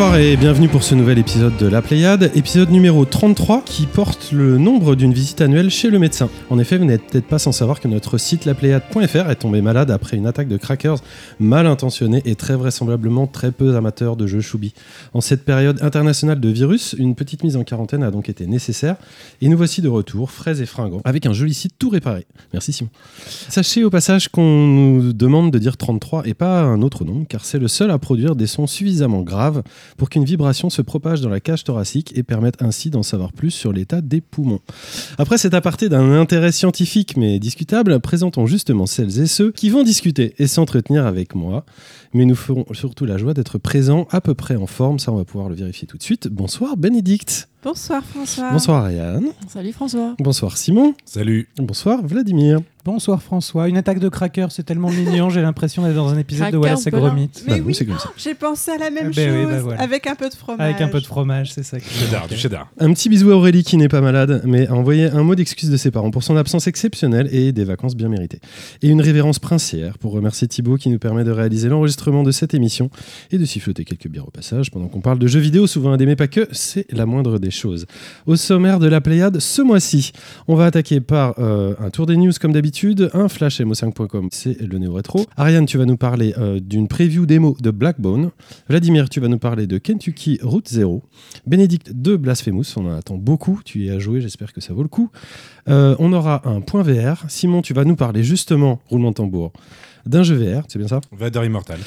Bonsoir et bienvenue pour ce nouvel épisode de La Pléiade, épisode numéro 33 qui porte le nombre d'une visite annuelle chez le médecin. En effet, vous n'êtes peut-être pas sans savoir que notre site lapléiade.fr est tombé malade après une attaque de crackers mal intentionnés et très vraisemblablement très peu amateurs de jeux choubi. En cette période internationale de virus, une petite mise en quarantaine a donc été nécessaire et nous voici de retour, frais et fringants, avec un joli site tout réparé. Merci Simon. Sachez au passage qu'on nous demande de dire 33 et pas un autre nombre car c'est le seul à produire des sons suffisamment graves pour qu'une vibration se propage dans la cage thoracique et permette ainsi d'en savoir plus sur l'état des poumons. Après cet aparté d'un intérêt scientifique mais discutable, présentons justement celles et ceux qui vont discuter et s'entretenir avec moi. Mais nous ferons surtout la joie d'être présents à peu près en forme, ça on va pouvoir le vérifier tout de suite. Bonsoir Bénédicte. Bonsoir François. Bonsoir Ariane. Salut François. Bonsoir Simon. Salut. Bonsoir Vladimir. Bonsoir François. Une attaque de cracker, c'est tellement mignon, j'ai l'impression d'être dans un épisode de Wallace et Gromit. Mais Bah, oui, c'est comme ça. j'ai pensé à la même Ah ben oui, chose, voilà. avec un peu de fromage. Avec un peu de fromage, c'est ça. qui me Cheddar, du cheddar. Un petit bisou à Aurélie qui n'est pas malade, mais a envoyé un mot d'excuse de ses parents pour son absence exceptionnelle et des vacances bien méritées. Et une révérence princière pour remercier Thibaut qui nous permet de réaliser l'enregistrement de cette émission et de siffloter quelques bières au passage pendant qu'on parle de jeux vidéo, souvent mais pas que, c'est la moindre des choses. Au sommaire de la Pléiade, ce mois-ci, on va attaquer par euh, un tour des news comme d'habitude, un flash mo5.com, c'est le néo rétro. Ariane, tu vas nous parler euh, d'une preview démo de Blackbone. Vladimir, tu vas nous parler de Kentucky Route Zero. Bénédicte de Blasphemous, on en attend beaucoup, tu y as joué, j'espère que ça vaut le coup. Euh, on aura un point VR. Simon, tu vas nous parler justement, roulement de tambour, d'un jeu VR, c'est bien ça? Vader Immortal.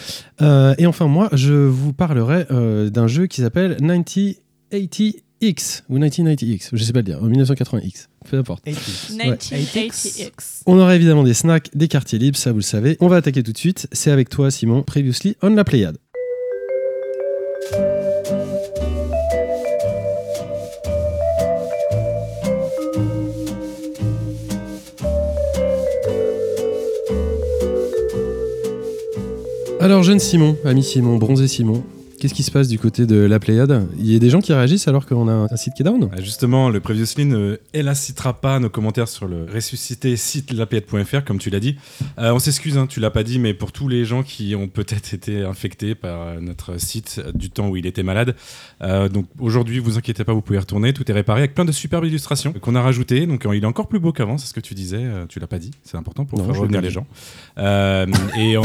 Euh, Et enfin, moi, je vous parlerai euh, d'un jeu qui s'appelle 9080X, ou 1990X, je sais pas le dire, en 1980X, peu importe. 80s. 1980X. On aura évidemment des snacks, des quartiers libres, ça vous le savez. On va attaquer tout de suite, c'est avec toi Simon, previously on la Pléiade. Alors jeune Simon, ami Simon, bronzé Simon, qu'est-ce qui se passe du côté de la Pléiade? Il y a des gens qui réagissent alors qu'on a un site qui est down? Ah, Justement, le Previously ne élacitera pas nos commentaires sur le ressuscité site lapayette.fr, comme tu l'as dit. Euh, on s'excuse, hein, tu l'as pas dit, mais pour tous les gens qui ont peut-être été infectés par euh, notre site euh, du temps où il était malade. Euh, donc aujourd'hui, vous inquiétez pas, vous pouvez retourner, tout est réparé avec plein de superbes illustrations qu'on a rajoutées. Donc euh, il est encore plus beau qu'avant, c'est ce que tu disais, euh, tu l'as pas dit, c'est important pour Non, faire revenir les gens. Euh, et on.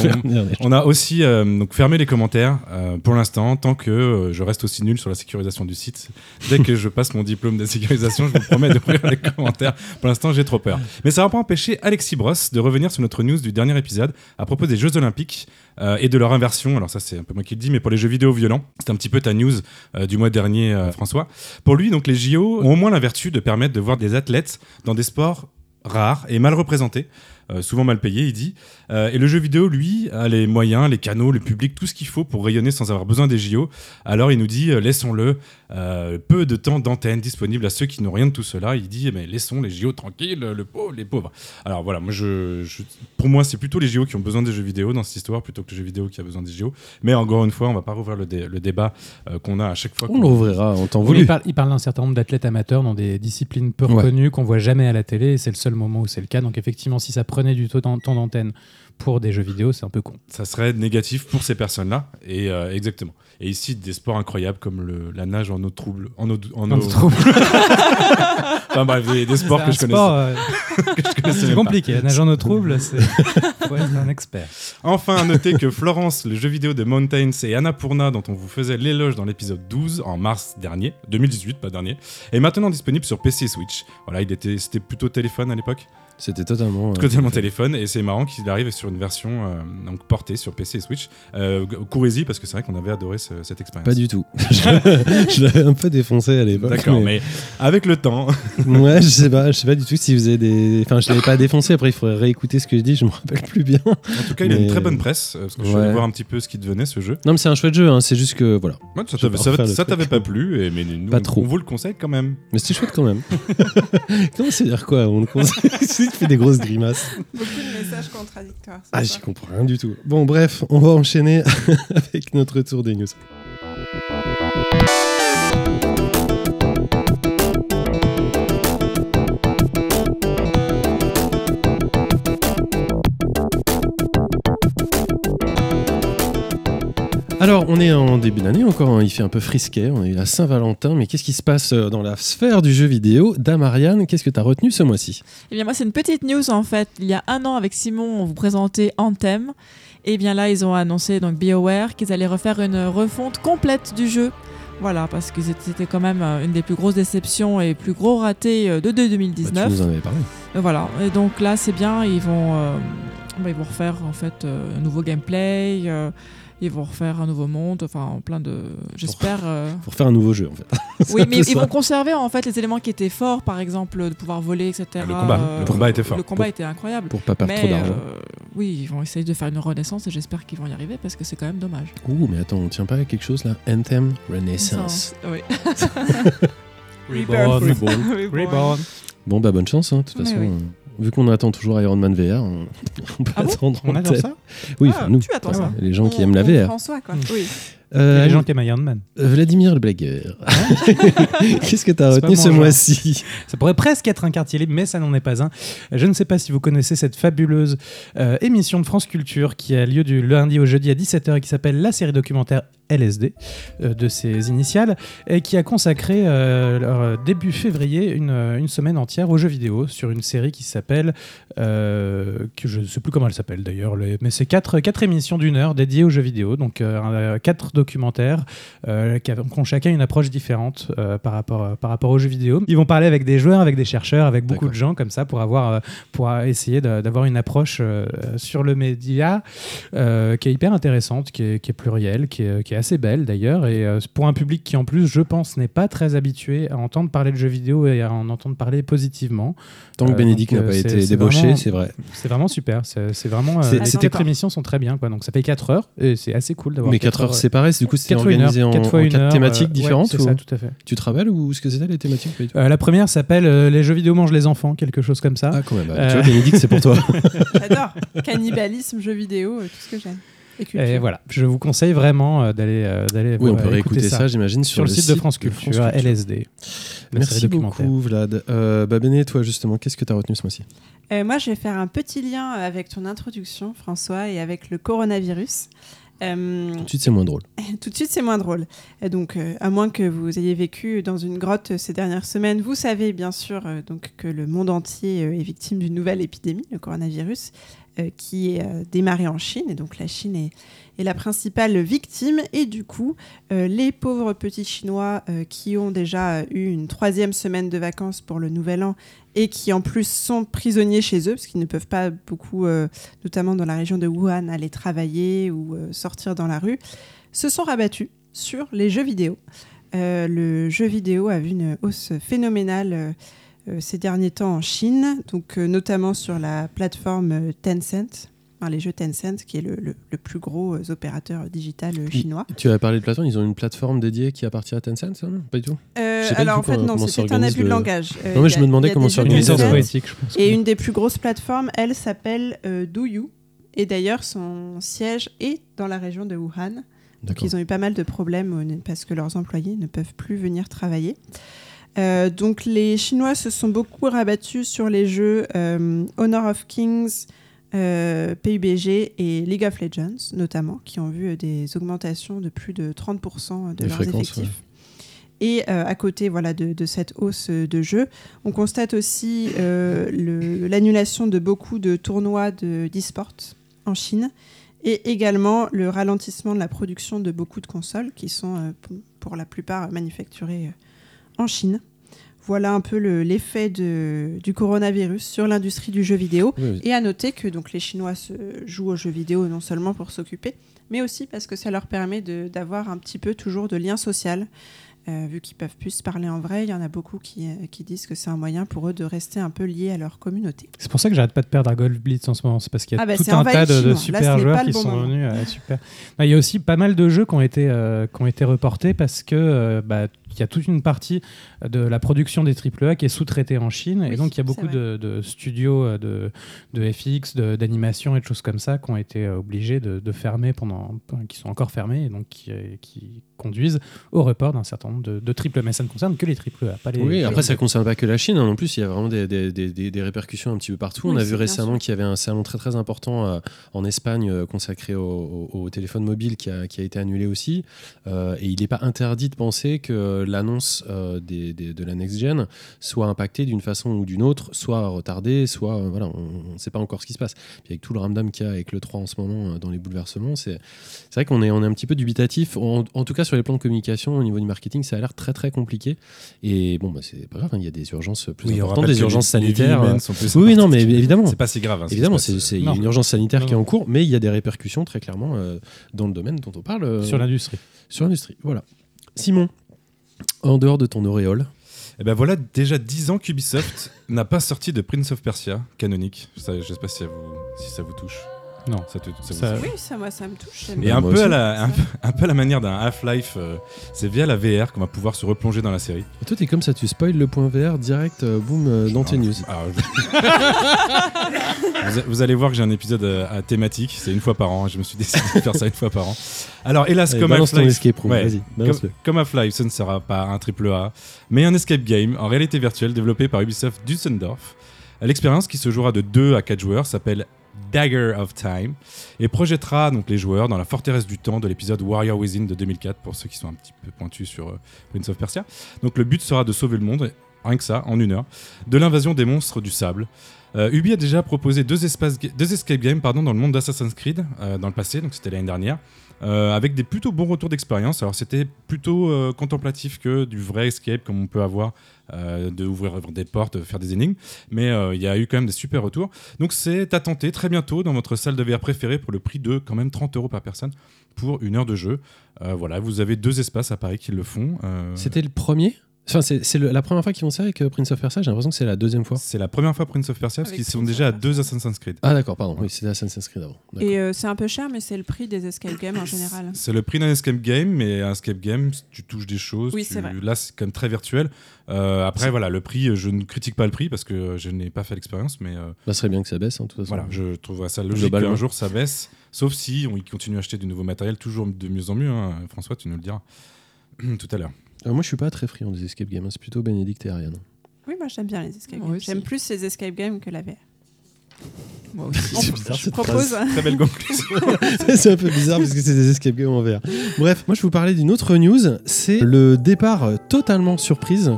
On a aussi euh, donc fermé les commentaires euh, pour l'instant, tant que euh, je reste aussi nul sur la sécurisation du site. Dès que je passe mon diplôme de sécurisation, je vous promets d'ouvrir les commentaires. Pour l'instant, j'ai trop peur. Mais ça va pas empêcher Alexis Bross de revenir sur notre news du dernier épisode à propos des Jeux Olympiques euh, et de leur inversion. Alors ça, c'est un peu moi qui le dis, mais pour les jeux vidéo violents, c'est un petit peu ta news euh, du mois dernier, François. Pour lui, donc les JO ont au moins la vertu de permettre de voir des athlètes dans des sports rares et mal représentés. Euh, souvent mal payés, il dit. Euh, et le jeu vidéo, lui, a les moyens, les canaux, le public, tout ce qu'il faut pour rayonner sans avoir besoin des JO. Alors il nous dit, euh, laissons-le, euh, peu de temps d'antenne disponible à ceux qui n'ont rien de tout cela. Il dit, mais laissons les JO tranquilles, le pauvre, les pauvres. Alors voilà, moi, je, je- pour moi, c'est plutôt les JO qui ont besoin des jeux vidéo dans cette histoire, plutôt que le jeu vidéo qui a besoin des JO. Mais encore une fois, on va pas rouvrir le, dé- le débat euh, qu'on a à chaque fois. On qu'on- l'ouvrira en temps voulu. il parle, d'un certain nombre d'athlètes amateurs dans des disciplines peu Ouais. reconnues qu'on voit jamais à la télé et c'est le seul moment où c'est le cas. Donc effectivement, si ça prenait du temps temps d'antenne pour des jeux vidéo, c'est un peu con. ça serait négatif pour ces personnes-là. Et euh, exactement. Et ici, des sports incroyables comme le- la nage en eau trouble, en eau, en trop- Enfin bref, des, des sports que un je connais. sport, euh, que je connaissais c'est compliqué. Nager en eau trouble, c'est faut être un expert. Enfin, à noter que Florence, le jeu vidéo de Mountains et Annapurna, dont on vous faisait l'éloge dans l'épisode 12 en mars dernier, 2018, pas dernier, est maintenant disponible sur PC et Switch. Voilà, il était, c'était plutôt téléphone à l'époque, C'était totalement. euh, totalement téléphone, et c'est marrant qu'il arrive sur une version euh, donc portée sur PC et Switch. Euh, Courez-y parce que c'est vrai qu'on avait adoré ce- cette expérience. Pas du tout. je l'avais un peu défoncé à l'époque. D'accord, mais- mais avec le temps, Ouais, je sais pas, je sais pas du tout si vous avez des. Enfin, je l'avais pas défoncé. Après, il faudrait réécouter ce que je dis. Je me rappelle plus bien. en tout cas, il a Mais- une très bonne presse, parce que je Ouais. voir un petit peu ce qui devenait ce jeu. Non, mais c'est un chouette jeu. Hein. C'est juste que voilà. Ouais, ça t'avait- pas plu, et, mais nous, Pas on- trop. on vous le conseille quand même. Mais c'était chouette quand même. Comment c'est dire quoi On le conseille. Tu fais des grosses grimaces. Beaucoup de messages contradictoires. Ah, j'y comprends rien du tout. Bon, bref, on va enchaîner avec notre tour des news. Alors, on est en début d'année encore, hein, il fait un peu frisquet, on est la Saint-Valentin, mais qu'est-ce qui se passe euh, dans la sphère du jeu vidéo Damariane, qu'est-ce que tu as retenu ce mois-ci? Eh bien, moi, c'est une petite news en fait. Il y a un an, avec Simon, on vous présentait Anthem. Et bien là, ils ont annoncé, donc BioWare, qu'ils allaient refaire une refonte complète du jeu. Voilà, parce que c'était quand même euh, une des plus grosses déceptions et plus gros ratés euh, de Bah, 2019. Tu nous en avais parlé. Voilà, et donc là c'est bien, ils vont, euh, bah, ils vont refaire en fait euh, un nouveau gameplay, euh, ils vont refaire un nouveau monde, enfin plein de. J'espère. euh, Pour faire un nouveau jeu, en fait. Oui, mais ils ça. vont conserver en fait les éléments qui étaient forts, par exemple de pouvoir voler, etc. Ah, le combat. Le combat était fort. Le combat était incroyable. Pour pas perdre Mais trop d'argent. euh, oui, ils vont essayer de faire une renaissance et j'espère qu'ils vont y arriver parce que c'est quand même dommage. Ouh, mais attends, on tient pas à quelque chose là? Anthem Renaissance. Oui. Reborn. Reborn. Reborn. Bon, bah bonne chance, hein, de toute Mais façon. oui. Vu qu'on attend toujours Iron Man VR, on, on peut Ah bon attendre. On adore Anthem. ça Oui, Ah, nous. Tu attends Ah ça. Les gens qui On- aiment la on VR. François, quoi. Mm. Oui. Euh, les gens qui aiment Iron Man. euh, Vladimir le blagueur. Qu'est-ce que tu as retenu ce mois-ci? Ça pourrait presque être un quartier libre, mais ça n'en est pas un. Je ne sais pas si vous connaissez cette fabuleuse euh, émission de France Culture qui a lieu du lundi au jeudi à 17h et qui s'appelle la série documentaire LSD euh, de ses initiales et qui a consacré euh, leur, début février une, euh, une semaine entière aux jeux vidéo sur une série qui s'appelle que je ne sais plus comment elle s'appelle d'ailleurs mais c'est quatre, quatre émissions d'une heure dédiées aux jeux vidéo donc quatre documentaires qui, ont chacun une approche différente par, rapport, par rapport aux jeux vidéo. Ils vont parler avec des joueurs avec des chercheurs avec beaucoup de gens comme ça pour avoir pour essayer d'avoir une approche sur le média qui est hyper intéressante, qui est, qui est plurielle, qui est, qui est assez belle d'ailleurs, et euh, pour un public qui en plus, je pense, n'est pas très habitué à entendre parler de jeux vidéo et à en entendre parler positivement. Tant que Euh, Bénédicte n'a pas euh, été débauché, c'est vrai. C'est vraiment super, c'est vraiment... c'est- quatre émissions sont très bien, quoi. donc ça fait 4 heures, et c'est assez cool d'avoir Mais 4 heures séparées, du coup c'était une heure, organisé en, quatre fois en une quatre heure, thématiques euh, ouais, différentes c'est ou- ça, tout à fait. Tu te rappelles ou ce que c'était les thématiques Euh, la première s'appelle euh, Les jeux vidéo mangent les enfants, quelque chose comme ça. Ah, quand même. bah, Euh. Tu vois, Bénédicte, c'est pour toi. J'adore. Cannibalisme, jeux vidéo, tout ce que j'aime. Et voilà, je vous conseille vraiment euh, d'aller euh, d'aller oui, on voir- peut écouter réécouter ça, j'imagine, sur, sur le site de France Culture, LSD. Merci beaucoup, Vlad. Euh, bah, Béné, toi, justement, qu'est-ce que tu as retenu ce mois-ci? Euh, moi, je vais faire un petit lien avec ton introduction, François, et avec le coronavirus. Euh, Tout de suite, c'est moins drôle. tout de suite, c'est moins drôle. Et donc, euh, à moins que vous ayez vécu dans une grotte ces dernières semaines, vous savez bien sûr euh, donc que le monde entier euh, est victime d'une nouvelle épidémie, le coronavirus, qui est euh, démarré en Chine. Et donc, la Chine est, la principale victime. Et du coup, euh, les pauvres petits Chinois euh, qui ont déjà eu une troisième semaine de vacances pour le Nouvel An et qui en plus sont prisonniers chez eux, parce qu'ils ne peuvent pas beaucoup, euh, notamment dans la région de Wuhan, aller travailler ou euh, sortir dans la rue, se sont rabattus sur les jeux vidéo. Euh, le jeu vidéo a vu une hausse phénoménale euh, euh, ces derniers temps en Chine, donc euh, notamment sur la plateforme euh, Tencent, enfin, les jeux Tencent, qui est le, le- le plus gros euh, opérateur digital euh, chinois. Tu as parlé de plateforme, ils ont une plateforme dédiée qui appartient à Tencent, ça non? Pas du tout Euh, alors en fait non, c'était un abus de le- langage. Euh, Non, mais je a- me demandais comment s'organise. Et une des plus grosses plateformes, elle s'appelle euh, Douyu. Et d'ailleurs, son siège est dans la région de Wuhan. Donc, ils ont eu pas mal de problèmes euh, parce que leurs employés ne peuvent plus venir travailler. Euh, donc, les Chinois se sont beaucoup rabattus sur les jeux euh, Honor of Kings, euh, PUBG et League of Legends, notamment, qui ont vu des augmentations de plus de 30% de leurs effectifs. Et à côté voilà, de, de cette hausse de jeux, on constate aussi l'annulation de beaucoup de tournois de- d'e-sport en Chine et également le ralentissement de la production de beaucoup de consoles qui sont pour la plupart manufacturées en Chine. Voilà un peu le- l'effet du coronavirus sur l'industrie du jeu vidéo. Oui, oui. Et à noter que donc, les Chinois se jouent aux jeux vidéo non seulement pour s'occuper, mais aussi parce que ça leur permet d'avoir un petit peu toujours de lien social. Euh, vu qu'ils peuvent plus se parler en vrai, il y en a beaucoup qui, euh, qui disent que c'est un moyen pour eux de rester un peu liés à leur communauté. C'est pour ça que j'arrête pas de perdre à Golf Blitz en ce moment. C'est parce qu'il y a Ah bah, tout un tas de, de Chinois. Là, super joueurs qui bon sont moment. venus. euh, super. Non, Il y a aussi pas mal de jeux qui ont été, euh, qui ont été reportés parce que bah, il y a toute une partie de la production des AAA qui est sous-traitée en Chine. et donc il y a beaucoup de, de studios de, de FX, d'animation et de choses comme ça qui ont été obligés de, de fermer pendant. qui sont encore fermés et donc qui, qui conduisent au report d'un certain nombre de, de triple A, mais ça ne concerne que les triple A, pas les. Oui, après ça les- concerne pas que la Chine. hein, non plus, il y a vraiment des, des- des- des- des répercussions un petit peu partout. On a vu récemment qu'il y avait un salon très très important euh, en Espagne euh, consacré au, au- au téléphone mobile qui a, qui a été annulé aussi. Euh, et il n'est pas interdit de penser que l'annonce euh, de la next gen soit impactée d'une façon ou d'une autre, soit retardée, soit euh, voilà, on ne sait pas encore ce qui se passe. Puis avec tout le ramdam qu'il y a avec le 3 en ce moment euh, dans les bouleversements, c'est c'est vrai qu'on est, on est un petit peu dubitatif. En, en tout cas sur les plans de communication au niveau du marketing, ça a l'air très très compliqué. Et bon, bah, c'est pas grave, hein, il y a des urgences plus Oui, importantes, des urgences sanitaires. euh, sont plus Oui, non, mais évidemment. C'est pas si grave. hein, Évidemment, il y a une urgence sanitaire Non, qui est en cours, mais il y a des répercussions très clairement euh, dans le domaine dont on parle. euh, sur l'industrie. sur l'industrie. Voilà. Simon, en dehors de ton auréole, Et ben voilà, déjà 10 ans qu'Ubisoft n'a pas sorti de Prince of Persia canonique. Je sais pas si ça vous, si ça vous touche. Non. Ça te- ça vous Ça- touche Oui, ça, moi, ça me touche. Et un peu, aussi. à la, un, peu, un peu à la manière d'un Half-Life, euh, c'est via la VR qu'on va pouvoir se replonger dans la série. Et toi, t'es comme ça, tu spoil le point VR direct, euh, boum, euh, dans tes news. alors, je- vous, allez voir que j'ai un épisode euh, à thématique, c'est une fois par an, je me suis décidé de faire ça une fois par an. Alors hélas, Allez, comme Half-Life, Ouais. comme Half-Life, ce ne sera pas un triple A, mais un escape game en réalité virtuelle développé par Ubisoft Düsseldorf. L'expérience qui se jouera de 2 à 4 joueurs s'appelle Dagger of Time et projettera donc les joueurs dans la forteresse du temps de l'épisode Warrior Within de 2004 pour ceux qui sont un petit peu pointus sur euh, Prince of Persia. Donc le but sera de sauver le monde, rien que ça, en une heure, de l'invasion des monstres du sable. Euh, Ubi a déjà proposé deux, espaces, deux escape games pardon, dans le monde d'Assassin's Creed euh, dans le passé, donc c'était l'année dernière, avec des plutôt bons retours d'expérience. Alors c'était plutôt contemplatif que du vrai escape comme on peut avoir, euh, de ouvrir des portes, faire des énigmes, mais euh, il y a eu quand même des super retours. Donc c'est à tenter très bientôt dans votre salle de VR préférée pour le prix de quand même 30 euros par personne pour une heure de jeu. Euh, voilà, vous avez deux espaces à Paris qui le font. euh, C'était le premier? Enfin, c'est la première fois qu'ils font ça avec euh, Prince of Persia, j'ai l'impression que c'est la deuxième fois. c'est la première fois Prince of Persia parce qu'ils sont déjà à deux Assassin's Creed. Ah d'accord, pardon, oui, c'était Assassin's Creed avant. Et euh, c'est un peu cher, mais c'est le prix des escape games en général. C'est le prix d'un escape game, mais un escape game, tu touches des choses. Oui, tu- c'est vrai. Là, c'est quand même très virtuel. Euh, après, voilà, le prix, je ne critique pas le prix parce que je n'ai pas fait l'expérience, mais euh, Bah, ce serait bien que ça baisse, hein, de toute façon. voilà, je trouverais ça logique qu'un jour ça baisse, sauf si on y continue à acheter du nouveau matériel, toujours de mieux en mieux. hein. François, tu nous le diras tout à l'heure. Euh, moi, je suis pas très friand des escape games, hein, c'est plutôt Bénédicte et Ariane. Oui, moi j'aime bien les escape Moi games. aussi. J'aime plus les escape games que la VR. Moi aussi. C'est bizarre, Je cette propose. Très belle conclusion. c'est un peu bizarre parce que c'est des escape games en VR. Bref, moi je vous parlais d'une autre news, c'est le départ euh, totalement surprise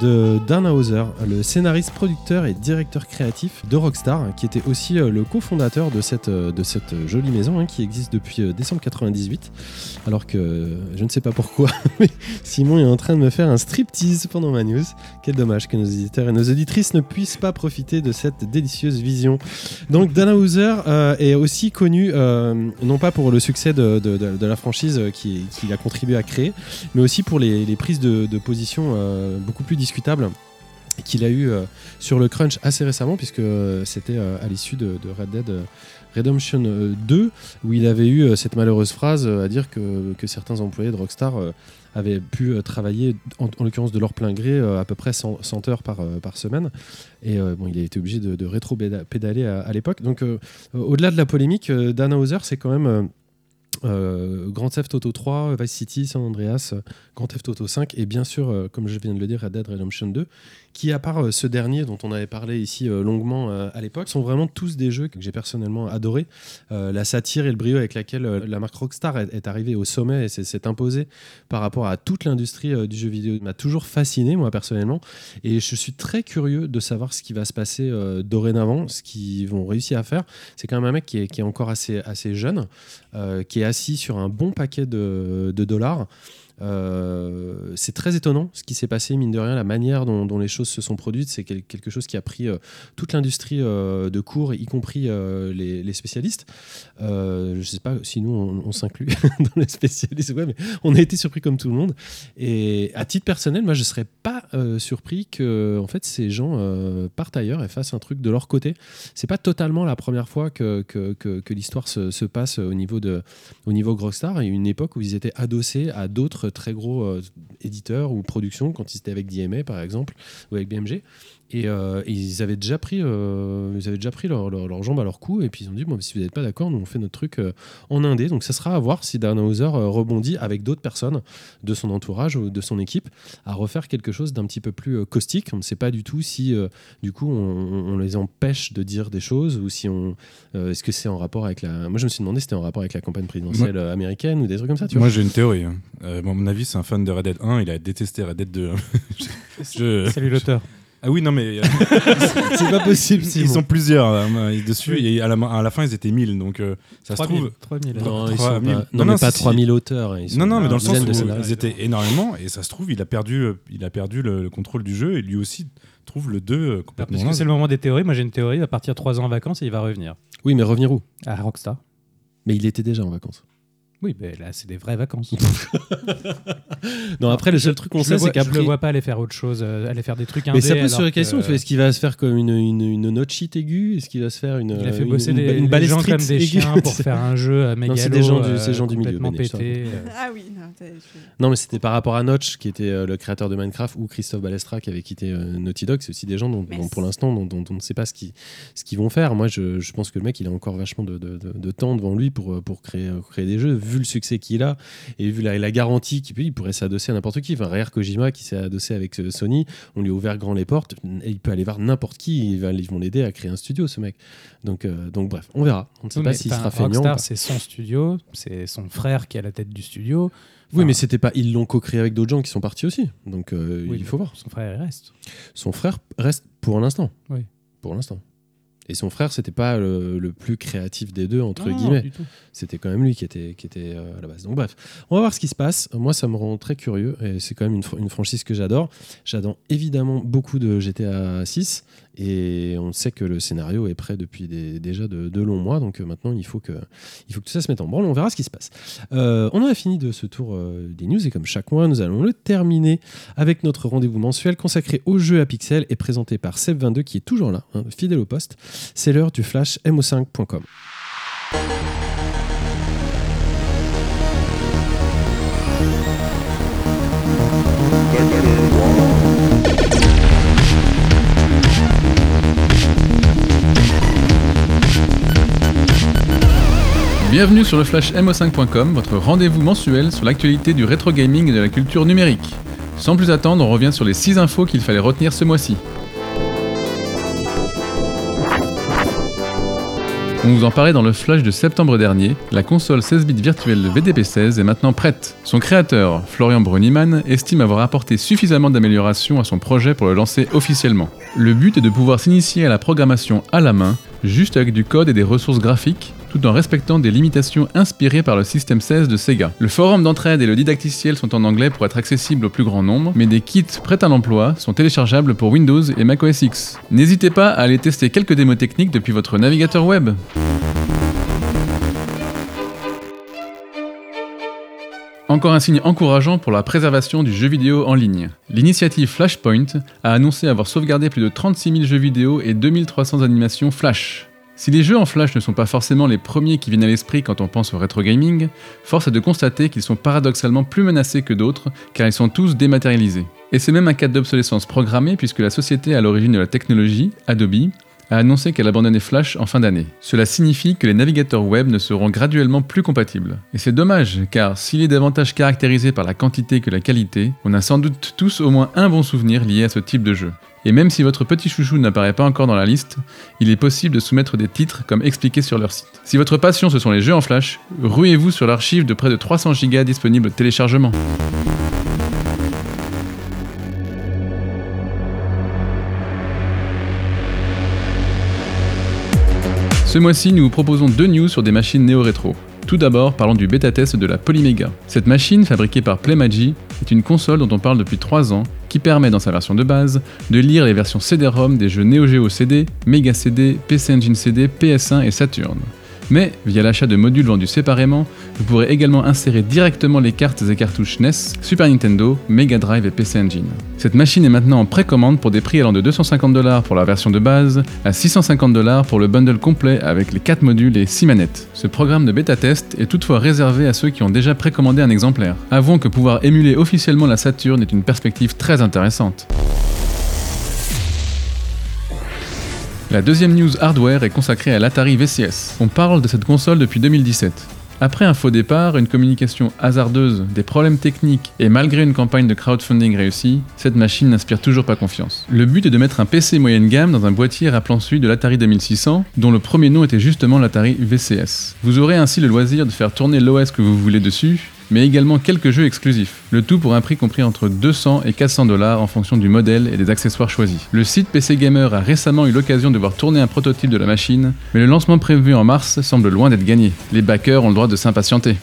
de Dan Hauser, le scénariste, producteur et directeur créatif de Rockstar, qui était aussi euh, le cofondateur de cette, euh, cette jolie maison hein, qui existe depuis euh, décembre 98. Alors que euh, je ne sais pas pourquoi, mais Simon est en train de me faire un striptease pendant ma news. Quel dommage que nos éditeurs et nos auditrices ne puissent pas profiter de cette délicieuse vision. Donc Dana Hauser euh, est aussi connu euh, non pas pour le succès de, la franchise euh, qui- qu'il a contribué à créer, mais aussi pour les, prises de, position euh, beaucoup plus discutables qu'il a eu euh, sur le crunch assez récemment puisque euh, c'était euh, à l'issue de, Red Dead Redemption euh, 2 où il avait eu cette malheureuse phrase à dire que, que certains employés de Rockstar avaient pu travailler en, en l'occurrence de leur plein gré à peu près 100, 100 heures par, semaine et bon, il a été obligé de, rétro-pédaler à, l'époque. Donc, au-delà de la polémique, Dan Hauser, c'est quand même Grand Theft Auto 3, Vice City, San Andreas, Grand Theft Auto 5 et bien sûr, euh, comme je viens de le dire, Red Dead Redemption 2, qui, à part euh, ce dernier dont on avait parlé ici euh, longuement à l'époque, sont vraiment tous des jeux que j'ai personnellement adoré. La satire et le brio avec laquelle la marque Rockstar est, arrivée au sommet et s'est- imposée par rapport à toute l'industrie du jeu vidéo m'a toujours fasciné, moi personnellement. Et je suis très curieux de savoir ce qui va se passer dorénavant, ce qu'ils vont réussir à faire. C'est quand même un mec qui est, encore assez, assez jeune, qui est assis sur un bon paquet de dollars. Euh, c'est très étonnant ce qui s'est passé, mine de rien, la manière dont, les choses se sont produites. C'est quel- quelque chose qui a pris euh, toute l'industrie euh, de cours, y compris les, spécialistes. Je sais pas si nous, on, s'inclut dans les spécialistes, ouais, mais on a été surpris comme tout le monde. Et à titre personnel, moi, je serais pas surpris que en fait, ces gens partent ailleurs et fassent un truc de leur côté. C'est pas totalement la première fois que, l'histoire se, se passe au niveau de au niveau Rockstar. Eu une époque où ils étaient adossés à d'autres très gros euh, éditeurs ou productions, quand ils étaient avec DMA par exemple ou avec BMG. Et, euh, et ils avaient déjà pris, euh, ils avaient déjà pris leur, leur, leur jambe à leur cou et puis ils ont dit bon, si vous n'êtes pas d'accord, nous on fait notre truc euh, en indé. Donc ça sera à voir si Dan Hauser euh, rebondit avec d'autres personnes de son entourage ou de son équipe à refaire quelque chose d'un petit peu plus euh, caustique. On ne sait pas du tout si euh, du coup on, on les empêche de dire des choses ou si on euh, est-ce que c'est en rapport avec la. Moi je me suis demandé si c'était en rapport avec la campagne présidentielle américaine ou des trucs comme ça. Tu vois Moi j'ai une théorie. hein. Euh, bon, à mon avis, c'est un fan de Red Dead 1, il a détesté Red Dead 2. Je- Salut l'auteur. Ah oui, non, mais euh, c'est pas possible. ils sont plusieurs euh, dessus et à la, à la fin ils étaient 1000 donc euh, ça se 3000. trouve. 3000. Non, ils 3 sont 000. pas, Non, non, non, mais pas si, si. 3000 auteurs. ils sont Non, non, mais dans le sens où ils étaient énormément et ça se trouve, il a perdu, il a perdu le, le contrôle du jeu et lui aussi trouve le 2 euh, complètement. Parce que c'est le moment des théories. Moi j'ai une théorie. Il va partir 3 ans en vacances et il va revenir. Oui, mais revenir où? À Rockstar. Mais il était déjà en vacances. Oui, mais là c'est des vraies vacances. Non, après, le seul truc qu'on je sait, c'est je le qu'après. vois pas aller faire autre chose, euh, aller faire des trucs Mais ça pose sur la question que- est-ce qu'il va se faire comme une, une, une note sheet aiguë? Est-ce qu'il va se faire une. Il a fait une- bosser une, gens comme des aiguë? chiens pour faire un jeu à mégalo, c'est des gens du- euh, des gens du milieu, je pété. euh. Ah oui, non, je- Non, mais c'était par rapport à Notch, qui était euh, le créateur de Minecraft, ou Christophe Balestra, qui avait quitté euh, Naughty Dog. C'est aussi des gens dont, pour l'instant, dont, dont on ne sait pas ce qu'ils ce qu'ils vont faire. Moi, je, je pense que le mec, il a encore vachement de, de- de- de temps devant lui pour, pour créer, créer des jeux, vu le succès qu'il a et vu la, la garantie qu'il il pourrait s'adosser à n'importe qui. Enfin, Rare Kojima, qui s'est adossé avec euh, Sony, on lui a ouvert grand les portes, et il peut aller voir n'importe qui. Ils vont l'aider à créer un studio, ce mec. Donc, euh, donc bref, on verra. On ne sait Oui, pas s'il sera feignant. c'est son studio, c'est son frère qui est à la tête du studio. Oui, mais c'était pas. Ils l'ont co-créé avec d'autres gens qui sont partis aussi. Donc, euh, oui, il faut voir. Son frère reste. Son frère reste pour l'instant. Oui. Pour l'instant. Et son frère, c'était pas le, le plus créatif des deux, entre Non, guillemets. C'était quand même lui qui était, qui était euh, à la base. Donc bref, on va voir ce qui se passe. Moi, ça me rend très curieux et c'est quand même une, une franchise que j'adore. J'adore évidemment beaucoup de GTA 6 et on sait que le scénario est prêt depuis déjà de, longs mois. Donc euh, maintenant, il faut, que, tout ça se mette en branle. On verra ce qui se passe. Euh, on en a fini de ce tour euh, des news et comme chaque mois, nous allons le terminer avec notre rendez-vous mensuel consacré aux jeux à pixels et présenté par Seb22 qui est toujours là, hein, fidèle au poste. C'est l'heure du flash mo5.com. Bienvenue sur le flash mo5.com, votre rendez-vous mensuel sur l'actualité du rétro gaming et de la culture numérique. Sans plus attendre, on revient sur les 6 infos qu'il fallait retenir ce mois-ci. On vous en parlait dans le flash de septembre dernier, la console 16 bits virtuelle de VDP16 est maintenant prête. Son créateur, Florian Bruniman, estime avoir apporté suffisamment d'améliorations à son projet pour le lancer officiellement. Le but est de pouvoir s'initier à la programmation à la main, juste avec du code et des ressources graphiques, tout en respectant des limitations inspirées par le système 16 de Sega. Le forum d'entraide et le didacticiel sont en anglais pour être accessibles au plus grand nombre, mais des kits prêts à l'emploi sont téléchargeables pour Windows et Mac OS X. N'hésitez pas à aller tester quelques démos techniques depuis votre navigateur web. Encore un signe encourageant pour la préservation du jeu vidéo en ligne. L'initiative Flashpoint a annoncé avoir sauvegardé plus de 36 000 jeux vidéo et 2300 animations Flash. Si les jeux en Flash ne sont pas forcément les premiers qui viennent à l'esprit quand on pense au rétro gaming, force est de constater qu'ils sont paradoxalement plus menacés que d'autres car ils sont tous dématérialisés. Et c'est même un cas d'obsolescence programmée puisque la société à l'origine de la technologie, Adobe, a annoncé qu'elle abandonnait Flash en fin d'année. Cela signifie que les navigateurs web ne seront graduellement plus compatibles. Et c'est dommage, car s'il est davantage caractérisé par la quantité que la qualité, on a sans doute tous au moins un bon souvenir lié à ce type de jeu. Et même si votre petit chouchou n'apparaît pas encore dans la liste, il est possible de soumettre des titres comme expliqué sur leur site. Si votre passion ce sont les jeux en Flash, ruez-vous sur l'archive de près de 300 Go disponible au téléchargement. Ce mois-ci, nous vous proposons deux news sur des machines néo-rétro. Tout d'abord, parlons du bêta-test de la Polymega. Cette machine, fabriquée par Playmagy, est une console dont on parle depuis 3 ans, qui permet, dans sa version de base, de lire les versions CD-ROM des jeux Neo Geo CD, Mega CD, PC Engine CD, PS1 et Saturn. Mais, via l'achat de modules vendus séparément, vous pourrez également insérer directement les cartes et cartouches NES, Super Nintendo, Mega Drive et PC Engine. Cette machine est maintenant en précommande pour des prix allant de 250$ pour la version de base à 650$ pour le bundle complet avec les 4 modules et 6 manettes. Ce programme de bêta-test est toutefois réservé à ceux qui ont déjà précommandé un exemplaire. Avouons que pouvoir émuler officiellement la Saturn est une perspective très intéressante. La deuxième news hardware est consacrée à l'Atari VCS. On parle de cette console depuis 2017. Après un faux départ, une communication hasardeuse, des problèmes techniques et malgré une campagne de crowdfunding réussie, cette machine n'inspire toujours pas confiance. Le but est de mettre un PC moyenne gamme dans un boîtier rappelant celui de l'Atari 2600, dont le premier nom était justement l'Atari VCS. Vous aurez ainsi le loisir de faire tourner l'OS que vous voulez dessus, mais également quelques jeux exclusifs. Le tout pour un prix compris entre 200 et 400 dollars en fonction du modèle et des accessoires choisis. Le site PC Gamer a récemment eu l'occasion de voir tourner un prototype de la machine, mais le lancement prévu en mars semble loin d'être gagné. Les backers ont le droit de s'impatienter.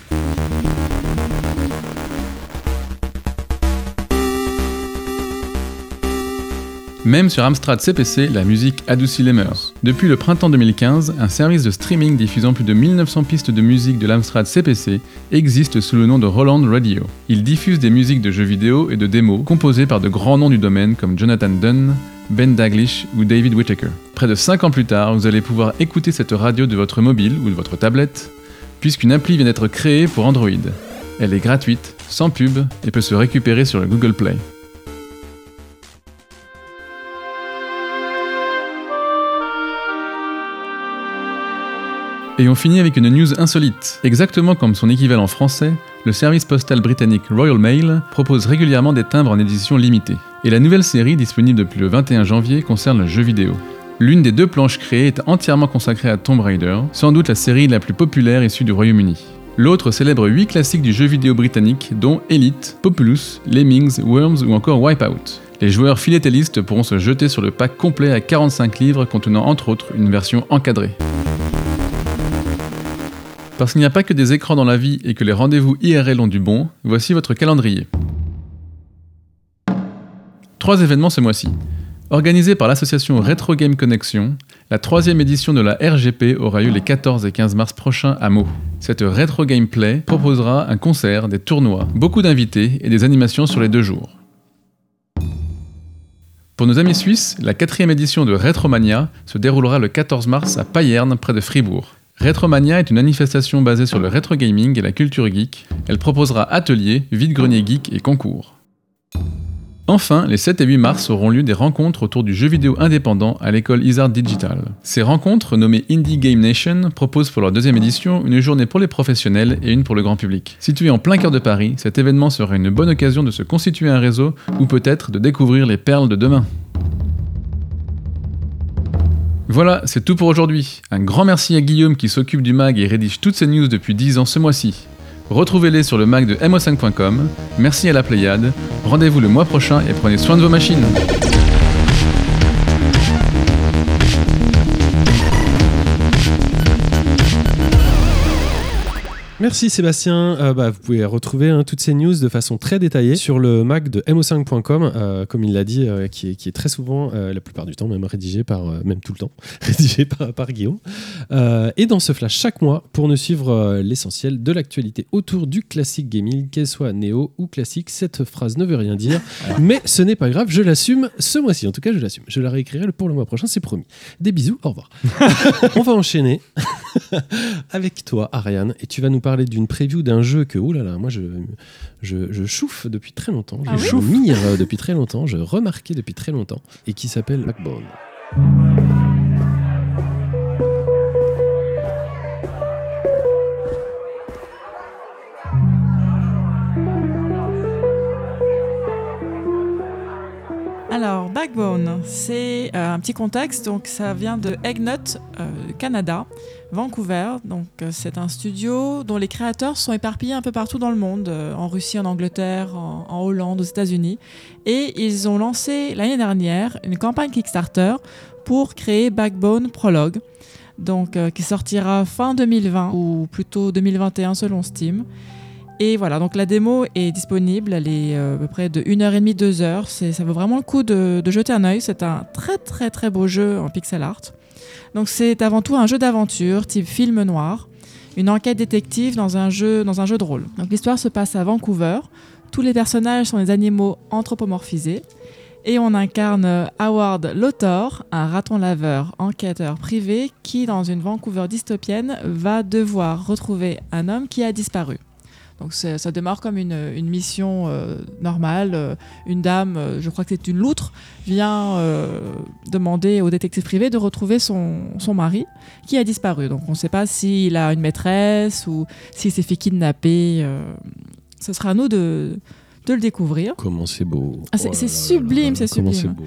Même sur Amstrad CPC, la musique adoucit les mœurs. Depuis le printemps 2015, un service de streaming diffusant plus de 1900 pistes de musique de l'Amstrad CPC existe sous le nom de Roland Radio. Il diffuse des musiques de jeux vidéo et de démos composées par de grands noms du domaine comme Jonathan Dunn, Ben Daglish ou David Whittaker. Près de 5 ans plus tard, vous allez pouvoir écouter cette radio de votre mobile ou de votre tablette, puisqu'une appli vient d'être créée pour Android. Elle est gratuite, sans pub et peut se récupérer sur le Google Play. Et on finit avec une news insolite. Exactement comme son équivalent français, le service postal britannique Royal Mail propose régulièrement des timbres en édition limitée. Et la nouvelle série, disponible depuis le 21 janvier, concerne le jeu vidéo. L'une des deux planches créées est entièrement consacrée à Tomb Raider, sans doute la série la plus populaire issue du Royaume-Uni. L'autre célèbre 8 classiques du jeu vidéo britannique, dont Elite, Populous, Lemmings, Worms ou encore Wipeout. Les joueurs philatélistes pourront se jeter sur le pack complet à 45 livres contenant entre autres une version encadrée. Parce qu'il n'y a pas que des écrans dans la vie et que les rendez-vous IRL ont du bon, voici votre calendrier. Trois événements ce mois-ci. Organisé par l'association Retro Game Connection, la troisième édition de la RGP aura lieu les 14 et 15 mars prochains à Meaux. Cette Retro Gameplay proposera un concert, des tournois, beaucoup d'invités et des animations sur les deux jours. Pour nos amis suisses, la quatrième édition de Retromania se déroulera le 14 mars à Payerne, près de Fribourg. Retromania est une manifestation basée sur le rétro gaming et la culture geek. Elle proposera ateliers, vide-grenier geek et concours. Enfin, les 7 et 8 mars auront lieu des rencontres autour du jeu vidéo indépendant à l'école Isard Digital. Ces rencontres, nommées Indie Game Nation, proposent pour leur deuxième édition une journée pour les professionnels et une pour le grand public. Situé en plein cœur de Paris, cet événement sera une bonne occasion de se constituer un réseau ou peut-être de découvrir les perles de demain. Voilà, c'est tout pour aujourd'hui. Un grand merci à Guillaume qui s'occupe du mag et rédige toutes ces news depuis 10 ans ce mois-ci. Retrouvez-les sur le mag de mo5.com. Merci à la Pléiade. Rendez-vous le mois prochain et prenez soin de vos machines. Merci Sébastien. Euh, bah, vous pouvez retrouver hein, toutes ces news de façon très détaillée sur le Mac de mo5.com, euh, comme il l'a dit, euh, qui, est, qui, est, très souvent, la plupart du temps, même rédigé par, même tout le temps, rédigé par, par Guillaume. et dans ce flash chaque mois pour nous suivre l'essentiel de l'actualité autour du classique gaming, qu'elle soit néo ou classique. Cette phrase ne veut rien dire, mais ce n'est pas grave, je l'assume ce mois-ci. En tout cas, je l'assume. Je la réécrirai pour le mois prochain, c'est promis. Des bisous, au revoir. On va enchaîner avec toi, Ariane, et tu vas nous parler d'une preview d'un jeu que, oh là là, moi je, je, je chauffe depuis très longtemps, Ah je oui mire depuis très longtemps, je remarquais depuis très longtemps, et qui s'appelle Backbone. Alors, Backbone, c'est euh, un petit contexte. Donc, ça vient de Eggnut, euh, Canada, Vancouver. Donc, euh, c'est un studio dont les créateurs sont éparpillés un peu partout dans le monde, euh, en Russie, en Angleterre, en, Hollande, aux États-Unis. Et ils ont lancé l'année dernière une campagne Kickstarter pour créer Backbone Prologue. Donc, euh, qui sortira fin 2020 ou plutôt 2021 selon Steam. Et voilà, donc la démo est disponible, elle est à peu près de 1h30, 2h. C'est, ça vaut vraiment le coup de, de jeter un œil. C'est un très très très beau jeu en pixel art. Donc c'est avant tout un jeu d'aventure type film noir, une enquête détective dans un jeu, dans un jeu de rôle. Donc l'histoire se passe à Vancouver. Tous les personnages sont des animaux anthropomorphisés. Et on incarne Howard Lothor, un raton laveur enquêteur privé qui, dans une Vancouver dystopienne, va devoir retrouver un homme qui a disparu. Donc ça démarre comme une, une mission euh, normale. Euh, Une dame, euh, je crois que c'est une loutre, vient demander au détective privé de retrouver son, son mari qui a disparu. Donc on ne sait pas s'il a une maîtresse ou s'il s'est fait kidnapper. ce sera à nous de, de le découvrir. Comment c'est beau. Ah, c'est- Oh sublime, c'est sublime. beau.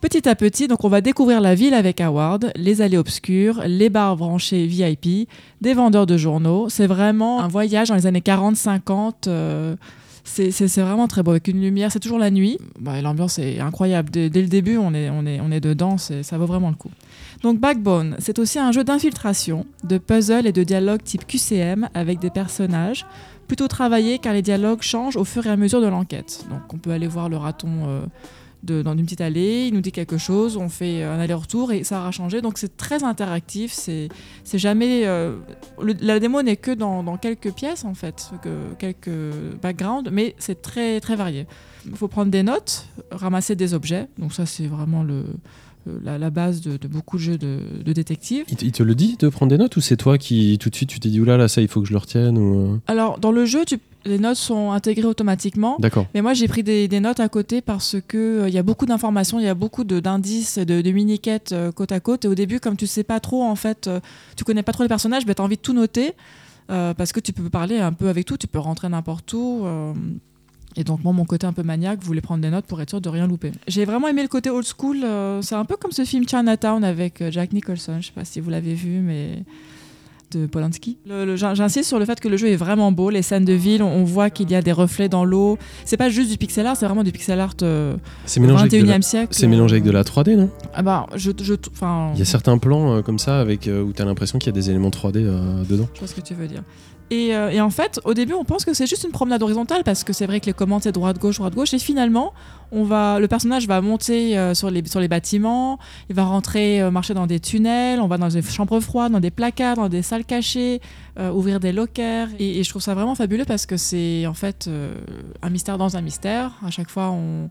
Petit à petit, donc on va découvrir la ville avec Howard, les allées obscures, les bars branchés VIP, des vendeurs de journaux. C'est vraiment un voyage dans les années 40-50. euh, c'est vraiment très beau avec une lumière. C'est toujours la nuit. Bah, L'ambiance est incroyable. Dès, dès le début, on est, on est, on est dedans. Ça vaut vraiment le coup. Donc Backbone, c'est aussi un jeu d'infiltration, de puzzle et de dialogue type QCM avec des personnages plutôt car les dialogues changent au fur et à mesure de l'enquête. Donc on peut aller voir le raton euh, dans une petite allée, il nous dit quelque chose, on fait un aller-retour et ça aura changé. Donc c'est très interactif, c'est jamais... euh, la démo n'est que dans, dans quelques pièces en fait, que, quelques backgrounds, mais c'est très, très varié. Il faut prendre des notes, ramasser des objets, donc ça c'est vraiment le- la, la base de, de beaucoup de jeux de, de détectives. Il, te- il te le dit de prendre des notes ou c'est toi qui tout de suite tu t'es dit oula là ça il faut que je le retienne ou euh, Alors dans le jeu, tu- les notes sont intégrées automatiquement. D'accord. Mais moi, j'ai pris des, des notes à côté parce que euh, il y a beaucoup d'informations, il y a beaucoup d'indices, de, de mini-quêtes euh, côte à côte. Et au début, comme tu sais pas trop, en fait, euh, tu connais pas trop les personnages, ben, tu as envie de tout noter euh, parce que tu peux parler un peu avec tout, tu peux rentrer n'importe où. Et donc, moi, mon côté un peu maniaque voulait prendre des notes pour être sûr de rien louper. J'ai vraiment aimé le côté old school. euh, c'est un peu comme ce film Chinatown avec euh, Jack Nicholson. Je sais pas si vous l'avez vu, mais de Polanski. J'insiste sur le fait que le jeu est vraiment beau. Les scènes de ville, on, on voit qu'il y a des reflets dans l'eau. C'est pas juste du pixel art, c'est vraiment du pixel art euh, C'est du mélangé, avec de 21e la... siècle. c'est mélangé avec de la 3D non? Ah bah, je, je, enfin, Il y a certains plans euh, comme ça avec où t'as l'impression qu'il y a des éléments 3D euh, dedans. Je vois ce que tu veux dire. Et, euh, et en fait, au début, on pense que c'est juste une promenade horizontale parce que c'est vrai que les commandes c'est droite gauche droite gauche. Et finalement, on va, le personnage va monter euh, sur les sur les bâtiments, il va rentrer euh, marcher dans des tunnels, on va dans des chambres froides, dans des placards, dans des salles cachées, ouvrir des lockers. Et, et je trouve ça vraiment fabuleux parce que c'est en fait un mystère dans un mystère. À chaque fois, on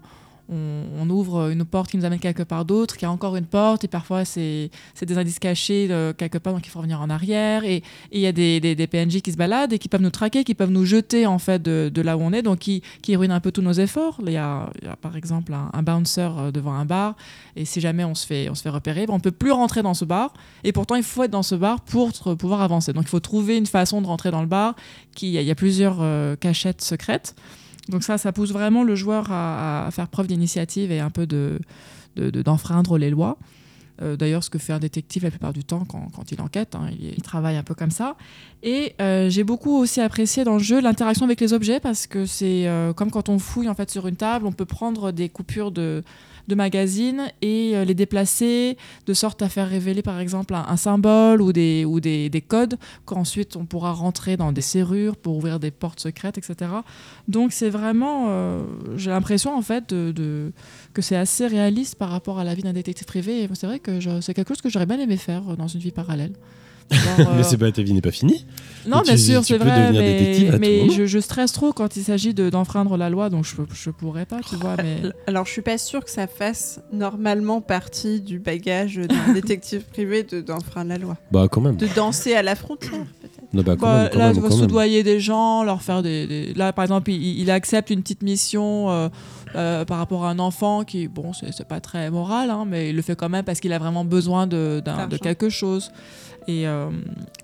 on, ouvre une porte qui nous amène quelque part d'autre, qui a encore une porte, et parfois c'est des indices cachés euh, quelque part, donc il faut revenir en arrière. Et il y a des, PNJ qui se baladent et qui peuvent nous traquer, qui peuvent nous jeter en fait de, là où on est, donc qui, qui ruinent un peu tous nos efforts. Il y a, par exemple un, un bouncer euh, devant un bar, et si jamais on se fait, repérer, ben, on peut plus rentrer dans ce bar. Et pourtant, il faut être dans ce bar pour pouvoir avancer. Donc il faut trouver une façon de rentrer dans le bar. Qui, il y a- il y a plusieurs euh, cachettes secrètes. Donc ça, ça pousse vraiment le joueur à, faire preuve d'initiative et un peu de de- d'enfreindre les lois. Euh, D'ailleurs, ce que fait un détective la plupart du temps quand, il enquête, hein, il, il travaille un peu comme ça. Et euh, j'ai beaucoup aussi apprécié dans le jeu l'interaction avec les objets parce que c'est euh, comme quand on fouille en fait sur une table, on peut prendre des coupures de, de magazines et euh, les déplacer de sorte à faire révéler par exemple un, symbole ou des, ou des, des codes qu'ensuite on pourra rentrer dans des serrures pour ouvrir des portes secrètes, etc. Donc c'est vraiment, euh, j'ai l'impression en fait de, que c'est assez réaliste par rapport à la vie d'un détective privé. Et c'est vrai que c'est quelque chose que j'aurais bien aimé faire euh, dans une vie parallèle. Genre, euh, Mais c'est pas ta vie n'est pas finie. non, bien sûr, c'est vrai, mais, mais je, je stresse trop quand il s'agit de- d'enfreindre la loi, donc je, je pourrais pas, tu vois. Mais Alors, je suis pas sûre que ça fasse normalement partie du bagage d'un détective privé de- d'enfreindre la loi. Bah quand même. De danser à la frontière, peut-être. Non, bah, quand Bah, même, quand là, même, tu vas quand même. soudoyer des gens, leur faire des. des- Là, par exemple, il, il accepte une petite mission euh, euh, par rapport à un enfant qui, bon, c'est pas très moral, hein, mais il le fait quand même parce qu'il a vraiment besoin de, quelque chose. Et, euh,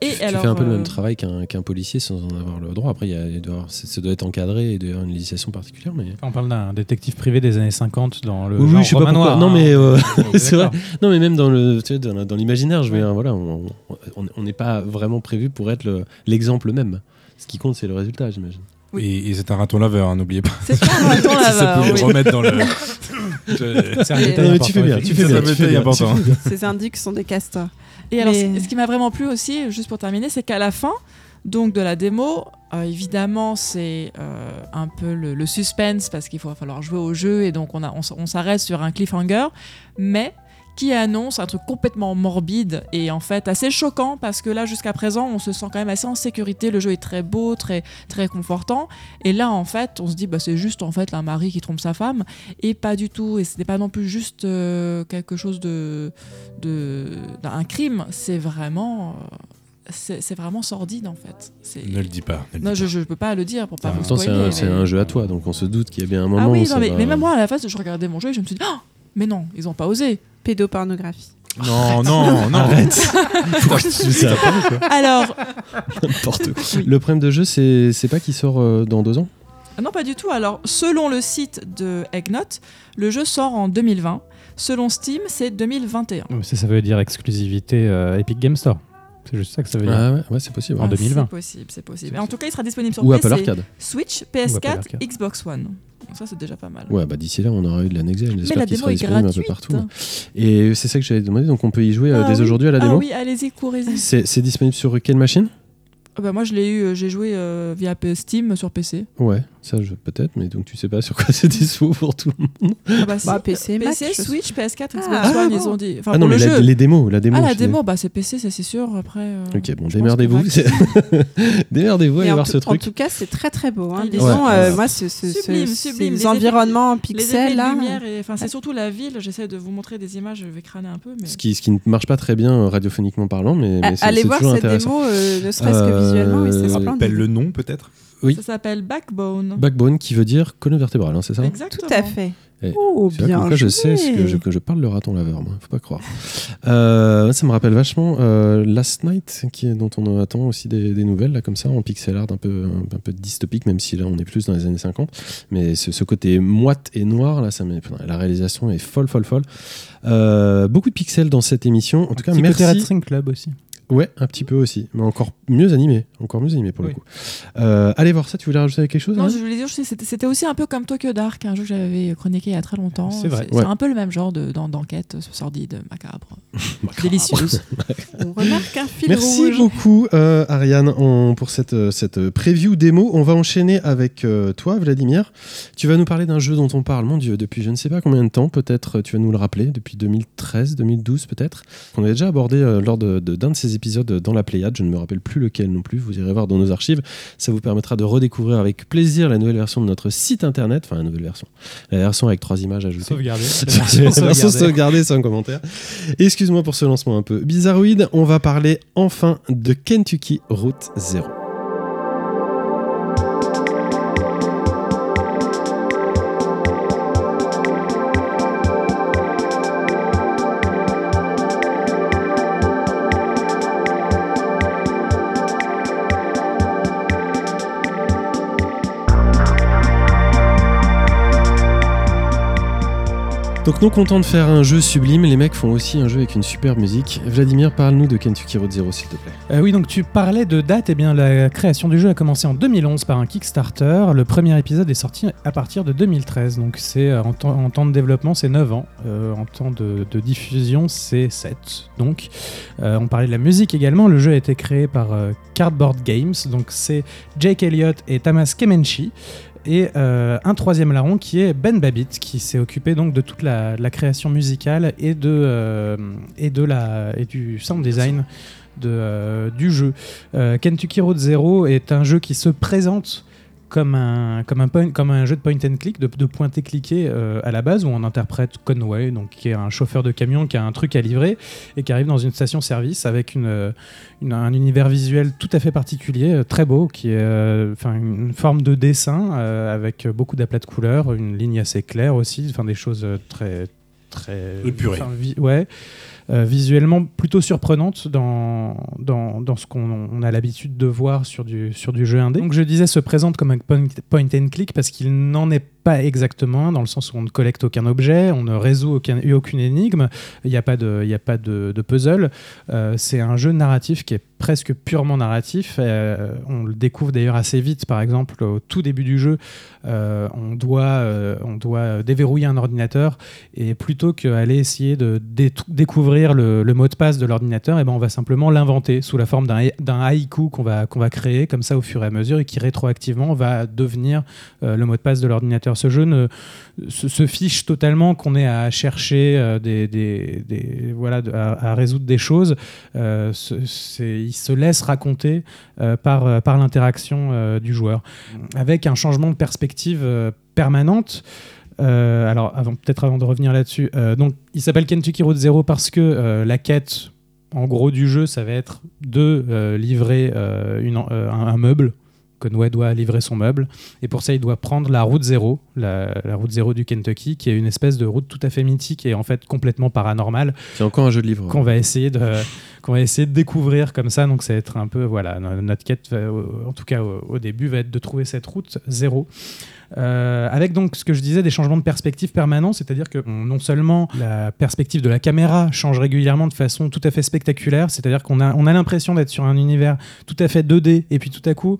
et Tu alors, fais un peu le euh, même travail qu'un policier sans en avoir le droit. Après, il y a- il doit avoir- ça doit être encadré et doit y avoir une législation particulière. Mais... On parle d'un détective privé des années 50 dans le Oui, genre oui, je sais pas pourquoi. noir, Non, hein. mais euh, Oui, c'est vrai. Non, mais même dans le, tu sais, dans, dans l'imaginaire, je veux dire, voilà, on n'est pas vraiment prévu pour être le- l'exemple même. Ce qui compte, c'est le résultat, j'imagine. Oui. Et, et c'est un raton laveur, hein, n'oubliez pas. C'est pas un raton si ça laveur, peut oui. remettre dans le. C'est un détail Non, mais tu important, fais bien, tu fais bien. tu fais bien, important. tu fais bien. Ces indices sont des castors. Et alors, Mais- ce qui m'a vraiment plu aussi, juste pour terminer, c'est qu'à la fin donc de la démo, euh, évidemment, c'est euh, un peu le, le suspense parce qu'il va falloir jouer au jeu et donc on, a- on s- on s'arrête sur un cliffhanger, mais qui annonce un truc complètement morbide et en fait assez choquant parce que là jusqu'à présent on se sent quand même assez en sécurité. Le jeu est très beau très très confortant. Et là en fait on se dit bah c'est juste en fait un mari qui trompe sa femme et pas du tout. Et ce n'est pas non plus juste euh, quelque chose de de d'un crime. C'est vraiment euh, c'est vraiment sordide en fait. Ne le dis pas. le Non, dis je, peux pas le dire pour pas En vous même Pourtant, c'est un, mais- un jeu à toi, donc on se doute qu'il y a bien un moment Ah oui, où non, mais, va- mais même moi à la face, je regardais mon jeu et je me suis dit, Ah mais non, ils ont pas osé. Pédopornographie. Non, non, non. Arrête Pourquoi tu ça Alors, N'importe quoi. Oui. Le problème de jeu, c'est c'est pas qu'il sort euh, dans deux ans? Ah Non, pas du tout. Alors, selon le site de Eggnote, le jeu sort en 2020. Selon Steam, c'est 2021. Mais Ça, ça veut dire exclusivité euh, Epic Game Store. C'est juste ça que ça veut dire. Ah ouais, ouais c'est possible. En ouais. 2020. C'est possible, c'est possible. En tout cas, il sera disponible sur Ou Apple PC, Arcade. Switch, Apple PS4, Arcade. Xbox One. Donc ça, c'est déjà pas mal. Ouais, bah d'ici là, on aura eu de la next gen. Mais J'espère la qu'il démo sera est disponible un peu gratuite. partout. Et c'est ça que j'avais demandé, donc on peut y jouer euh, Ah dès oui. aujourd'hui à la Ah démo oui, allez-y, courez-y. C'est c'est disponible sur quelle machine? Ah bah, moi, je l'ai eu, euh, j'ai joué euh, via P- Steam sur PC. Ouais, ça je peut-être, mais donc tu sais pas sur quoi c'est dispo pour tout le monde. Ah bah. Bah, PC, Mac, PC, Switch, PS4, Xbox Ah, One, bon. ils ont dit. Enfin, ah non, mais le la- jeu. les démos, la démo. ah, la démo, bah, c'est PC, ça c'est sûr. Après. euh, Ok, bon, démerdez-vous. Démerdez-vous, allez Et en, voir tout, ce en truc. tout cas, c'est très très beau. Hein. Ah, il est Disons, Ouais. euh, Ouais. moi, ce, Sublime, ces sublime. Les environnements en pixels là. enfin, c'est surtout la ville. J'essaie de vous montrer des images, je vais crâner un peu. Mais... Ce qui, ce qui ne marche pas très bien euh, radiophoniquement parlant, mais, mais c'est Allez voir cette démo, ne serait-ce que visuellement. Rappelle le nom peut-être? Oui. Ça s'appelle Backbone. Backbone qui veut dire colonne vertébrale, hein, c'est ça Exactement. Tout à fait. Oh, là bien comme quoi je sais ce que je, que je parle le raton laveur, moi, faut pas croire. Euh, ça me rappelle vachement euh, Last Night, qui est, dont on attend aussi des, des nouvelles, là, comme ça, en pixel art un peu, un, un peu dystopique, même si là on est plus dans les années 50. Mais ce, ce côté moite et noir, là, ça la réalisation est folle, folle, folle. Euh, beaucoup de pixels dans cette émission. En tout cas, Petit côté Red merci. String Club aussi. Ouais, un petit peu aussi, mais encore mieux animé, encore mieux animé pour le coup. Euh, allez voir ça, tu voulais rajouter quelque chose Non, hein je voulais dire, c'était aussi un peu comme Tokyo Dark, un jeu que j'avais chroniqué il y a très longtemps. C'est vrai. Ouais. un peu le même genre de- d'en- d'enquête euh, sordide, macabre, Macabre. délicieuse. On remarque un fil Merci rouge. beaucoup euh, Ariane on- pour cette, cette preview démo. On va enchaîner avec euh, toi Vladimir. Tu vas nous parler d'un jeu dont on parle, mon Dieu, depuis je ne sais pas combien de temps. Peut-être tu vas nous le rappeler, depuis 2013, 2012 peut-être. Qu'on avait déjà abordé euh, lors de- de- d'un de, ces épisodes dans la Pléiade. Je ne me rappelle plus lequel non plus. Vous irez voir dans nos archives. Ça vous permettra de redécouvrir avec plaisir la nouvelle version de notre site internet. Enfin la nouvelle version. La version avec trois images ajoutées. Sauvegardé. La version sauvegardée sans commentaire. Excuse-moi pour ce lancement un peu bizarroïde. On va parler enfin de Kentucky Route Zero. Donc non content de faire un jeu sublime, les mecs font aussi un jeu avec une super musique. Vladimir, parle-nous de Kentucky Road Zero s'il te plaît. Euh, oui, donc tu parlais de date. Eh bien, la création du jeu a commencé en 2011 par un Kickstarter. Le premier épisode est sorti à partir de 2013. Donc, c'est euh, en, temps- de développement, c'est 9 ans. Euh, en temps de, diffusion, c'est 7. Donc, on parlait de la musique également. Le jeu a été créé par Cardboard Games. Donc, c'est Jake Elliott et Tamas Kemenchi. Et euh, un troisième larron qui est Ben Babbitt, qui s'est occupé donc de toute la, la création musicale et, de, euh, et, de la, et du sound design de, euh, du jeu. Kentucky Road Zero est un jeu qui se présente comme un, comme un, point- comme un jeu de point and click, de, de pointer cliquer euh, à la base, où on interprète Conway, donc, qui est un chauffeur de camion qui a un truc à livrer et qui arrive dans une station-service avec une, euh, une- un univers visuel tout à fait particulier, euh, très beau, qui est euh, une forme de dessin euh, avec beaucoup d'aplats de couleurs, une ligne assez claire aussi, enfin des choses très très Épurées. ouais visuellement plutôt surprenante dans, dans, dans ce qu'on on a l'habitude de voir sur du, sur du jeu indé. Donc je disais se présente comme un point, point and click parce qu'il n'en est pas exactement un, dans le sens où on ne collecte aucun objet, on ne résout aucun, aucune énigme, il n'y a pas de, y a pas de, puzzle. Euh, c'est un jeu narratif qui est presque purement narratif. Euh, on le découvre d'ailleurs assez vite, par exemple au tout début du jeu, euh, on, doit, on doit déverrouiller un ordinateur et plutôt qu'aller essayer de dé- découvrir le, mot de passe de l'ordinateur, eh ben on va simplement l'inventer sous la forme d'un haïku qu'on va, qu'on va créer comme ça au fur et à mesure et qui rétroactivement va devenir le mot de passe de l'ordinateur. Ce jeu ne, se, se fiche totalement qu'on ait à chercher euh, des, voilà, à, résoudre des choses. Euh, il se laisse raconter euh, par, euh, par l'interaction euh, du joueur avec un changement de perspective euh, permanente. Euh, alors, peut-être avant de revenir là-dessus, euh, donc il s'appelle Kentucky Road Zero parce que euh, la quête en gros du jeu, ça va être de euh, livrer euh, euh, un meuble. Conway doit livrer son meuble. Et pour ça, il doit prendre la route zéro, la, la route zéro du Kentucky, qui est une espèce de route tout à fait mythique et en fait complètement paranormale C'est encore un jeu de livre. qu'on va essayer de qu'on va essayer de découvrir comme ça donc ça va être un peu voilà no- notre quête va- en tout cas au, au début va être de trouver cette route zéro Euh, avec donc ce que je disais des changements de perspective permanents c'est-à-dire que on- non seulement la perspective de la caméra change régulièrement de façon tout à fait spectaculaire c'est-à-dire qu'on a on a l'impression d'être sur un univers tout à fait 2D et puis tout à coup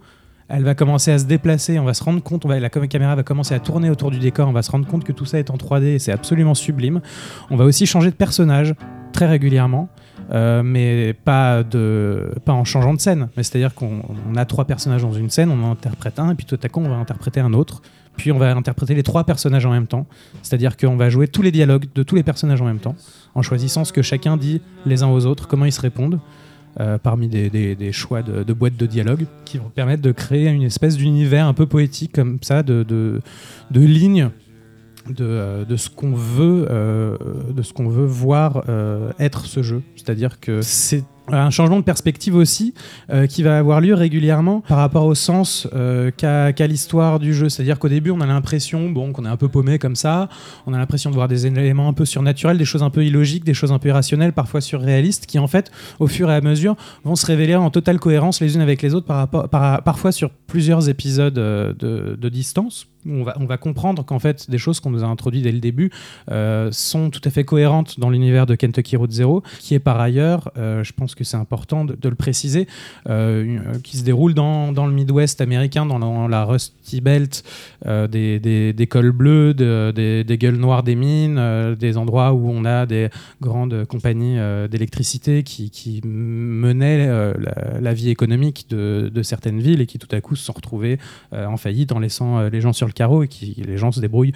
elle va commencer à se déplacer, on va se rendre compte, la caméra va commencer à tourner autour du décor, on va se rendre compte que tout ça est en 3D et c'est absolument sublime. On va aussi changer de personnage très régulièrement, euh, mais pas, pas en changeant de scène. Mais C'est-à-dire qu'on on a trois personnages dans une scène, on en interprète un, et puis tout à coup on va interpréter un autre. Puis on va interpréter les trois personnages en même temps. C'est-à-dire qu'on va jouer tous les dialogues de tous les personnages en même temps, en choisissant ce que chacun dit les uns aux autres, comment ils se répondent. Euh, parmi des, des- choix de, boîtes de dialogue qui vont permettre de créer une espèce d'univers un peu poétique comme ça, de, de, de lignes de, euh, de ce qu'on veut, euh, de ce qu'on veut voir être ce jeu. C'est-à-dire que c'est un changement de perspective aussi euh, qui va avoir lieu régulièrement par rapport au sens euh, qu'a l'histoire du jeu. C'est-à-dire qu'au début, on a l'impression bon, qu'on est un peu paumé comme ça, on a l'impression de voir des éléments un peu surnaturels, des choses un peu illogiques, des choses un peu irrationnelles, parfois surréalistes, qui en fait, au fur et à mesure, vont se révéler en totale cohérence les unes avec les autres, par rapport, par- parfois sur plusieurs épisodes euh, de, distance. On va, on va comprendre qu'en fait, des choses qu'on nous a introduites dès le début euh, sont tout à fait cohérentes dans l'univers de Kentucky Route Zero, qui est par ailleurs, euh, je pense que c'est important de, le préciser, euh, euh, qui se déroule dans, dans le Midwest américain, dans la, Rusty Belt, euh, des, des, des cols bleus, de- des, des gueules noires des mines, des endroits où on a des grandes compagnies d'électricité qui, qui menaient la, vie économique de, de certaines villes et qui tout à coup se sont retrouvées en faillite en laissant les gens sur le carreau et qui les gens se débrouillent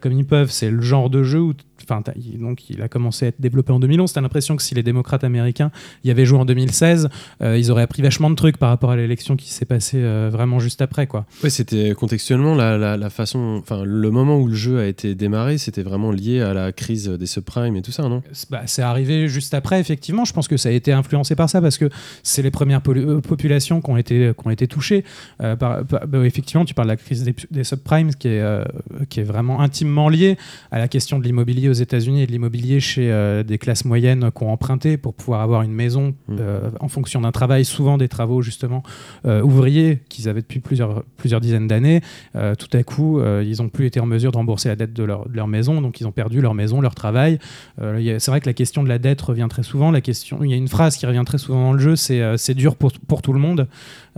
comme ils peuvent. C'est le genre de jeu où Enfin, donc, il a commencé à être développé en 2011. T'as l'impression que si les démocrates américains y avaient joué en 2016, euh, ils auraient appris vachement de trucs par rapport à l'élection qui s'est passée euh, vraiment juste après, quoi. Ouais, c'était contextuellement la, la, la façon, enfin le moment où le jeu a été démarré, c'était vraiment lié à la crise des subprimes et tout ça, non? C'est- bah, c'est arrivé juste après, effectivement. Je pense que ça a été influencé par ça parce que c'est les premières euh, populations qui ont été, qui ont été touchées. Euh, par- par- bah, effectivement, tu parles de la crise des, des subprimes qui est, euh, qui est vraiment intimement liée à la question de l'immobilier aux États-Unis et de l'immobilier chez euh, des classes moyennes qui ont emprunté pour pouvoir avoir une maison Mm. euh, en fonction d'un travail, souvent des travaux justement euh, ouvriers qu'ils avaient depuis plusieurs, plusieurs dizaines d'années. Euh, tout à coup, ils n'ont plus été en mesure de rembourser la dette de leur, de leur maison, donc ils ont perdu leur maison, leur travail. C'est vrai que la question de la dette revient très souvent. La question, il y a une phrase qui revient très souvent dans le jeu, c'est c'est dur pour, pour tout le monde.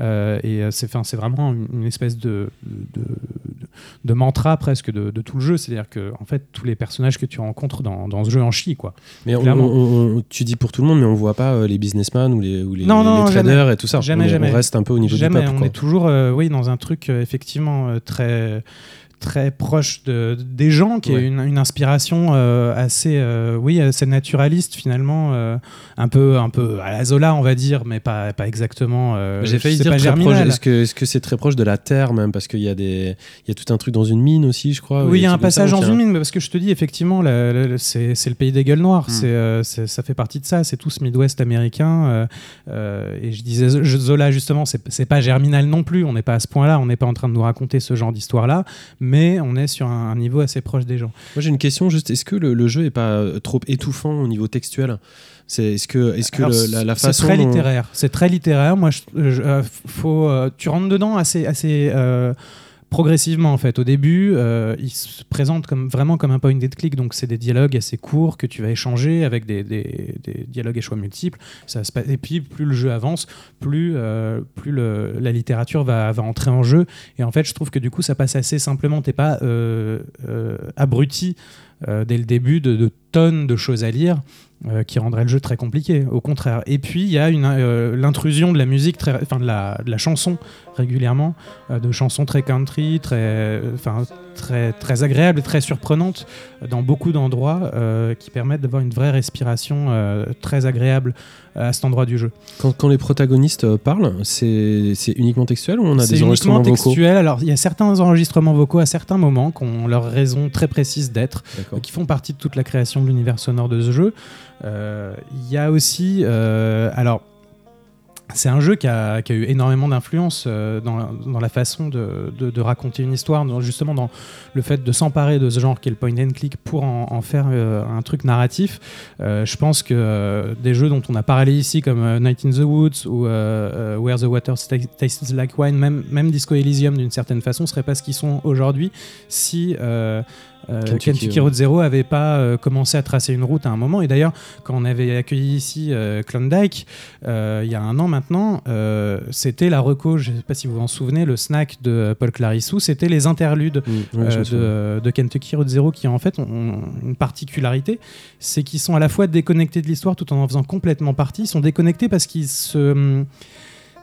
Euh, et euh, c'est vraiment une, une espèce de, de, de- de mantra presque de, tout le jeu. C'est-à-dire que en fait, tous les personnages que tu rencontres dans, dans ce jeu en chient. Quoi. Mais on- Clairement. on- on- tu dis pour tout le monde, mais on voit pas euh, les businessmen ou les, ou les, Non, les non, traders et tout ça. Jamais, on, est- jamais. on reste un peu au niveau Jamais, du peuple. on quoi. est toujours oui, dans un truc effectivement très très proche de, des gens, qui Ouais. est une, une inspiration euh, assez, euh, oui, assez naturaliste finalement, euh, un peu, un peu à la Zola, on va dire, mais pas, pas exactement. J'ai failli dire très proche. germinal. Est-ce que est-ce que c'est très proche de la terre même parce qu'il y a des il y a tout un truc dans une mine aussi, je crois. Oui, il y a un ça, passage dans une un- mine, mais parce que je te dis, effectivement, c'est c'est le pays des gueules noires. Mm. C'est, ça fait partie de ça. C'est tout ce Midwest américain. et je disais, Zola, justement, c'est c'est pas germinal non plus. On n'est pas à ce point-là. On n'est pas en train de nous raconter ce genre d'histoire-là. Mais on est sur un, un niveau assez proche des gens. Moi j'ai une question juste est-ce que le, le jeu est pas euh, trop étouffant au niveau textuel? C'est est-ce que est-ce que Alors, le- la, la c'est façon très littéraire. C'est très littéraire. Moi, je, je- euh, faut, euh, tu rentres dedans assez, assez euh, progressivement en fait. Au début, euh, il se présente vraiment comme un point and click, donc c'est des dialogues assez courts que tu vas échanger avec des, dialogues et choix multiples. Ça et puis plus le jeu avance, plus euh, la littérature va, entrer en jeu. Et en fait, je trouve que du coup, ça passe assez simplement. T'es pas euh, abruti euh, dès le début de, tonnes de choses à lire euh, qui rendraient le jeu très compliqué. Au contraire. Et puis il y a euh, l'intrusion de la musique, enfin de la, de la chanson régulièrement, de chansons très country, très, très très agréables et très surprenantes dans beaucoup d'endroits qui permettent d'avoir une vraie respiration très agréable à cet endroit du jeu. quand, quand les protagonistes euh, parlent, c'est uniquement textuel ou on a des enregistrements uniquement vocaux textuel. Alors, il y a certains enregistrements vocaux à certains moments qui ont leur raison très précise d'être. D'accord. qui font partie de toute la création de l'univers sonore de ce jeu. Euh, Il y a aussi, euh, alors, c'est un jeu qui a, qui eu énormément d'influence euh, dans, la- façon de, raconter une histoire, justement dans le fait de s'emparer de ce genre qu'est le point and click pour en, faire euh, un truc narratif. Euh, je pense que des jeux dont on a parlé ici, comme Night in the Woods ou Where the Water Tastes Like Wine, même, Disco Elysium d'une certaine façon, seraient pas ce qu'ils sont aujourd'hui si euh, Kentucky. Road Zero avait pas euh, commencé à tracer une route à un moment. Et d'ailleurs, quand on avait accueilli ici euh, Klondike, euh, il y a un an maintenant, c'était la reco, je sais pas si vous vous en souvenez, le snack de Paul Clarissou, c'était les interludes Mm, de, de Kentucky Road Zero qui en fait ont, ont une particularité, c'est qu'ils sont à la fois déconnectés de l'histoire tout en en faisant complètement partie. Ils sont déconnectés parce qu'ils se hum,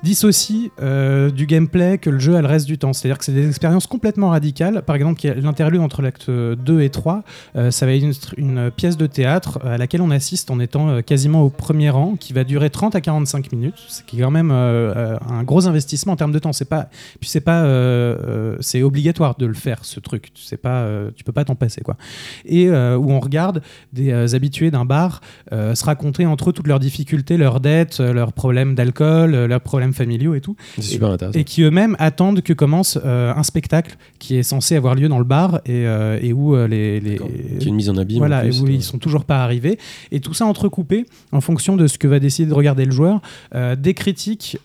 dissocient euh, du gameplay que le jeu a le reste du temps. C'est-à-dire que c'est des expériences complètement radicales. Par exemple, l'interlude entre l'acte 2 et 3, euh, ça va être une, pièce de théâtre à laquelle on assiste en étant euh, quasiment au premier rang, qui va durer 30 à 45 minutes, ce qui est quand même euh, euh, un gros investissement en termes de temps. C'est pas, puis c'est pas, euh, euh, c'est obligatoire de le faire ce truc. C'est pas, euh, tu peux pas t'en passer quoi. Et euh, où on regarde des euh, habitués d'un bar euh, se raconter entre eux toutes leurs difficultés, leurs dettes, euh, leurs problèmes d'alcool, euh, leurs problèmes familiaux et tout C'est super intéressant. et qui eux-mêmes attendent que commence euh, un spectacle qui est censé avoir lieu dans le bar et, euh, et où euh, les. Qui est une mise en abîme. voilà, en plus, et où ils sont toujours pas arrivés. Et tout ça entrecoupé en fonction de ce que va décider de regarder le joueur. Des critiques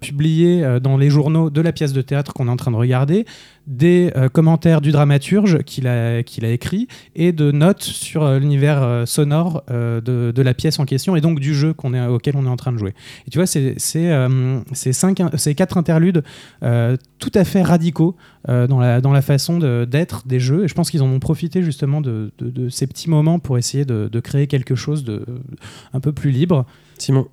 publiées dans les journaux de la pièce de théâtre qu'on est en train de regarder, des euh, commentaires du dramaturge qu'il a, a écrit et de notes sur euh, l'univers euh, sonore de, de la pièce en question et donc du jeu est, auquel on est en train de jouer. Et tu vois, c'est ces quatre interludes tout à fait radicaux dans, la, dans la façon d'être des jeux. Et je pense qu'ils en ont profité justement de, de- ces petits moments pour essayer de créer quelque chose de un peu plus libre. Simon.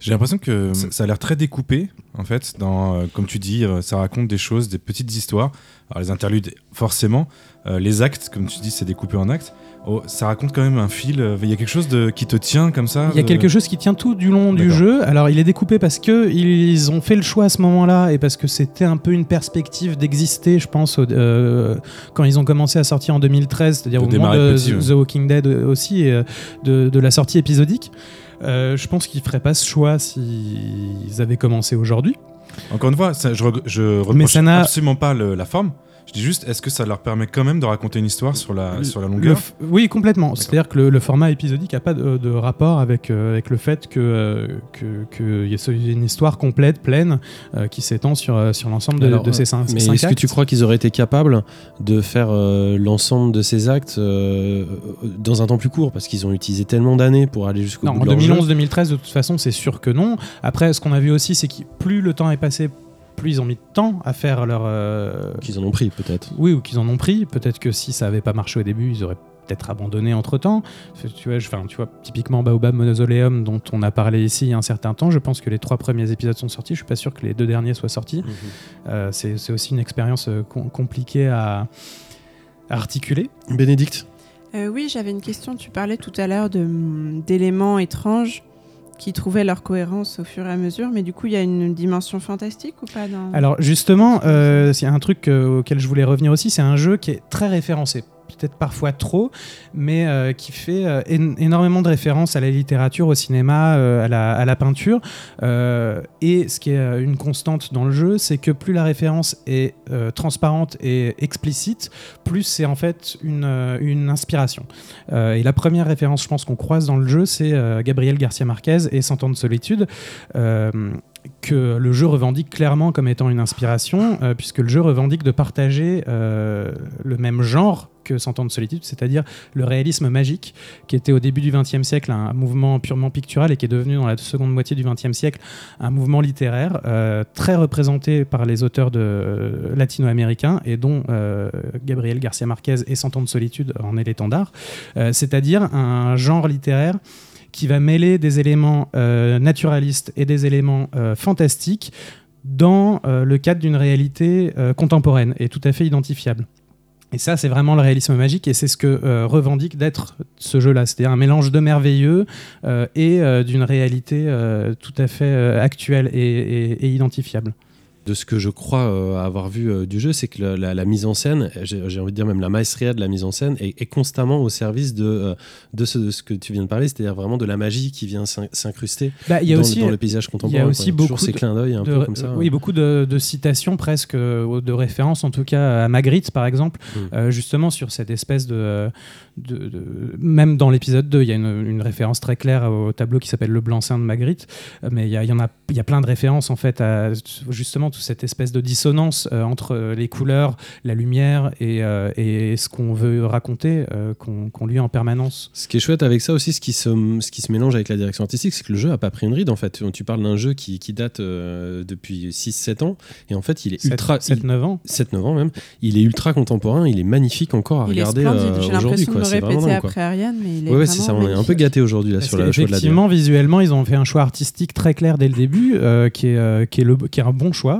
J'ai l'impression que ça ça a l'air très découpé, en fait. Dans, euh, comme tu dis, euh, ça raconte des choses, des petites histoires. Alors, les interludes, forcément. Euh, les actes, comme tu dis, c'est découpé en actes. Oh, ça raconte quand même un fil. euh, Il y a quelque chose de, qui te tient comme ça. Il y a de- quelque chose qui tient tout du long du jeu. Alors, il est découpé parce que ils ont fait le choix à ce moment-là et parce que c'était un peu une perspective d'exister, je pense, euh, quand ils ont commencé à sortir en 2013, c'est-à-dire au moment de petit, The- Walking Dead aussi et euh, de, de la sortie épisodique. Euh, je pense qu'ils feraient pas ce choix s'ils avaient commencé aujourd'hui. Encore une fois, ça, je, je reproche absolument pas le- la forme. Je dis juste, est-ce que ça leur permet quand même de raconter une histoire sur la, sur la longueur f- oui, complètement. C'est-à-dire que le, le format épisodique n'a pas de, de rapport avec, euh, avec le fait que euh, que- qu'il y ait une histoire complète, pleine, euh, qui s'étend sur, euh, sur l'ensemble de, Alors, de ces cinq, Mais est-ce que tu crois qu'ils auraient été capables de faire euh, l'ensemble de ces actes euh, dans un temps plus court? Parce qu'ils ont utilisé tellement d'années pour aller jusqu'au Non, bout en de leur jeu. 2011-2013, de toute façon, c'est sûr que non. Après, ce qu'on a vu aussi, c'est que plus le temps est passé, plus ils ont mis de temps à faire leur. euh, Qu'ils en ont pris, peut-être. Oui, ou qu'ils en ont pris. Peut-être que si ça avait pas marché au début, ils auraient peut-être abandonné entre temps. Tu vois, je- enfin, tu vois, typiquement Baobab Monozoleum, dont on a parlé ici il y a un certain temps, je pense que les trois premiers épisodes sont sortis. Je suis pas sûr que les deux derniers soient sortis. Euh, c'est c'est aussi une expérience euh, com- compliquée à, à articuler. Bénédicte? Euh, oui, j'avais une question. Tu parlais tout à l'heure d'éléments étranges qui trouvaient leur cohérence au fur et à mesure, mais du coup, il y a une dimension fantastique ou pas dans... Alors justement, euh, c'est un truc euh, auquel je voulais revenir aussi, c'est un jeu qui est très référencé. Peut-être parfois trop, mais euh, qui fait euh, én- énormément de références à la littérature, au cinéma, euh, à, la, peinture. Et ce qui est une constante dans le jeu, c'est que plus la référence est transparente et explicite, plus c'est en fait une, une inspiration. Et la première référence, je pense, qu'on croise dans le jeu, c'est Gabriel Garcia Marquez et Cent ans de solitude. Que le jeu revendique clairement comme étant une inspiration, euh, puisque le jeu revendique de partager euh, le même genre que Cent ans de solitude, c'est-à-dire le réalisme magique, qui était au début du XXe siècle un mouvement purement pictural et qui est devenu dans la seconde moitié du XXe siècle un mouvement littéraire euh, très représenté par les auteurs de, latino-américains et dont Gabriel Garcia Marquez et Cent ans de solitude en est l'étendard, c'est-à-dire un genre littéraire qui va mêler des éléments euh, naturalistes et des éléments euh, fantastiques dans euh, le cadre d'une réalité contemporaine et tout à fait identifiable. Et ça, c'est vraiment le réalisme magique et c'est ce que revendique d'être ce jeu-là, c'est-à-dire un mélange de merveilleux et d'une réalité tout à fait actuelle et identifiable. De ce que je crois euh, avoir vu euh, du jeu, c'est que la, la mise en scène, j'ai envie de dire même la maestria de la mise en scène, est, est constamment au service de, euh, de, ce, de ce que tu viens de parler, c'est-à-dire vraiment de la magie qui vient s'in- s'incruster Bah, il y a dans, aussi dans le paysage contemporain. aussi quoi. Toujours beaucoup ces clins d'œil un de- peu comme ça. oui, beaucoup de, citations presque, de références en tout cas à Magritte par exemple, Mm. justement sur cette espèce de, Même dans l'épisode 2, il y a une, une référence très claire au tableau qui s'appelle Le Blanc-Seing de Magritte, mais il y, a- il y en a, il y a plein de références en fait à justement toute cette espèce de dissonance euh, entre euh, les couleurs, la lumière et, euh, et ce qu'on veut raconter, euh, qu'on qu'on lit en permanence. Ce qui est chouette avec ça aussi, ce qui se, ce qui se mélange avec la direction artistique, c'est que le jeu a pas pris une ride en fait. Tu- parles d'un jeu qui, qui date euh, depuis 6-7 ans et en fait il est ultra. 7-9 ans. 7-9 ans même. Il est ultra contemporain, il est magnifique encore à Il regarder euh, J'ai aujourd'hui. l'impression de après Ariane, mais il est Ouais, ouais, c'est ça, on est un peu gâté aujourd'hui là sur la choix de la. Effectivement, visuellement, ils ont fait un choix artistique très clair dès le début, euh, qui, est, euh, qui, est le, qui est un bon choix.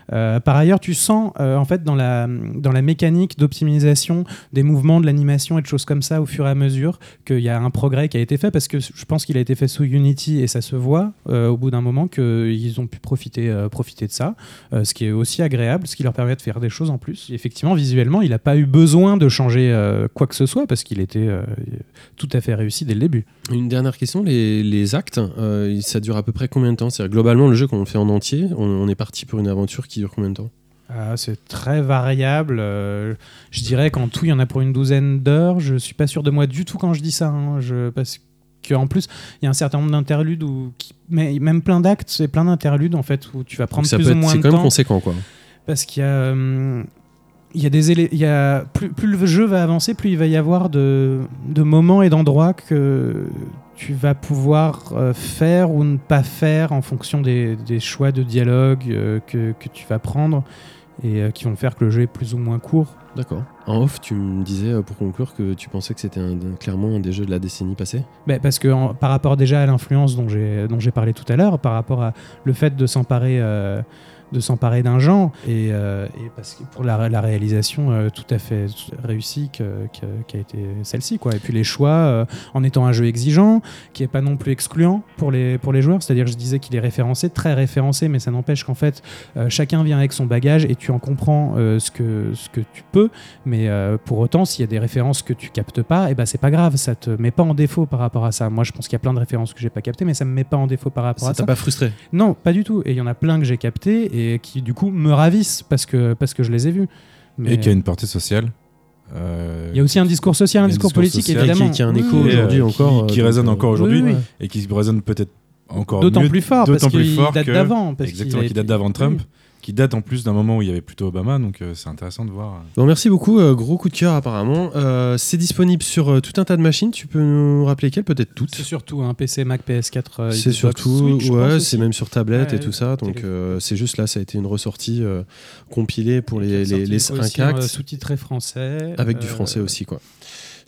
Euh, par ailleurs, tu sens euh, en fait dans la, dans la mécanique d'optimisation des mouvements, de l'animation et de choses comme ça au fur et à mesure qu'il y a un progrès qui a été fait parce que je pense qu'il a été fait sous Unity et ça se voit euh, au bout d'un moment qu'ils ont pu profiter, profiter de ça, ce qui est aussi agréable, ce qui leur permet de faire des choses en plus. Effectivement, visuellement, il n'a pas eu besoin de changer quoi que ce soit parce qu'il était tout à fait réussi dès le début. Une dernière question, les, actes, ça dure à peu près combien de temps? C'est-à-dire globalement le jeu qu'on fait en entier, on est parti pour une aventure qui dure combien de temps? Ah, c'est très variable. euh, je dirais qu'en tout, il y en a pour une douzaine d'heures. Je suis pas sûr de moi du tout quand je dis ça. hein, je, parce qu'en plus, il y a un certain nombre d'interludes, mais même plein d'actes, c'est plein d'interludes en fait, où tu vas prendre ça plus peut ou être- moins C'est de quand même temps. conséquent quoi. Parce qu'il y a. hum, il y a des il y a, plus, plus le jeu va avancer, plus il va y avoir de, de moments et d'endroits que tu vas pouvoir euh, faire ou ne pas faire en fonction des, des choix de dialogue euh, que, que tu vas prendre et euh, qui vont faire que le jeu est plus ou moins court. D'accord. En off, tu me disais pour conclure que tu pensais que c'était clairement un des jeux de la décennie passée? Ben, parce que en- par rapport déjà à l'influence dont j'ai dont j'ai parlé tout à l'heure, par rapport à le fait de s'emparer euh, de s'emparer d'un genre et, euh, et parce que pour la, la réalisation euh, tout à fait réussie que- que- qui a été celle-ci quoi. Et puis les choix euh, en étant un jeu exigeant, qui est pas non plus excluant pour les pour les joueurs. C'est-à-dire je disais qu'il est référencé, très référencé, mais ça n'empêche qu'en fait chacun vient avec son bagage et tu en comprends ce que ce que tu peux. Mais pour autant, s'il y a des références que tu captes pas, et ben c'est pas grave, ça te met pas en défaut par rapport à ça. Moi, je pense qu'il y a plein de références que j'ai pas captées, mais ça me met pas en défaut par rapport Ça à ça. t'a pas frustré? Non, pas du tout. Et il y en a plein que j'ai captés et qui du coup me ravissent parce que parce que je les ai vus. Mais Et qui a une portée sociale. Euh, il y a aussi un discours social, un discours discours politique social évidemment. qui- qui a un écho et, aujourd'hui qui- encore, Qui, euh, résonne encore aujourd'hui oui. et qui résonne peut-être encore D'autant plus fort parce d'autant plus qu'il fort date d'avant. parce Exactement, qui date d'avant Trump, Oui. Qui date en plus d'un moment où il y avait plutôt Obama, donc euh, c'est intéressant de voir. Bon, merci beaucoup. euh, gros coup de cœur apparemment. Euh, c'est disponible sur euh, tout un tas de machines. Tu peux nous rappeler quelles Peut-être toutes? C'est surtout un PC, Mac, PS4. euh, C'est Xbox, surtout, Switch, ouais, c'est même sur tablette Ouais, et tout ça. Donc euh, c'est juste là, ça a été une ressortie euh, compilée pour les, les, les aussi 5 en, actes. euh, sous-titré français. Avec du euh, français aussi, quoi.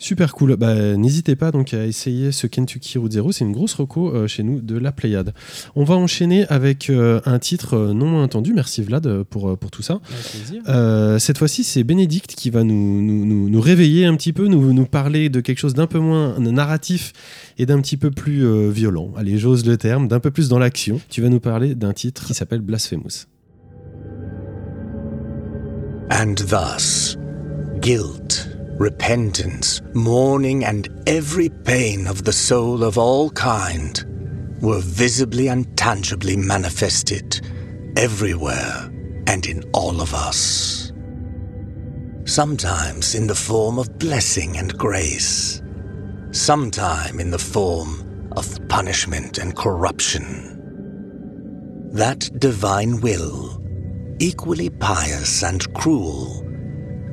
Super cool. Bah, N'hésitez pas donc à essayer ce Kentucky Route Zero. C'est une grosse reco euh, chez nous de la Pléiade. On va enchaîner avec euh, un titre euh, non moins entendu. Merci Vlad pour, pour tout ça. Euh, cette fois-ci, c'est Bénédicte qui va nous, nous, nous- nous réveiller un petit peu, nous, nous parler de quelque chose d'un peu moins narratif et d'un petit peu plus euh, violent. Allez, j'ose le terme, d'un peu plus dans l'action. Tu vas nous parler d'un titre qui s'appelle Blasphemous. And thus, guilt, repentance, mourning, and every pain of the soul of all kind were visibly and tangibly manifested everywhere and in all of us. Sometimes in the form of blessing and grace, sometime in the form of punishment and corruption. That divine will equally pious and cruel,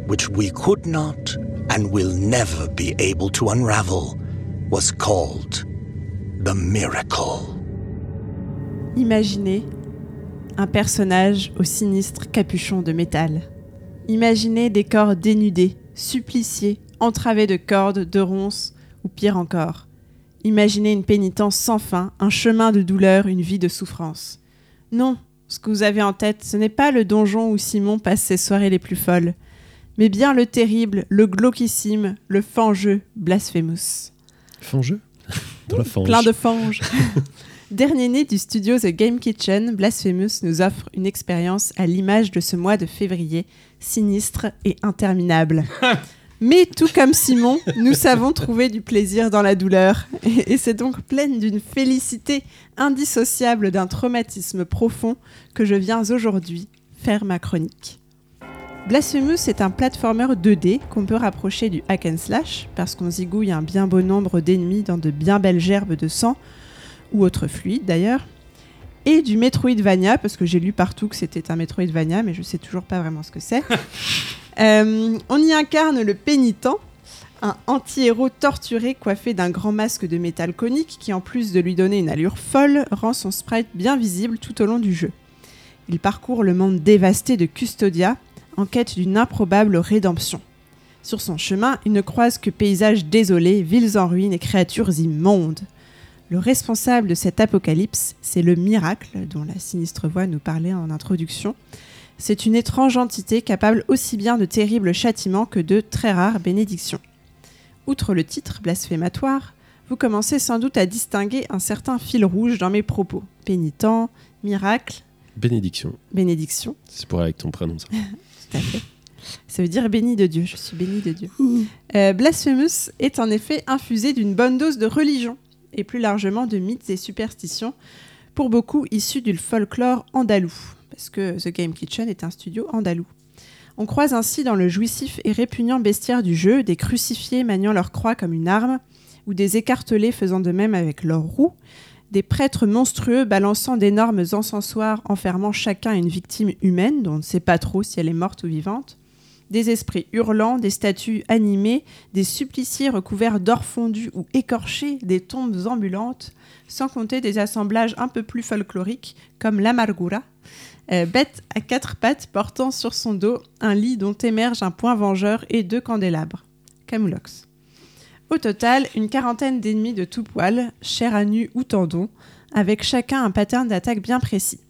which we could not and will never be able to unravel, was called the miracle. Imaginez un personnage au sinistre capuchon de métal. Imaginez des corps dénudés, suppliciés, entravés de cordes, de ronces, ou pire encore. Imaginez une pénitence sans fin, un chemin de douleur, une vie de souffrance. Non, ce que vous avez en tête, ce n'est pas le donjon où Simon passe ses soirées les plus folles, mais bien le terrible, le glauquissime, le fangeux Blasphemous. Fangeux Dans la fange. Plein de fanges. Dernier né du studio The Game Kitchen, Blasphemous nous offre une expérience à l'image de ce mois de février, sinistre et interminable. Mais tout comme Simon, nous savons trouver du plaisir dans la douleur. Et c'est donc pleine d'une félicité indissociable d'un traumatisme profond que je viens aujourd'hui faire ma chronique. Blasphemous est un platformer 2D qu'on peut rapprocher du hack and slash parce qu'on zigouille un bien beau nombre d'ennemis dans de bien belles gerbes de sang ou autres fluides d'ailleurs et du Metroidvania parce que j'ai lu partout que c'était un Metroidvania mais je sais toujours pas vraiment ce que c'est. Euh, on y incarne le pénitent, un anti-héros torturé coiffé d'un grand masque de métal conique qui en plus de lui donner une allure folle rend son sprite bien visible tout au long du jeu. Il parcourt le monde dévasté de Custodia en quête d'une improbable rédemption. Sur son chemin, il ne croise que paysages désolés, villes en ruine et créatures immondes. Le responsable de cet apocalypse, c'est le miracle dont la sinistre voix nous parlait en introduction. C'est une étrange entité capable aussi bien de terribles châtiments que de très rares bénédictions. Outre le titre blasphématoire, vous commencez sans doute à distinguer un certain fil rouge dans mes propos. Pénitent, miracle, Bénédiction. bénédiction. C'est pour aller avec ton prénom, ça. Tout à fait. Ça veut dire béni de Dieu. Je suis béni de Dieu. Euh, Blasphemous est en effet infusé d'une bonne dose de religion et plus largement de mythes et superstitions, pour beaucoup issus du folklore andalou, parce que The Game Kitchen est un studio andalou. On croise ainsi dans le jouissif et répugnant bestiaire du jeu des crucifiés maniant leur croix comme une arme, ou des écartelés faisant de même avec leurs roues, des prêtres monstrueux balançant d'énormes encensoirs enfermant chacun une victime humaine, dont on ne sait pas trop si elle est morte ou vivante, des esprits hurlants, des statues animées, des suppliciés recouverts d'or fondu ou écorchés, des tombes ambulantes, sans compter des assemblages un peu plus folkloriques comme l'amargura, euh, bête à quatre pattes portant sur son dos un lit dont émerge un point vengeur et deux candélabres. Camulox. Au total, une quarantaine d'ennemis de tout poil, chair à nu ou tendons, avec chacun un pattern d'attaque bien précis.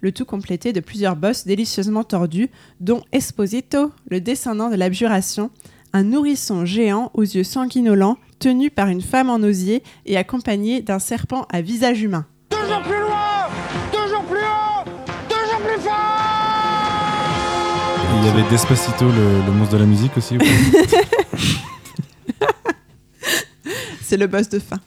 Le tout complété de plusieurs boss délicieusement tordus, dont Esposito, le descendant de l'abjuration, un nourrisson géant aux yeux sanguinolents, tenu par une femme en osier et accompagné d'un serpent à visage humain. Toujours plus loin Toujours plus haut Toujours plus fort Il y avait Despacito, le, le monstre de la musique aussi. ou C'est le boss de fin.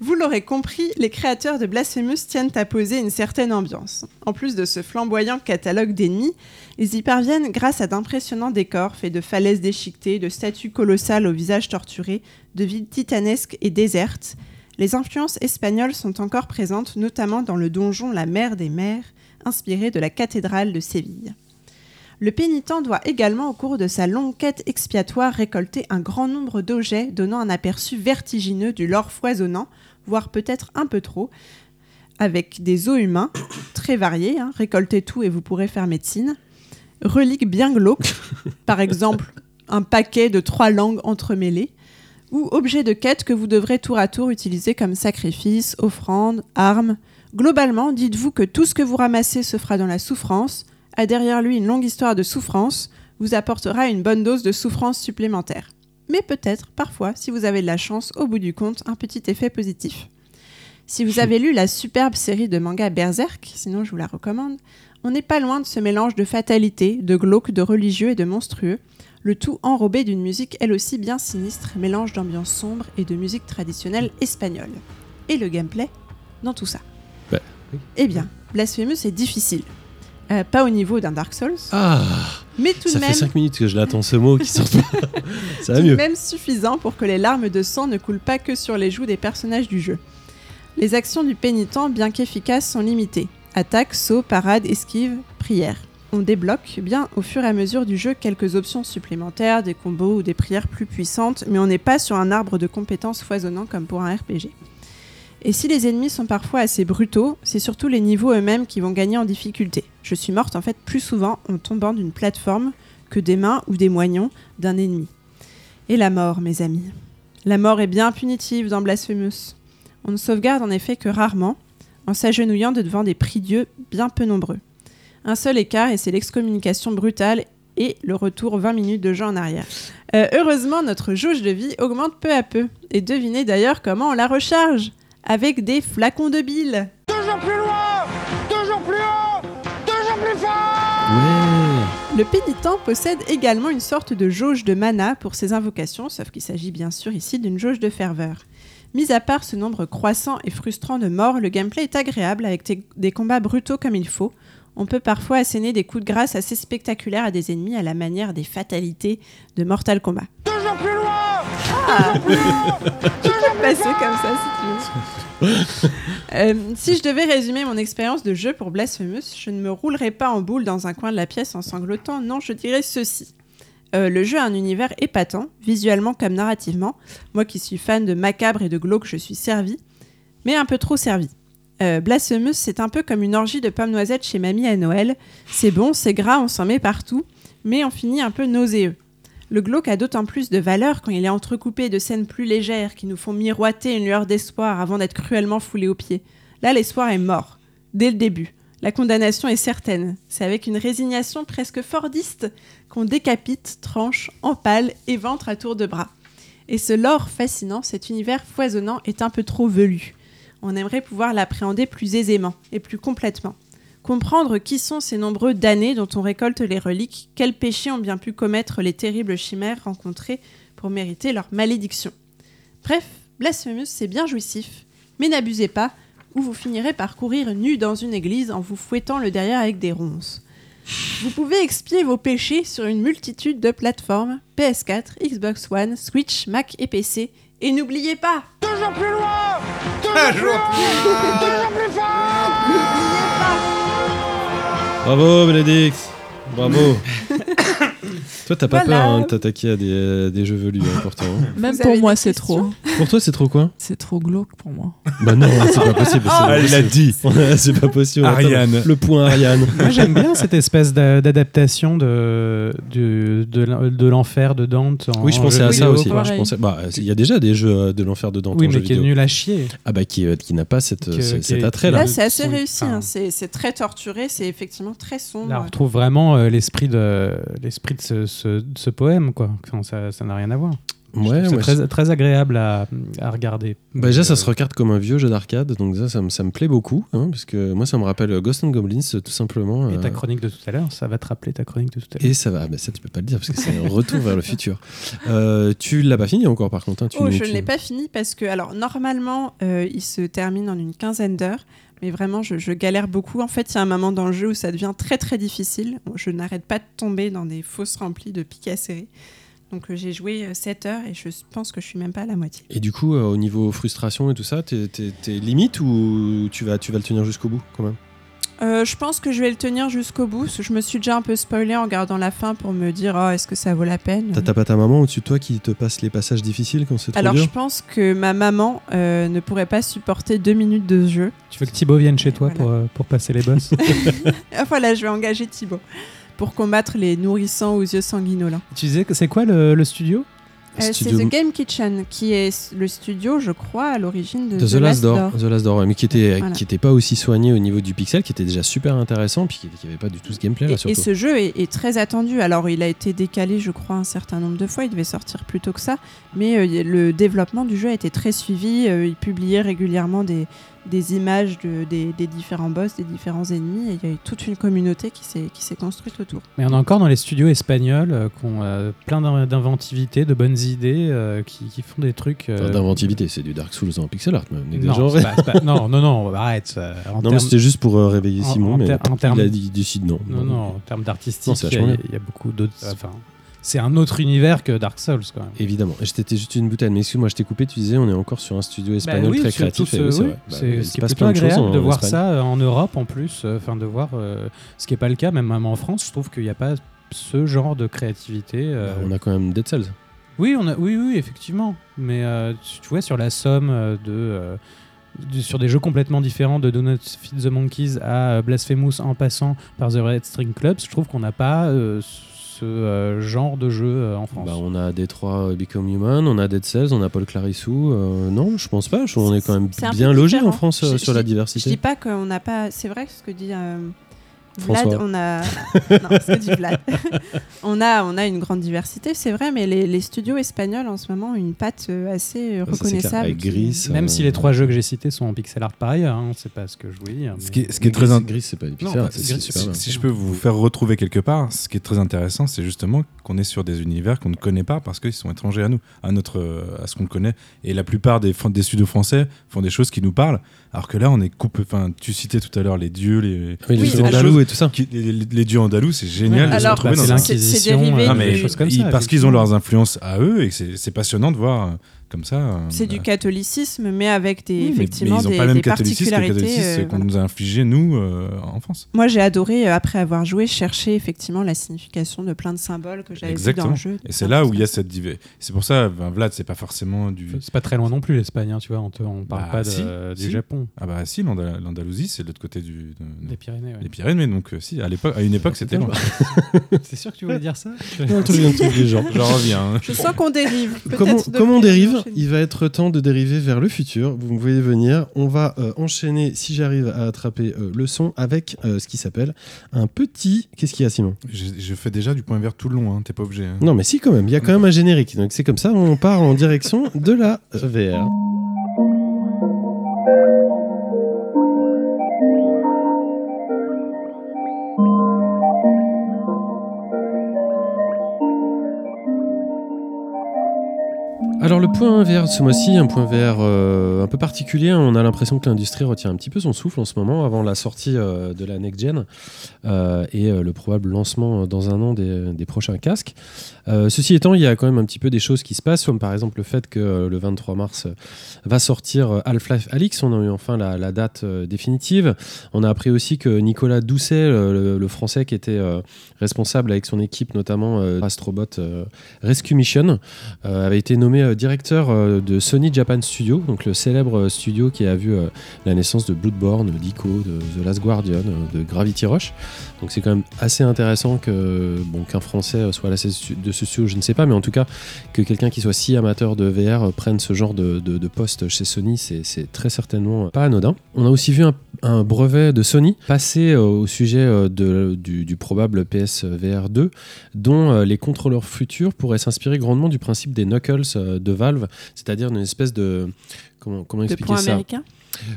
Vous l'aurez compris, les créateurs de Blasphemous tiennent à poser une certaine ambiance. En plus de ce flamboyant catalogue d'ennemis, ils y parviennent grâce à d'impressionnants décors faits de falaises déchiquetées, de statues colossales au visage torturé, de villes titanesques et désertes. Les influences espagnoles sont encore présentes, notamment dans le donjon La Mer des Mers, inspiré de la cathédrale de Séville. Le pénitent doit également, au cours de sa longue quête expiatoire, récolter un grand nombre d'objets donnant un aperçu vertigineux du lore foisonnant, voire peut-être un peu trop, avec des os humains très variés, hein, récoltez tout et vous pourrez faire médecine, reliques bien glauques, par exemple un paquet de trois langues entremêlées, ou objets de quête que vous devrez tour à tour utiliser comme sacrifice, offrande, arme. Globalement, dites-vous que tout ce que vous ramassez se fera dans la souffrance, a derrière lui une longue histoire de souffrance, vous apportera une bonne dose de souffrance supplémentaire. Mais peut-être, parfois, si vous avez de la chance, au bout du compte, un petit effet positif. Si vous avez lu la superbe série de manga Berserk, sinon je vous la recommande, on n'est pas loin de ce mélange de fatalité, de glauque, de religieux et de monstrueux, le tout enrobé d'une musique elle aussi bien sinistre, mélange d'ambiance sombre et de musique traditionnelle espagnole. Et le gameplay dans tout ça. Bah, oui. Eh bien, Blasphemous est difficile. Euh, pas au niveau d'un Dark Souls, Ah mais tout Ça de fait même 5 minutes que je l'attends ce mot qui sort pas. ça va tout mieux. même suffisant pour que les larmes de sang ne coulent pas que sur les joues des personnages du jeu. Les actions du pénitent, bien qu'efficaces, sont limitées. Attaque, saut, parade, esquive, prière. On débloque bien au fur et à mesure du jeu quelques options supplémentaires, des combos ou des prières plus puissantes, mais on n'est pas sur un arbre de compétences foisonnant comme pour un RPG. Et si les ennemis sont parfois assez brutaux, c'est surtout les niveaux eux-mêmes qui vont gagner en difficulté. Je suis morte en fait plus souvent en tombant d'une plateforme que des mains ou des moignons d'un ennemi. Et la mort, mes amis. La mort est bien punitive dans Blasphemous. On ne sauvegarde en effet que rarement, en s'agenouillant devant des prie-dieux bien peu nombreux. Un seul écart et c'est l'excommunication brutale et le retour 20 minutes de jeu en arrière. Euh, heureusement, notre jauge de vie augmente peu à peu. Et devinez d'ailleurs comment on la recharge avec des flacons de bile. Toujours plus loin Toujours plus haut Toujours plus fort Ouais. Le pénitent possède également une sorte de jauge de mana pour ses invocations, sauf qu'il s'agit bien sûr ici d'une jauge de ferveur. Mis à part ce nombre croissant et frustrant de morts, le gameplay est agréable avec des- des combats brutaux comme il faut. On peut parfois asséner des coups de grâce assez spectaculaires à des ennemis à la manière des fatalités de Mortal Kombat. Passer comme ça si tu veux. Euh, si je devais résumer mon expérience de jeu pour Blasphemous, je ne me roulerais pas en boule dans un coin de la pièce en sanglotant. Non, je dirais ceci. Euh, le jeu a un univers épatant, visuellement comme narrativement. Moi qui suis fan de macabre et de glauque, je suis servi, mais un peu trop servi. Euh, Blasphemous, c'est un peu comme une orgie de pommes noisettes chez mamie à Noël. C'est bon, c'est gras, on s'en met partout, mais on finit un peu nauséeux. Le glauque a d'autant plus de valeur quand il est entrecoupé de scènes plus légères qui nous font miroiter une lueur d'espoir avant d'être cruellement foulés aux pieds. Là, l'espoir est mort, dès le début. La condamnation est certaine. C'est avec une résignation presque fordiste qu'on décapite, tranche, empale et ventre à tour de bras. Et ce lore fascinant, cet univers foisonnant, est un peu trop velu. On aimerait pouvoir l'appréhender plus aisément et plus complètement. Comprendre qui sont ces nombreux damnés dont on récolte les reliques, quels péchés ont bien pu commettre les terribles chimères rencontrées pour mériter leur malédiction. Bref, Blasphemous, c'est bien jouissif, mais n'abusez pas, ou vous finirez par courir nu dans une église en vous fouettant le derrière avec des ronces. Vous pouvez expier vos péchés sur une multitude de plateformes PS4, Xbox One, Switch, Mac et PC. Et n'oubliez pas, Toujours plus loin Toujours plus haut Toujours plus fort Bravo, Bénédicte. Bravo. toi, t'as pas Voilà. peur hein, de t'attaquer à des, des jeux velus, hein, pourtant. Même Vous pour moi, c'est trop. Pour toi, c'est trop quoi C'est trop glauque pour moi. Bah non, c'est pas possible. pas Ah, il l'a dit. c'est pas possible. Attends, Ariane. Le point Ariane. Moi, j'aime bien cette espèce d'a- d'adaptation de, de, l'en- de l'enfer de Dante. En Oui, je pensais à ça aussi. quoi. ouais, je pensais, bah, il y a déjà des jeux euh, de l'enfer de Dante Oui, en mais jeu qui est vidéo. nul à chier. Ah bah qui, euh, qui n'a pas cette, Que- qui est- attrait là là. c'est assez réussi, hein, c'est c'est très torturé, c'est effectivement très sombre. Là, on retrouve vraiment euh, l'esprit de l'esprit de ce, ce- poème, quoi. Enfin, ça ça n'a rien à voir. Ouais, c'est très, très agréable à, à regarder. Bah déjà, ça Euh, se regarde comme un vieux jeu d'arcade, donc ça, ça me, ça me plaît beaucoup, hein, parce que moi, ça me rappelle Ghost and Goblins, tout simplement. Et ta euh, chronique de tout à l'heure, ça va te rappeler ta chronique de tout à l'heure. et ça va, ah bah ça tu peux pas le dire parce que c'est un retour vers le futur. Euh, tu l'as pas fini encore par contre. hein, tu Oh, je tu- ne l'ai pas fini parce que, alors, normalement, euh, il se termine en une quinzaine d'heures. Mais vraiment, je, galère beaucoup. En fait, il y a un moment dans le jeu où ça devient très très difficile. Je n'arrête pas de tomber dans des fosses remplies de piques acérées. Donc euh, j'ai joué 7 heures et je pense que je suis même pas à la moitié. Et du coup, euh, au niveau frustration et tout ça, t'es t'es limite ou tu vas, tu vas le tenir jusqu'au bout quand même? Euh, je pense que je vais le tenir jusqu'au bout. Je me suis déjà un peu spoilé en regardant la fin pour me dire oh, est-ce que ça vaut la peine T'as t'as pas ta maman au-dessus de toi qui te passe les passages difficiles quand c'est trop Alors dur je pense que ma maman euh, ne pourrait pas supporter deux minutes de jeu. Tu veux que Thibaut vienne chez toi Voilà. pour, euh, pour passer les boss Ah, voilà, je vais engager Thibaut pour combattre les nourrissants aux yeux sanguinolents. Tu disais que c'est quoi le, le studio? Euh, c'est The Game Kitchen, qui est le studio, je crois, à l'origine de, de The, Last Door, The Last Door, mais qui était, Voilà. qui était pas aussi soigné au niveau du pixel, qui était déjà super intéressant, puis qui, qui avait pas du tout ce gameplay là Et, et ce jeu est, est très attendu. Alors, il a été décalé, je crois, un certain nombre de fois. Il devait sortir plus tôt que ça. Mais euh, le développement du jeu a été très suivi. Euh, il publiait régulièrement des, des images de- des, des différents boss, des différents ennemis. Et il y a eu toute une communauté qui s'est qui s'est construite autour. Mais on est encore dans les studios espagnols euh, qui ont euh, plein d'in- d'inventivité, de bonnes idées, euh, qui, qui font des trucs. euh, Enfin, D'inventivité, c'est du Dark Souls en pixel art même. Non, pas- non, non, non, arrête. euh, en Non, mais c'était juste pour euh, réveiller en- Simon, en mais ter- en il a dit, il décide non. Non, non, en termes Non, d'artistique, c'est il y, a- bien. il y a beaucoup d'autres. Enfin, c'est un autre univers que Dark Souls, quand même. Évidemment. Et J'étais juste une bouteille, mais excuse-moi, je t'ai coupé, tu disais on est encore sur un studio espagnol Bah oui, très créatif. ce- oui, c'est oui, vrai. Bah, ce se qui est passe plutôt plein de choses agréable en de voir Espagne. ça euh, en Europe en plus, euh, enfin de voir euh, ce qui est pas le cas, même même en France, je trouve qu'il n'y a pas ce genre de créativité. Bah, On a quand même Dead Cells. Oui, on a, oui, oui, effectivement. Mais euh, tu vois, sur la somme de, euh, sur des jeux complètement différents de Do Not Feed the Monkeys à Blasphemous en passant par The Red String Clubs, je trouve qu'on n'a pas euh, ce euh, genre de jeu euh, en France. Bah, on a Détroit Become Human, on a Dead Cells, on a Paul Clarissou. euh, non, je pense pas. Je- On est quand même bien logé en. France euh, Je- sur je la dis- Je diversité. dis pas qu'on n'a pas. C'est vrai ce que dit euh, Vlad, François. on a. non, c'est du Vlad. on, a, on a une grande diversité, c'est vrai, mais les, les studios espagnols en ce moment ont une patte euh, assez euh, Ça, clair. reconnaissable. Avec qui- Gris, Même euh, si les trois jeux que j'ai cités sont en pixel art par ailleurs, hein, c'est pas ce que je voulais dire. Ce mais- qui est, ce qui est très Gris, c'est pas du Non, pixel art, bah, c'est si, je peux vous faire retrouver quelque part, ce qui est très intéressant, c'est justement qu'on est sur des univers qu'on ne connaît pas parce qu'ils sont étrangers à nous, à notre, à ce qu'on connaît. Et la plupart des, fran- des studios français font des choses qui nous parlent, alors que là, on est coupé. Enfin, tu citais tout à l'heure les dieux, les, Oui, les Oui, et tout ça. qui- les, les dieux andalous, c'est génial Ouais, de se alors, retrouver dans c'est l'Inquisition, euh, Ah, du- mais des choses comme ils- ça. parce qu'ils ont leurs influences à eux et c'est passionnant de voir euh, comme ça. euh, C'est du bah, catholicisme, mais avec des, oui, effectivement mais ils n'ont des, pas le même particularités. catholicisme euh, qu'on voilà. nous a infligé, nous, euh, en France. Moi, j'ai adoré, euh, après avoir joué, chercher effectivement la signification de plein de symboles que j'avais vus dans le jeu. Et c'est là où il y a cette diversité. C'est pour ça, ben, Vlad, c'est pas forcément du. C'est pas très loin non plus l'Espagne, hein, tu vois, on, te- on parle Bah, pas de- si, du si. Japon, Ah bah si, l'Anda- l'Andalousie, c'est de l'autre côté du, de- des Pyrénées. ouais. des Pyrénées. Donc euh, si, à l'époque, à une époque, c'était loin. C'est sûr que tu voulais dire ça? J'en reviens. hein. Je sens qu'on dérive. Peut-être Comme on, dérive? Il va être temps de dériver vers le futur. Vous me voyez venir. On va euh, enchaîner, si j'arrive à attraper euh, le son, avec euh, ce qui s'appelle un petit. Qu'est-ce qu'il y a, Simon? Je, je fais déjà du point vert tout le long. Hein. T'es pas obligé. hein. Non, mais si, quand même. Il y a quand même un générique. Donc, c'est comme ça, on part en direction de la VR. Alors le point de ce mois-ci, un point VR euh, un peu particulier, on a l'impression que l'industrie retient un petit peu son souffle en ce moment avant la sortie euh, de la next gen euh, et le probable lancement dans un an des prochains casques. Euh, ceci étant, il y a quand même un petit peu des choses qui se passent, comme par exemple le fait que euh, le 23 mars euh, va sortir Half-Life Alix, on a eu enfin la, date définitive. On a appris aussi que Nicolas Doucet, le, français qui était responsable avec son équipe notamment Astrobot Rescue Mission, avait été nommé directeur de Sony Japan Studio, donc le célèbre studio qui a vu la naissance de Bloodborne, d'Ico, de The Last Guardian, de Gravity Rush. Donc c'est quand même assez intéressant que qu'un Français soit à la de je ne sais pas, mais en tout cas que quelqu'un qui soit si amateur de VR prenne ce genre de, de- de poste chez Sony, c'est très certainement pas anodin. On a aussi vu un, un brevet de Sony passer euh, au sujet euh, de- du, du probable PSVR 2, dont euh, les contrôleurs futurs pourraient s'inspirer grandement du principe des knuckles de Valve, c'est-à-dire une espèce de comment, comment expliquer ça? américains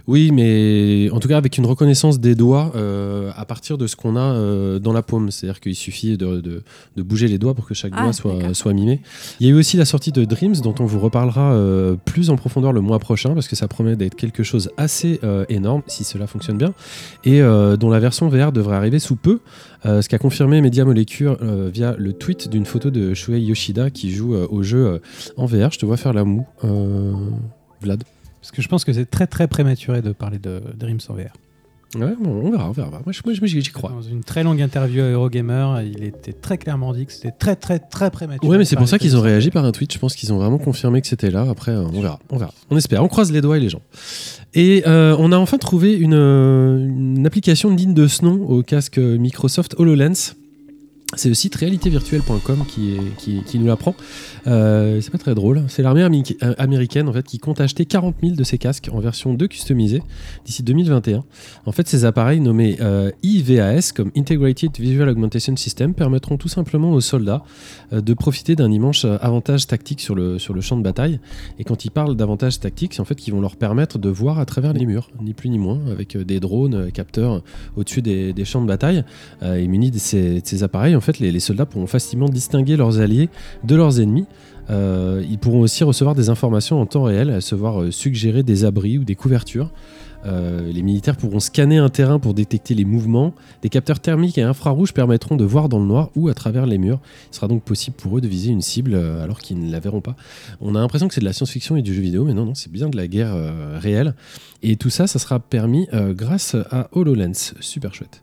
oui, mais en tout cas avec une reconnaissance des doigts euh, à partir de ce qu'on a euh, dans la paume. C'est-à-dire qu'il suffit de, de- de bouger les doigts pour que chaque Ah, doigt soit, soit mimé. Il y a eu aussi la sortie de Dreams, dont on vous reparlera euh, plus en profondeur le mois prochain, parce que ça promet d'être quelque chose assez énorme, si cela fonctionne bien, et dont la version VR devrait arriver sous peu. Euh, ce qu'a confirmé Media Molecule euh, via le tweet d'une photo de Shuei Yoshida qui joue euh, au jeu en VR. Je te vois faire la moue, Vlad. Parce que je pense que c'est très très prématuré de parler de Dreams en VR. Ouais, bon, on verra, on verra. Moi, j'y crois. Dans une très longue interview à Eurogamer, il était très clairement dit que c'était très très très prématuré. Ouais, mais c'est pour ça qu'ils ont réagi par un tweet. Je pense qu'ils ont vraiment confirmé que c'était là. Après, euh, on verra, on verra. On espère. On croise les doigts et les jambes. Et euh, on a enfin trouvé une, euh, une application digne de ce nom au casque Microsoft HoloLens. C'est le site réalitévirtuelle.com qui, nous l'apprend. Euh, c'est pas très drôle. C'est l'armée euh, américaine en fait qui compte acheter 40 000 de ces casques en version 2 customisée d'ici 2021. En fait, ces appareils nommés euh, IVAS comme Integrated Visual Augmentation System permettront tout simplement aux soldats de profiter d'un immense avantage tactique sur le, champ de bataille. Et quand ils parlent d'avantage tactique, c'est en fait qu'ils vont leur permettre de voir à travers les murs, ni plus ni moins, avec des drones, capteurs au-dessus des, champs de bataille. Et munis de ces appareils, en fait, les, soldats pourront facilement distinguer leurs alliés de leurs ennemis. Euh, ils pourront aussi recevoir des informations en temps réel, se voir euh, suggérer des abris ou des couvertures. Euh, les militaires pourront scanner un terrain pour détecter les mouvements. Des capteurs thermiques et infrarouges permettront de voir dans le noir ou à travers les murs. Il sera donc possible pour eux de viser une cible euh, alors qu'ils ne la verront pas. On a l'impression que c'est de la science-fiction et du jeu vidéo, mais non, non, c'est bien de la guerre euh, réelle. Et tout ça, ça sera permis euh, grâce à HoloLens. Super chouette.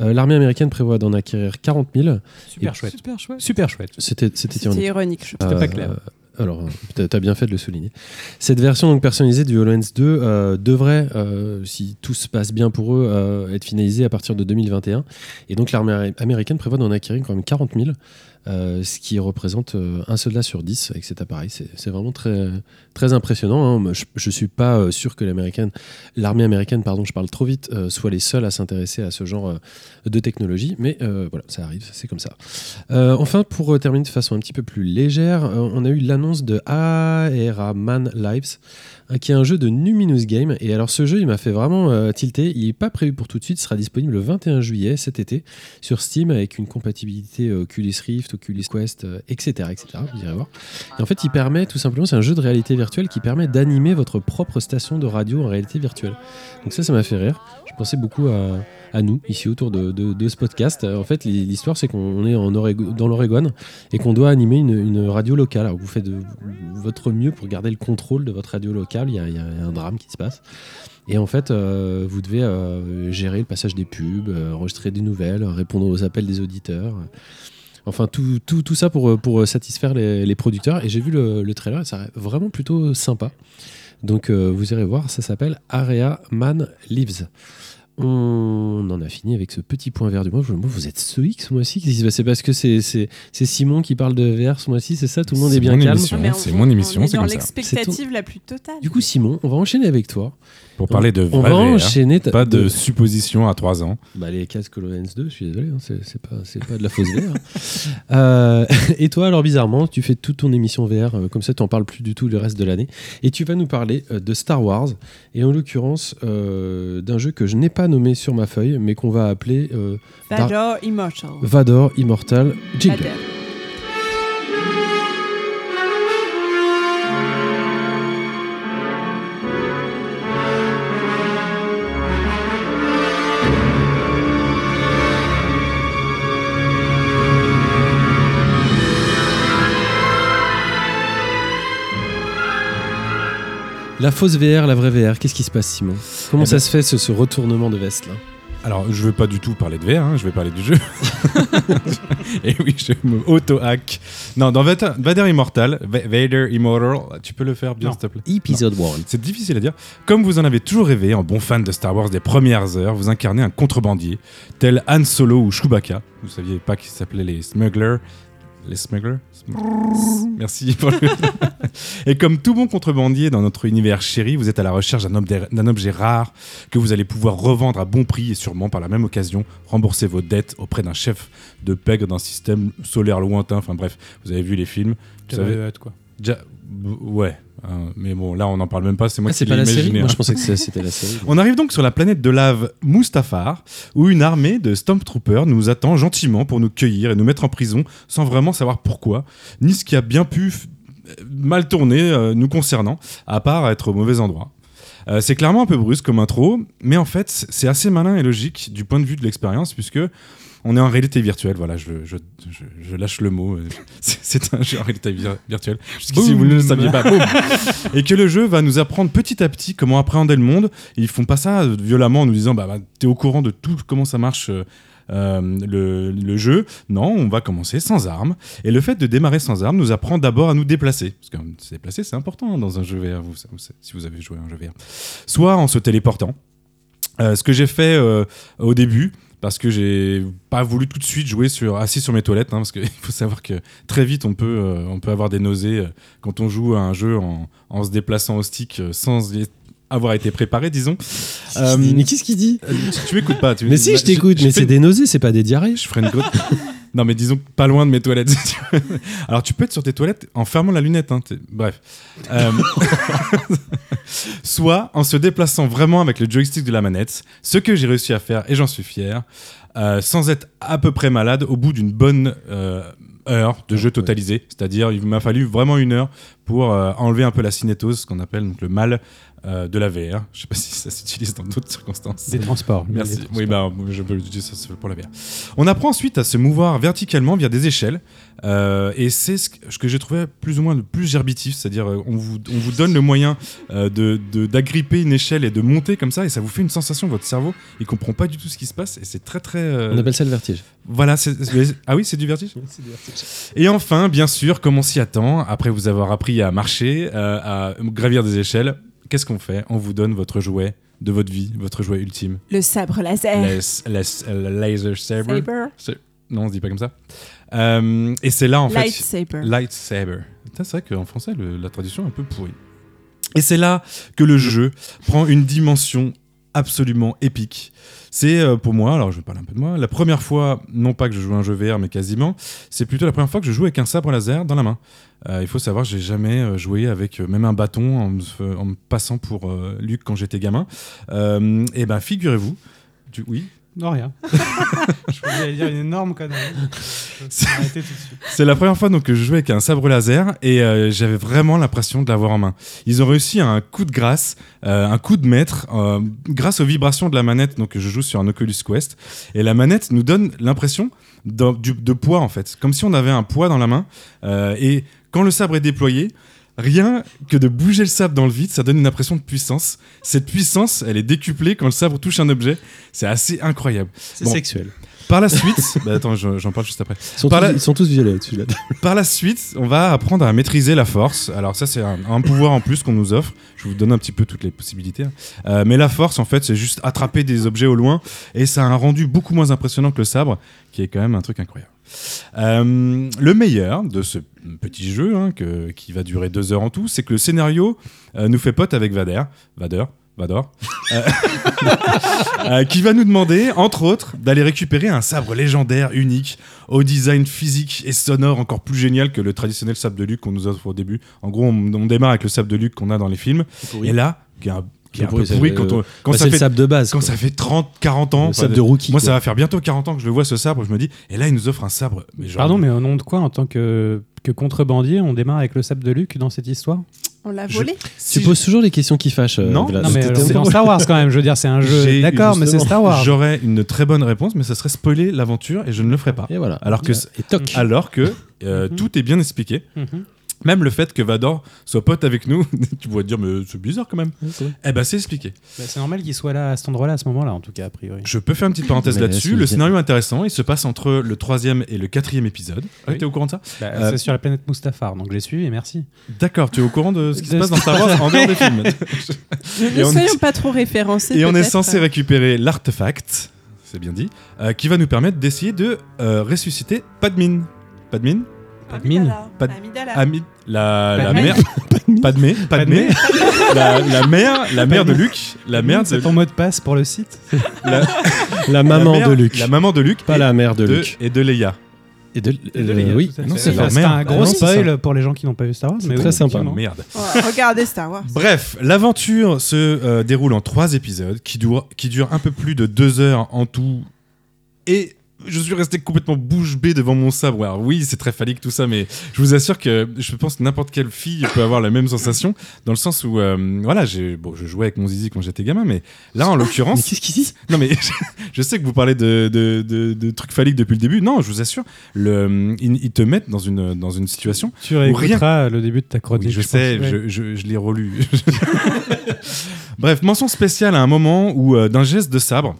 Euh, L'armée américaine prévoit d'en acquérir 40 000. Super Et- chouette. Super chouette. Super chouette. C'était ironique. C'était ironique. C'était pas clair. Alors, tu as bien fait de le souligner. Cette version personnalisée du HoloLens 2 euh, devrait, euh, si tout se passe bien pour eux, euh, être finalisée à partir de 2021. Et donc l'armée américaine prévoit d'en acquérir quand même 40 000. Euh, ce qui représente euh, un soldat sur 10 avec cet appareil. C'est vraiment très, très impressionnant. hein. Je ne suis pas euh, sûr que l'armée américaine, pardon, je parle trop vite, soit les seuls à s'intéresser à ce genre de technologie, mais voilà, ça arrive, c'est comme ça. Enfin, pour terminer de façon un petit peu plus légère, on a eu l'annonce de Aera Man Lives, qui est un jeu de Numinous Game. Et alors, ce jeu, il m'a fait vraiment euh, tilter. Il n'est pas prévu pour tout de suite, il sera disponible le 21 juillet cet été sur Steam avec une compatibilité euh, Oculus Rift, Oculus Quest, euh, etc., etc. Vous irez voir. Et en fait, il permet tout simplement, c'est un jeu de réalité virtuelle qui permet d'animer votre propre station de radio en réalité virtuelle. Donc ça, ça m'a fait rire. Je pensais beaucoup à, nous ici autour de, ce podcast. Euh, En fait, l'histoire, c'est qu'on est en dans l'Oregon et qu'on doit animer une, radio locale. Alors, vous faites de, votre mieux pour garder le contrôle de votre radio locale. Il y a, un drame qui se passe. Et en fait, euh, vous devez euh, gérer le passage des pubs, enregistrer des nouvelles, répondre aux appels des auditeurs. Enfin, tout, ça pour, satisfaire les, producteurs. Et j'ai vu le, le trailer et ça a vraiment plutôt sympa. Donc, euh, vous irez voir, ça s'appelle Area Man Lives. On en a fini avec ce petit point vert du mois. Vous êtes stoïque ce mois-ci Qu'est-ce qui se passe C'est parce que c'est c'est- c'est Simon qui parle de VR ce mois-ci, c'est ça? Tout le monde est C'est bien mon calme? c'est mon émission, on est c'est dans comme ça. l'expectative la plus totale. Du coup, Simon, on va enchaîner avec toi. Pour parler de on vrai va VR, enchaîner. ta- pas de supposition à 3 ans. Bah, les casques HoloLens 2, je suis désolé, hein, c'est c'est pas, c'est pas de la fausse VR. Euh, et toi, alors bizarrement, tu fais toute ton émission VR, euh, comme ça tu n'en parles plus du tout le reste de l'année. Et tu vas nous parler euh, de Star Wars, et en l'occurrence euh, d'un jeu que je n'ai pas nommé sur ma feuille, mais qu'on va appeler euh, Vador Immortal. Vador Immortal Jingle. Vador. La fausse VR, la vraie VR, qu'est-ce qui se passe, Simon? Comment Eh ça ben- se fait ce, ce retournement de veste là? Alors, je veux pas du tout parler de VR, hein, je vais parler du jeu. Et oui, je me auto-hack. Non, dans Vader, Immortal, Va- Vader Immortal, tu peux le faire bien, s'il te plaît? Episode 1. C'est difficile à dire. Comme vous en avez toujours rêvé, en bon fan de Star Wars des premières heures, vous incarnez un contrebandier, tel Han Solo ou Chewbacca. Vous saviez pas qu'ils s'appelaient les Smugglers Les Smugglers? Merci pour le... Et comme tout bon contrebandier dans notre univers chéri, vous êtes à la recherche d'un objet, rare que vous allez pouvoir revendre à bon prix et sûrement par la même occasion rembourser vos dettes auprès d'un chef de pègre d'un système solaire lointain. Enfin bref, vous avez vu les films. Vous savez, quoi. Ja- ouais, hein, mais bon, là on n'en parle même pas, c'est moi Ah, qui c'est l'ai pas la série imaginé. Moi hein. je pensais que c'était la série. On arrive donc sur la planète de lave Mustafar, où une armée de Stormtroopers nous attend gentiment pour nous cueillir et nous mettre en prison sans vraiment savoir pourquoi, ni ce qui a bien pu mal tourner euh, nous concernant, à part être au mauvais endroit. Euh, c'est clairement un peu brusque comme intro, mais en fait c'est assez malin et logique du point de vue de l'expérience, puisque on est en réalité virtuelle, voilà, je, je, je, je lâche le mot. C'est un jeu en réalité vir- virtuelle. Jusqu'ici, vous ne le saviez pas. Boum. Et que le jeu va nous apprendre petit à petit comment appréhender le monde. Et ils font pas ça violemment en nous disant bah, bah, t'es au courant de tout comment ça marche. euh, euh, le, le jeu, non, on va commencer sans armes. Et le fait de démarrer sans armes nous apprend d'abord à nous déplacer. Parce que euh, se déplacer, c'est important hein, dans un jeu VR, vous- vous- si vous avez joué à un jeu VR. Soit en se téléportant. Euh, ce que j'ai fait euh, au début, parce que j'ai pas voulu tout de suite jouer sur assis sur mes toilettes, hein, parce qu'il faut savoir que très vite on peut euh, on peut avoir des nausées euh, quand on joue à un jeu en, en se déplaçant au stick euh, sans avoir été préparé, disons. Euh, mais qu'est-ce qu'il dit? tu, m'écoutes pas. Tu, Mais si, je t'écoute, mais c'est des nausées, c'est pas des diarrhées. je ferai une goutte. non, mais disons pas loin de mes toilettes. Alors, tu peux être sur tes toilettes en fermant la lunette. hein, Bref. Euh, Soit en se déplaçant vraiment avec le joystick de la manette, ce que j'ai réussi à faire et j'en suis fier, euh, sans être à peu près malade au bout d'une bonne euh, heure de jeu totalisé. C'est-à-dire, il m'a fallu vraiment une heure pour enlever un peu la cinétose, ce qu'on appelle donc, le mal euh, de la VR. Je sais pas si ça s'utilise dans d'autres circonstances. Des transports. Merci. Des Oui, transports. bah, je peux fait pour la VR. On apprend ensuite à se mouvoir verticalement via des échelles. euh, et c'est ce que, j'ai trouvé plus ou moins le plus gerbitif. C'est-à-dire, euh, on vous, on vous donne le moyen euh, de, de- d'agripper une échelle et de monter comme ça. Et ça vous fait une sensation, votre cerveau, il comprend pas du tout ce qui se passe. Et c'est très, très. euh, On appelle ça le vertige. voilà, ah oui, c'est du vertige Et enfin, bien sûr, comme on s'y attend, après vous avoir appris à marcher, euh, à gravir des échelles, qu'est-ce qu'on fait? On vous donne votre jouet de votre vie, votre jouet ultime. Le sabre laser. Les, les- euh, laser saber. Non, on se dit pas comme ça. Euh, et c'est là en fait. Lightsaber. Lightsaber. C'est vrai qu'en français, le- la traduction est un peu pourrie. Et c'est là que le jeu prend une dimension absolument épique. C'est euh, pour moi, alors je vais parler un peu de moi, la première fois, non pas que je joue un jeu VR, mais quasiment, c'est plutôt la première fois que je joue avec un sabre laser dans la main. Euh, il faut savoir, j'ai jamais euh, joué avec même un bâton en me, en me passant pour Luc quand j'étais gamin. Et ben, figurez-vous, oui, Non, rien. je voulais dire une énorme connerie. C'est la première fois donc, que je jouais avec un sabre laser et euh, j'avais vraiment l'impression de l'avoir en main. Ils ont réussi un coup de grâce, euh, un coup de maître, euh, grâce aux vibrations de la manette. Donc je joue sur un Oculus Quest et la manette nous donne l'impression de poids en fait, comme si on avait un poids dans la main. Et quand le sabre est déployé, Rien que de bouger le sabre dans le vide, ça donne une impression de puissance. Cette puissance, elle est décuplée quand le sabre touche un objet. C'est assez incroyable. C'est Bon. sexuel. Par la suite, bah attends, je- j'en parle juste après. Ils sont, tous, la- ils sont tous violets au-dessus là. Par la suite, on va apprendre à maîtriser la force. Alors ça, c'est un, un pouvoir en plus qu'on nous offre. Je vous donne un petit peu toutes les possibilités. hein. Euh, mais la force, en fait, c'est juste attraper des objets au loin. Et ça a un rendu beaucoup moins impressionnant que le sabre, qui est quand même un truc incroyable. Euh, le meilleur de ce petit jeu, hein, que- qui va durer deux heures en tout, c'est que le scénario euh, nous fait pote avec Vader. Vader Vador, euh, euh, qui va nous demander, entre autres, d'aller récupérer un sabre légendaire, unique, au design physique et sonore encore plus génial que le traditionnel sabre de Luke qu'on nous offre au début. En gros, on, on démarre avec le sabre de Luke qu'on a dans les films, et là, qui est un, qui est un peu pourri quand, on- quand Bah, ça fait sable de base. quand quoi. ça fait 30, 40 ans. Le sable de rookie. moi, quoi. ça va faire bientôt 40 ans que je le vois ce sabre. Je me dis, et là, il nous offre un sabre. Mais genre- Pardon, mais au nom de quoi, en tant que, que contrebandier, on démarre avec le sable de Luc dans cette histoire? On l'a Je- volé si Tu poses toujours les questions qui fâchent. euh, Non, mais c'est dans Star Wars quand même. Je veux dire, c'est un jeu. eu- D'accord, mais c'est Star Wars. J'aurais une très bonne réponse, mais ça serait spoiler l'aventure et je ne le ferai pas. Et voilà. Alors que et toc. Alors que euh, Mhm. tout est bien expliqué. Même le fait que Vador soit pote avec nous, tu pourrais te dire, mais c'est bizarre quand même. Eh ben, c'est expliqué. Bah, c'est normal qu'il soit là à cet endroit-là, à ce moment-là, en tout cas, a priori. Je peux faire une petite parenthèse là-dessus. Le scénario est intéressant. Il se passe entre le troisième et le quatrième épisode. Ah, Oui. T'es au courant de ça? Bah, Euh, c'est sur la planète Mustafar, donc j'ai suivi et merci. D'accord, tu es au courant de ce qui se passe dans Star Wars en dehors des films. Ne on soyons pas trop référencés. Et on est censé récupérer l'artefact, c'est bien dit, euh, qui va nous permettre d'essayer de euh, ressusciter Padmine. Padmine? Padmine Pad- Amidala. Ami- la, la mère Padmé Padmé la, la mère la mère de. Luc la mère de c'est ton mot de passe pour le site la, La maman la mère- de Luc. la maman de Luc Pas la mère de de- Luc. et de Leia Et de, Et de euh, Leia, oui. non, fait. c'est un gros spoil pour les gens qui n'ont pas vu Star Wars. C'est mais très oui, sympa. merde regardez Star Wars. bref l'aventure se euh, déroule en trois épisodes qui durent qui durent un peu plus de deux heures en tout et je suis resté complètement bouche bée devant mon sabre. Alors oui, c'est très phallique tout ça, mais je vous assure que je pense que n'importe quelle fille peut avoir la même sensation, dans le sens où, euh, voilà, j'ai, bon, je jouais avec mon zizi quand j'étais gamin, mais là, en Mais l'occurrence, qu'est-ce qu'il dit? Non mais je sais que vous parlez de, de, de- de trucs phalliques depuis le début. Non, je vous assure, le, ils, ils te mettent dans une, dans une situation. Tu réécouteras le début de ta chronique. Oui, je pense. sais, Ouais. je, je, je l'ai relu. Bref, mention spéciale à un moment où, euh, d'un geste de sabre,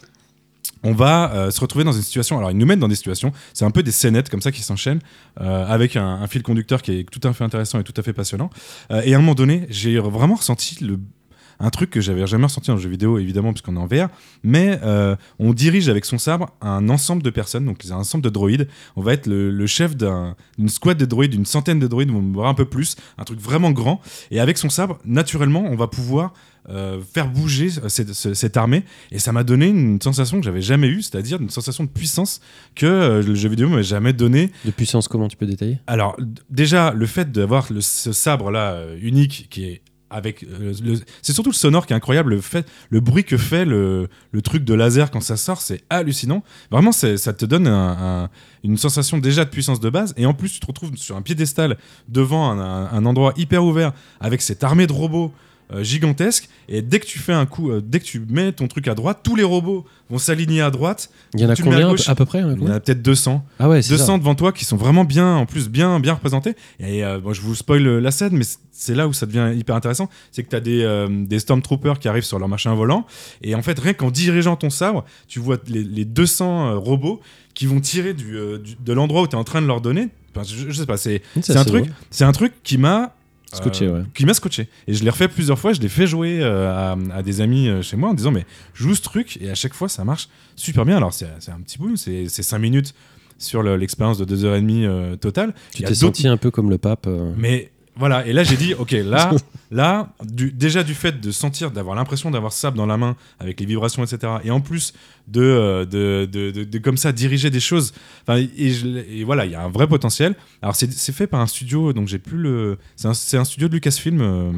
on va euh, se retrouver dans une situation. Alors, ils nous mettent dans des situations, c'est un peu des scénettes comme ça qui s'enchaînent, euh, avec un, fil conducteur qui est tout à fait intéressant et tout à fait passionnant. Euh, et à un moment donné, j'ai vraiment ressenti le, un truc que j'avais jamais ressenti dans le jeu vidéo, évidemment, puisqu'on est en VR, mais on dirige avec son sabre un ensemble de personnes, donc un ensemble de droïdes. On va être le, chef d'un- d'une squad de droïdes, d'une centaine de droïdes, voire un peu plus, un truc vraiment grand. Et avec son sabre, naturellement, on va pouvoir euh, faire bouger cette, ce- cette armée. Et ça m'a donné une sensation que j'avais jamais eue, c'est-à-dire une sensation de puissance que euh, le jeu vidéo m'avait jamais donné. De puissance, comment tu peux détailler? Alors, déjà, le fait d'avoir ce sabre-là euh, unique qui est avec c'est surtout le sonore qui est incroyable le fait le bruit que fait le, le truc de laser quand ça sort c'est hallucinant vraiment ça te donne un- un- une sensation déjà de puissance de base et en plus tu te retrouves sur un piédestal devant un, endroit hyper ouvert avec cette armée de robots gigantesque et dès que tu fais un coup euh, dès que tu mets ton truc à droite tous les robots vont s'aligner à droite Il y en a combien à gauche. peu- à peu près il y en a peut-être 200 Ah ouais, c'est 200 ça. devant toi qui sont vraiment bien, en plus bien, bien représentés. Et euh, bon, je vous spoil la scène, mais c'est là où ça devient hyper intéressant. C'est que tu as des, euh, des Stormtroopers qui arrivent sur leur machin volant. Et en fait, rien qu'en dirigeant ton sabre, tu vois les, les 200 euh, robots qui vont tirer du, euh, du- de l'endroit où tu es en train de leur donner. Enfin, je, je sais pas, c'est un truc, un truc qui m'a euh, Scotché, ouais. qui m'a scotché. Et je l'ai refait plusieurs fois, je l'ai fait jouer euh, à, à des amis euh, chez moi en disant mais joue ce truc et à chaque fois ça marche super bien. Alors c'est un petit bout, c'est 5 minutes sur le- l'expérience de 2h30 euh, totale. Tu t'es senti un peu comme le pape. euh, mais voilà, et là j'ai dit, ok, là, là du, déjà du fait de sentir, d'avoir l'impression d'avoir sable dans la main avec les vibrations, etc. Et en plus de, euh, de, de, de- de comme ça diriger des choses. Et, je et voilà, il y a un vrai potentiel. Alors c'est fait par un studio, donc j'ai plus le. C'est un, un studio de Lucasfilm. euh,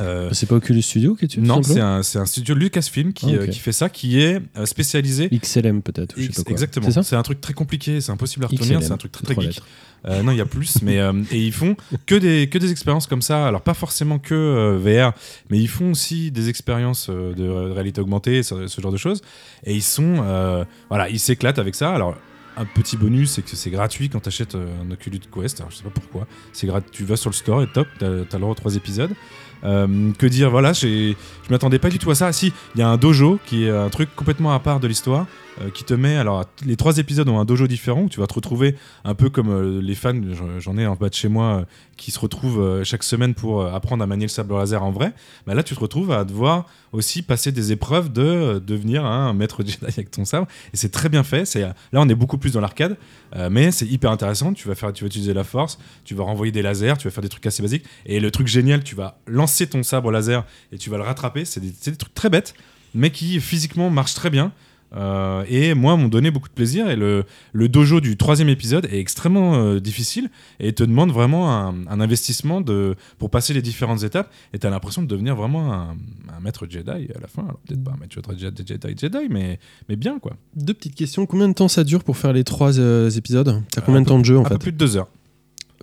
euh, C'est pas Oculus Studio qui est non, c'est un, studio Lucasfilm qui, Ah, euh, qui fait ça, qui est euh, spécialisé. XLM peut-être, ou je sais pas quoi. Exactement. C'est ça C'est un truc très compliqué, c'est impossible à retenir, c'est un truc très, très geek. Euh, non, il y a plus, mais et ils font que des que des expériences comme ça. Alors pas forcément que VR, mais ils font aussi des expériences de réalité augmentée, ce, ce genre de choses. Et ils sont voilà, ils s'éclatent avec ça. Alors un petit bonus, c'est que c'est gratuit quand tu achètes un Oculus Quest. Alors je sais pas pourquoi. C'est gratuit. Tu vas sur le store et top, t'as as le droit aux trois épisodes. Euh, que dire, voilà, je m'attendais pas du tout à ça. Si, il y a un dojo qui est un truc complètement à part de l'histoire, euh, qui te met. Alors, les trois épisodes ont un dojo différent où tu vas te retrouver un peu comme euh, les fans, j'en- ai en bas de chez moi, euh, qui se retrouvent chaque semaine pour apprendre à manier le sabre laser en vrai. Bah là, tu te retrouves à devoir aussi passer des épreuves de devenir un maître Jedi avec ton sabre. Et c'est très bien fait. Là, on est beaucoup plus dans l'arcade, mais c'est hyper intéressant. Tu vas, faire, tu vas utiliser la force, tu vas renvoyer des lasers, tu vas faire des trucs assez basiques. Et le truc génial, tu vas lancer ton sabre laser et tu vas le rattraper. C'est des, des trucs très bêtes, mais qui physiquement marchent très bien. Euh, et moi, m'ont donné beaucoup de plaisir. Et le, le dojo du troisième épisode est extrêmement euh, difficile et te demande vraiment un, un investissement de, pour passer les différentes étapes. Et tu as l'impression de devenir vraiment un, un maître Jedi à la fin. Alors, peut-être pas un maître Jedi, Jedi, Jedi, mais, mais bien quoi. Deux petites questions. Combien de temps ça dure pour faire les trois euh, épisodes? T'as combien de temps de jeu en Un peu fait? plus de deux heures.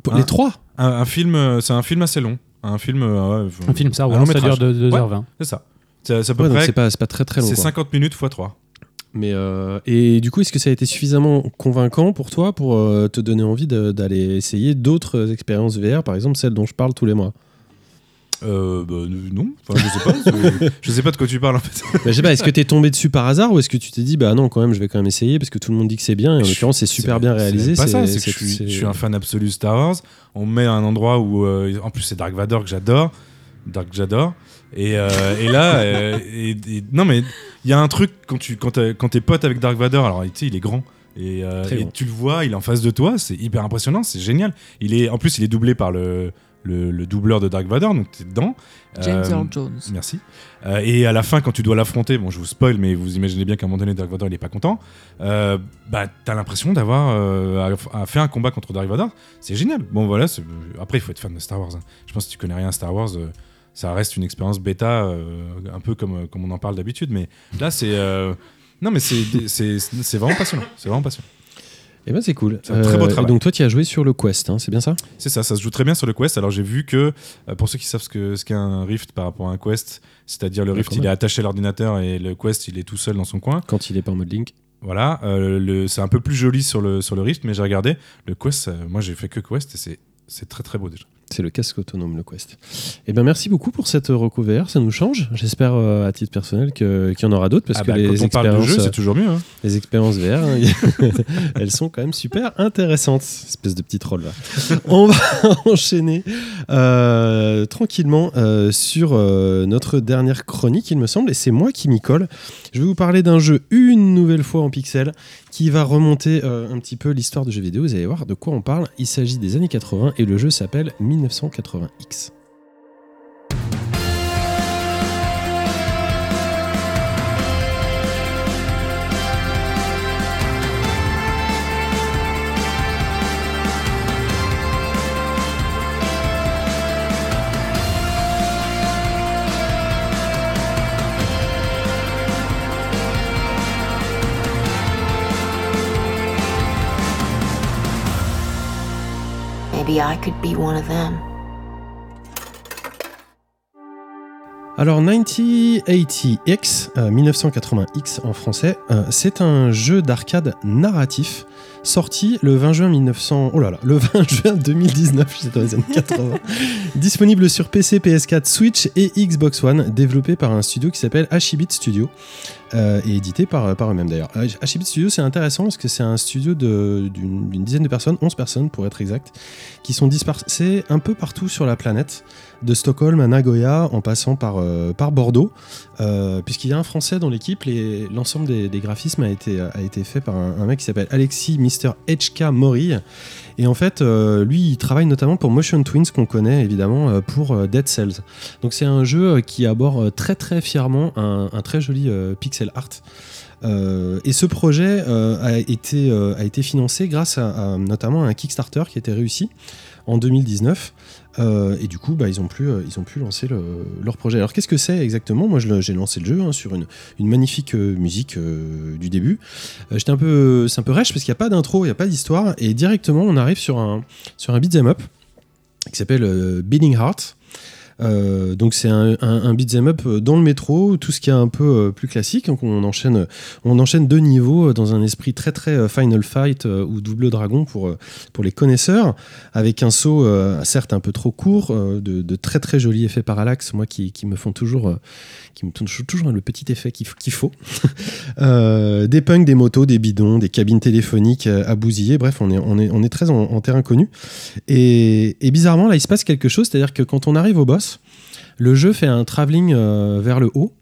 Pour un- Les trois? Un, un film, euh, c'est un film assez long. Un film. euh, ouais, Un film long ça dure métrage. de 2h20. C'est ça. C'est c'est à peu Ouais, donc près. c'est pas, c'est pas très très long. C'est quoi. 50 minutes x 3. Mais euh, et du coup, est-ce que ça a été suffisamment convaincant pour toi pour euh, te donner envie d'aller essayer d'autres expériences VR, par exemple celle dont je parle tous les mois? Euh, bah, non, enfin, je sais pas. c'est- je sais pas de quoi tu parles en fait. Bah, Je sais pas, est-ce que t'es tombé dessus par hasard ou est-ce que tu t'es dit bah non quand même je vais quand même essayer parce que tout le monde dit que c'est bien et en l'occurrence c'est super bien c'est réalisé. même pas ça, c'est que c'est- je suis, c'est- je suis un fan absolu Star Wars. On me met à un endroit où, en plus, c'est Dark Vador que j'adore. Dark j'adore. Et, euh, et là, euh, et- et- non mais il y a un truc quand tu quand t'es quand t'es pote avec Dark Vador, alors tu sais il est grand. Et, euh, tu le vois, il est en face de toi, c'est hyper impressionnant, c'est génial. Il est, en plus, il est doublé par le, le, le doubleur de Dark Vador, donc t'es dedans. James Euh, Earl Jones. Merci. Euh, et à la fin, quand tu dois l'affronter, bon, je vous spoil, mais vous imaginez bien qu'à un moment donné, Dark Vador, il est pas content. Euh, bah, t'as l'impression d'avoir euh, faire un combat contre Dark Vador. C'est génial. Bon, voilà. Après, il faut être fan de Star Wars. hein. Je pense que si tu connais rien à Star Wars, euh, ça reste une expérience bêta, euh, un peu comme, comme on en parle d'habitude. Mais là, c'est. euh, Non, mais c'est vraiment passionnant. C'est vraiment passionnant. Eh ben c'est cool. C'est un très beau Euh, travail. donc toi tu as joué sur le Quest, hein, c'est bien ça? C'est ça, ça se joue très bien sur le Quest. Alors j'ai vu que, euh, pour ceux qui savent ce qu'est ce qu'est un Rift par rapport à un Quest, c'est-à-dire le Rift il est attaché à l'ordinateur et le Quest il est tout seul dans son coin. Quand il est pas en mode Link. Voilà, euh, c'est un peu plus joli sur le, sur le Rift, mais j'ai regardé. Le Quest, euh, moi j'ai fait que Quest et c'est très très beau déjà. C'est le casque autonome, le Quest. Eh ben merci beaucoup pour cette recouverte, ça nous change. J'espère euh, à titre personnel qu'il y en aura d'autres parce Ah que bah, les, quand on parle de jeu, euh, c'est toujours mieux. hein. les expériences VR, hein, elles sont quand même super intéressantes. Espèce de petit troll là. On va enchaîner euh, tranquillement euh, sur euh, notre dernière chronique, il me semble, et c'est moi qui m'y colle. Je vais vous parler d'un jeu une nouvelle fois en pixel qui va remonter euh, un petit peu l'histoire de jeux vidéo. Vous allez voir de quoi on parle. Il s'agit des années 80 et le jeu s'appelle 1980X. Maybe I could be one of them. Alors 9080X, euh, 1980X en français, euh, c'est un jeu d'arcade narratif sorti le 20 juin 1900, oh là là, le 20 juin 2019, j'étais dans les années 80, disponible sur PC, PS4, Switch et Xbox One, développé par un studio qui s'appelle Ashibit Studio. Euh, et édité par, eux-mêmes d'ailleurs. Euh, Hachibit Studio, c'est intéressant parce que c'est un studio d'une dizaine de personnes, 11 personnes pour être exact, qui sont dispersées un peu partout sur la planète, de Stockholm à Nagoya en passant par, euh, Bordeaux, euh, puisqu'il y a un Français dans l'équipe, l'ensemble des, graphismes a été, a été fait par un, mec qui s'appelle Alexis Mr. HK Mori. Et en fait, euh, lui, il travaille notamment pour Motion Twins, qu'on connaît évidemment euh, pour euh, Dead Cells. Donc c'est un jeu qui aborde très très fièrement un, très joli pixel art. Et ce projet a, été, financé grâce à, à notamment un Kickstarter qui a été réussi en 2019. Euh, et du coup, bah, ils, ont pu, euh, lancer le- leur projet. Alors qu'est-ce que c'est exactement? Moi, j'ai lancé le jeu hein, sur une, magnifique euh, musique du début. C'est un peu rêche parce qu'il n'y a pas d'intro, il n'y a pas d'histoire, et directement, on arrive sur un, sur un beat'em up qui s'appelle Beating Heart. Euh, donc c'est un, un, un beat'em up dans le métro, tout ce qui est un peu euh, plus classique. On enchaîne, on enchaîne deux niveaux euh, dans un esprit très très euh, Final Fight euh, ou Double Dragon pour, euh, pour les connaisseurs, avec un saut euh, certes un peu trop court, euh, de, très très jolis effets parallaxe, moi qui, me font toujours, euh, qui me font toujours le petit effet qu'il faut. Euh, des punks, des motos, des bidons, des cabines téléphoniques euh, à bousiller. Bref, on est, on est, on est très en, terrain connu. Et, bizarrement, là, il se passe quelque chose, c'est-à-dire que quand on arrive au boss, le jeu fait un travelling euh, vers le haut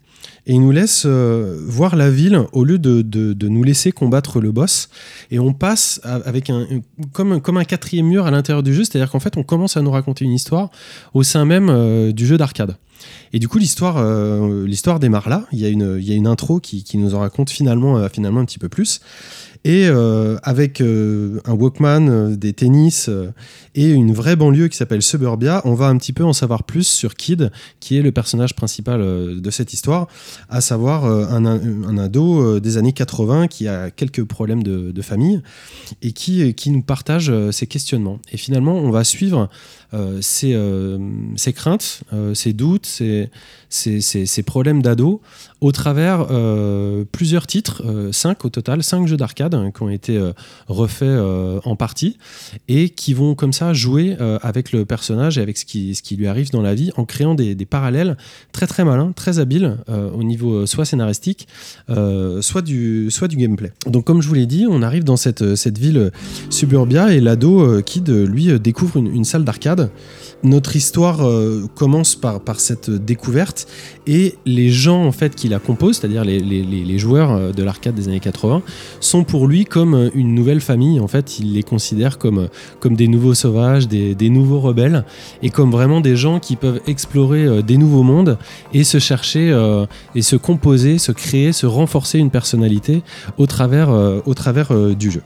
et il nous laisse voir la ville au lieu de, de- nous laisser combattre le boss. Et on passe avec un, comme, comme un quatrième mur à l'intérieur du jeu, c'est-à-dire qu'en fait, on commence à nous raconter une histoire au sein même du jeu d'arcade. Et du coup, l'histoire, euh, l'histoire démarre là. Il y a une, il y a une intro qui, qui nous en raconte finalement, euh, finalement un petit peu plus. Et euh, avec un Walkman, des tennis et une vraie banlieue qui s'appelle Suburbia, on va un petit peu en savoir plus sur Kid, qui est le personnage principal de cette histoire, à savoir un, un ado des années 80 qui a quelques problèmes de, de famille et qui, qui nous partage ses questionnements. Et finalement, on va suivre ses, ses craintes, ses doutes, ses, ses- ses problèmes d'ado au travers euh, plusieurs titres, euh, cinq au total, cinq jeux d'arcade hein, qui ont été euh, refaits euh, en partie et qui vont comme ça jouer euh, avec le personnage et avec ce qui, ce qui lui arrive dans la vie en créant des, des parallèles très très malins, très habiles euh, au niveau euh, soit scénaristique, euh, soit, du, soit du gameplay. Donc comme je vous l'ai dit, on arrive dans cette, cette ville euh, suburbia et l'ado euh, Kid, euh, lui, euh, découvre une salle d'arcade. Notre histoire euh, commence par, cette découverte et les gens en fait qui la composent, c'est-à-dire les, joueurs euh, de l'arcade des années 80, sont pour lui comme euh, une nouvelle famille. En fait, il les considère comme, des nouveaux sauvages, des, nouveaux rebelles et comme vraiment des gens qui peuvent explorer des nouveaux mondes et se chercher et se composer, se créer, se renforcer une personnalité au travers, du jeu.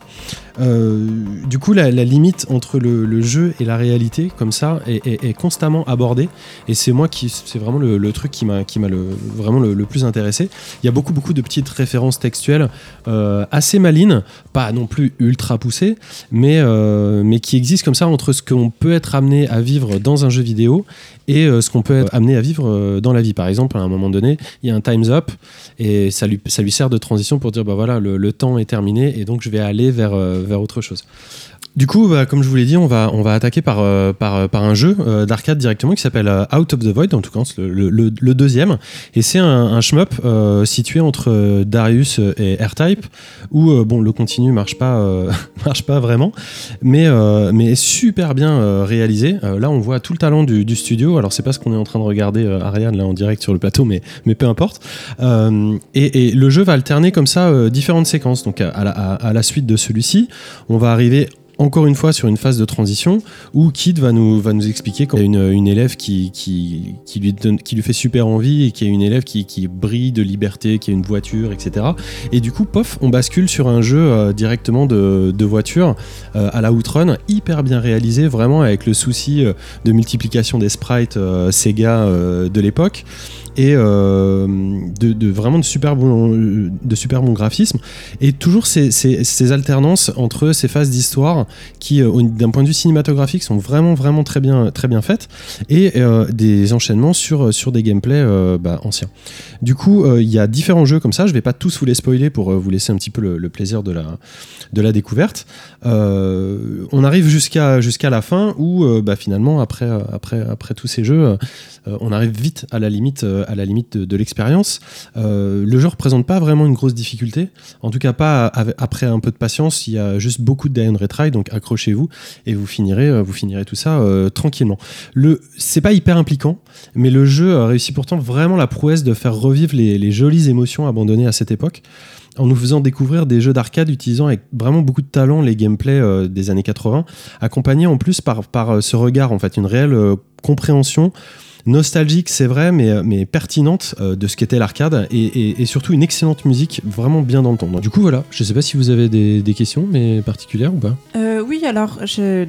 Euh, du coup, la, limite entre le, jeu et la réalité, comme ça, est, constamment abordée. Et c'est moi qui, c'est vraiment le, truc qui m'a, qui m'a vraiment le, le plus intéressé. Il y a beaucoup, beaucoup de petites références textuelles euh, assez malines, pas non plus ultra poussées, mais, euh, mais qui existent comme ça entre ce qu'on peut être amené à vivre dans un jeu vidéo et euh, ce qu'on peut être amené à vivre euh, dans la vie. Par exemple, à un moment donné, il y a un time's up et ça lui, ça lui sert de transition pour dire bah voilà, le, le temps est terminé et donc je vais aller vers, euh, vers autre chose. Du coup, bah, comme je vous l'ai dit, on va, on va attaquer par, euh, par, par un jeu euh, d'arcade directement qui s'appelle euh, Out of the Void, en tout cas le, deuxième. Et c'est un, shmup euh, situé entre euh, Darius et R-Type, où euh, bon, le continu marche pas, euh, marche pas vraiment, mais, euh, mais super bien euh, réalisé. Euh, là, on voit tout le talent du, studio. Alors, c'est pas ce qu'on est en train de regarder, euh, Ariane, là en direct sur le plateau, mais, mais peu importe. Euh, et, le jeu va alterner comme ça euh, différentes séquences. Donc, à la suite de celui-ci, on va arriver encore une fois sur une phase de transition où Kid va nous, va nous expliquer qu'il y a une, élève qui, qui, qui, lui qui fait super envie et qu'il y a une élève qui, qui brille de liberté, qui a une voiture, etc. Et du coup, pof, on bascule sur un jeu euh, directement de, voiture euh, à la Outrun, hyper bien réalisé, vraiment avec le souci euh, de multiplication des sprites Sega de l'époque et euh, de, vraiment de super bons de super bons graphismes et toujours ces, ces, ces alternances entre ces phases d'histoire qui euh, d'un point de vue cinématographique sont vraiment vraiment très bien très bien faites et euh, des enchaînements sur sur des gameplays bah, anciens. Du coup il y a différents jeux comme ça. Je vais pas tous vous les spoiler pour vous laisser un petit peu le, plaisir de la de la découverte. On arrive jusqu'à jusqu'à la fin où bah, finalement après après après tous ces jeux on arrive vite à la limite à la limite de, l'expérience. Euh, le jeu représente pas vraiment une grosse difficulté, en tout cas pas après un peu de patience. Il y a juste beaucoup de die and retry, donc accrochez-vous et vous finirez, euh, vous finirez tout ça euh, tranquillement. Le, c'est pas hyper impliquant, mais le jeu réussit pourtant vraiment la prouesse de faire revivre les, jolies émotions abandonnées à cette époque en nous faisant découvrir des jeux d'arcade utilisant avec vraiment beaucoup de talent les gameplays des années 80, accompagnés en plus par, par ce regard, en fait, une réelle compréhension nostalgique, c'est vrai, mais, euh, pertinente euh, de ce qu'était l'arcade et, surtout une excellente musique, vraiment bien dans le. Donc, Du coup, voilà, je sais pas si vous avez des, questions, mais particulières ou pas Euh, alors,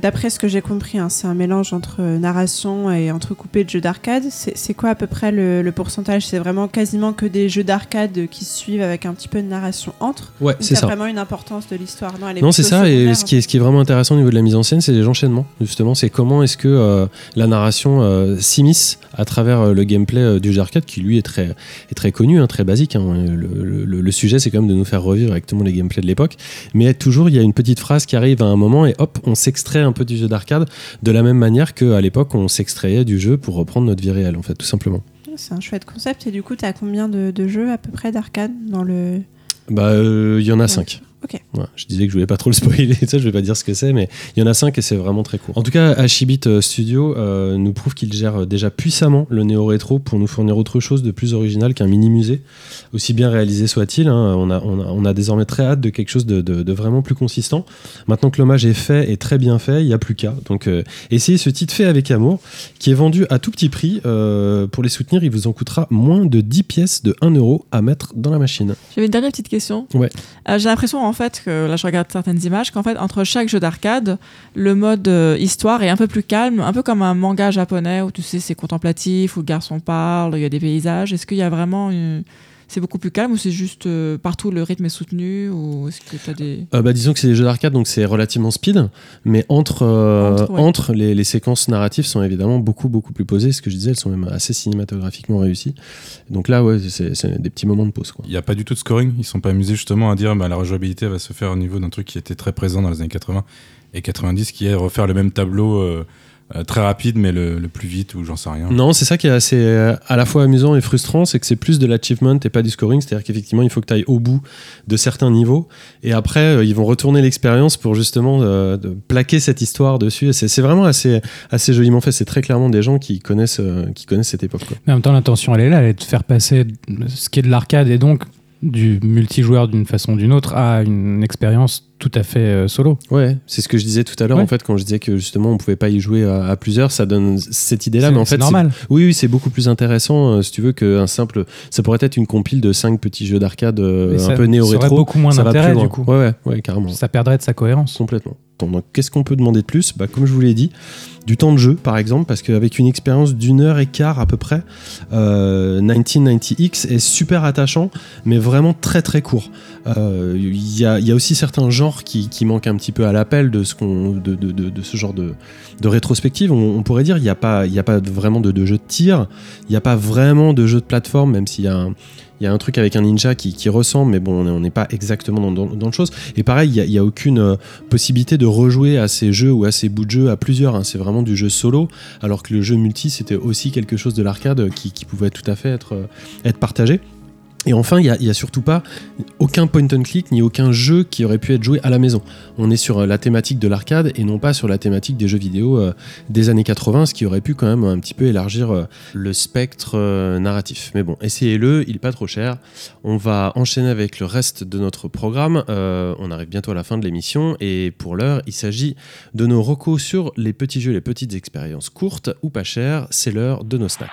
d'après ce que j'ai compris, hein, c'est un mélange entre euh, narration et entrecoupé de jeux d'arcade. C'est c'est quoi à peu près le, le pourcentage? C'est vraiment quasiment que des jeux d'arcade qui suivent avec un petit peu de narration entre? Ouais, Ou c'est ça. vraiment une importance de l'histoire? Non, Non, c'est ça. Et ce qui, est, ce qui est vraiment intéressant au niveau de la mise en scène, c'est les enchaînements. Justement, c'est comment est-ce que euh, la narration euh, s'immisce à travers euh, le gameplay du jeu d'arcade, qui lui est très, est très connu, hein, très basique. hein. Le, le- le- le sujet, c'est quand même de nous faire revivre exactement les gameplays de l'époque. Mais toujours, il y a une petite phrase qui arrive à un moment et hop, on s'extrait un peu du jeu d'arcade de la même manière qu'à l'époque on s'extrayait du jeu pour reprendre notre vie réelle en fait, tout simplement. Ah, c'est un chouette concept et du coup tu as combien de, jeux à peu près d'arcade dans le... Bah il y en a 5. Ok. Ouais, je disais que je voulais pas trop le spoiler, ça je vais pas dire ce que c'est, mais il y en a cinq et c'est vraiment très court. En tout cas, Ashibit euh, Studio euh, nous prouve qu'il gère euh, déjà puissamment le néo-rétro pour nous fournir autre chose de plus original qu'un mini-musée. Aussi bien réalisé soit-il, hein, on, a, on, a, on a désormais très hâte de quelque chose de, de- de vraiment plus consistant. Maintenant que l'hommage est fait et très bien fait, il n'y a plus qu'à. Donc euh, essayez ce titre fait avec amour, qui est vendu à tout petit prix. Euh, pour les soutenir, il vous en coûtera moins de 10 pièces de 1 euro à mettre dans la machine. J'avais une dernière petite question. Ouais. J'ai l'impression en fait que là je regarde certaines images qu'en fait entre chaque jeu d'arcade, le mode euh, histoire est un peu plus calme, un peu comme un manga japonais où tu sais c'est contemplatif où le garçon parle, il y a des paysages. Est-ce qu'il y a vraiment une... c'est beaucoup plus calme ou c'est juste euh, partout le rythme est soutenu ou est-ce que as des Euh, bah, disons que c'est des jeux d'arcade, donc c'est relativement speed, mais entre, euh, Entre, ouais. entre les, les séquences narratives sont évidemment beaucoup beaucoup plus posées. Ce que je disais, elles sont même assez cinématographiquement réussies. Donc là, ouais, c'est des petits moments de pause. Quoi. Il n'y a pas du tout de scoring. Ils sont pas amusés justement à dire bah, la rejouabilité va se faire au niveau d'un truc qui était très présent dans les années 80 et 90, qui est refaire le même tableau euh, très rapide, mais le, le plus vite ou j'en sais rien. Non, c'est ça qui est assez euh, à la fois amusant et frustrant, c'est que c'est plus de l'achievement et pas du scoring. C'est-à-dire qu'effectivement, il faut que tu ailles au bout de certains niveaux. Et après, euh, ils vont retourner l'expérience pour justement euh, de plaquer cette histoire dessus. Et C'est c'est vraiment assez, assez joliment fait. C'est très clairement des gens qui connaissent, euh, qui connaissent cette époque. quoi. Mais en même temps, l'intention, elle est là, elle est de faire passer ce qui est de l'arcade et donc du multijoueur d'une façon ou d'une autre à une expérience tout à fait euh, solo. Ouais, c'est ce que je disais tout à l'heure Ouais. en fait quand je disais que justement on pouvait pas y jouer à, à plusieurs, ça donne cette idée-là, C'est- mais en fait normal. Oui, oui, c'est beaucoup plus intéressant euh, si tu veux qu'un simple. Ça pourrait être une compile de cinq petits jeux d'arcade euh, un peu néo ça aurait rétro. beaucoup moins d'intérêt, du coup. Ouais, ouais, ouais, carrément. Ça perdrait de sa cohérence. Complètement. Donc, qu'est-ce qu'on peut demander de plus? Bah, Comme je vous l'ai dit, du temps de jeu, par exemple, parce qu'avec une expérience d'une heure et quart à peu près, euh, 1990X est super attachant, mais vraiment très très court. Euh, Il y, a, aussi certains genres qui, manquent un petit peu à l'appel de, ce genre de, rétrospective. On, pourrait dire il n'y a, a pas vraiment de jeu de tir, il n'y a pas vraiment de jeu de plateforme, même s'il y a un, il y a un truc avec un ninja qui, ressemble, mais bon, on est- on n'est pas exactement dans, le chose. Et pareil, il n'y a, aucune euh, possibilité de rejouer à ces jeux ou à ces bouts de jeu à plusieurs. hein. C'est vraiment du jeu solo, alors que le jeu multi, c'était aussi quelque chose de l'arcade qui, pouvait tout à fait être, euh, être partagé. Et enfin, il n'y a, surtout pas aucun point and click ni aucun jeu qui aurait pu être joué à la maison. On est sur euh, la thématique de l'arcade et non pas sur la thématique des jeux vidéo euh, des années 80, ce qui aurait pu quand même un petit peu élargir euh, le spectre narratif. Mais bon, essayez-le, il est pas trop cher. On va enchaîner avec le reste de notre programme. On arrive bientôt à la fin de l'émission et pour l'heure, il s'agit de nos recos sur les petits jeux, les petites expériences courtes ou pas chères. C'est l'heure de nos snacks.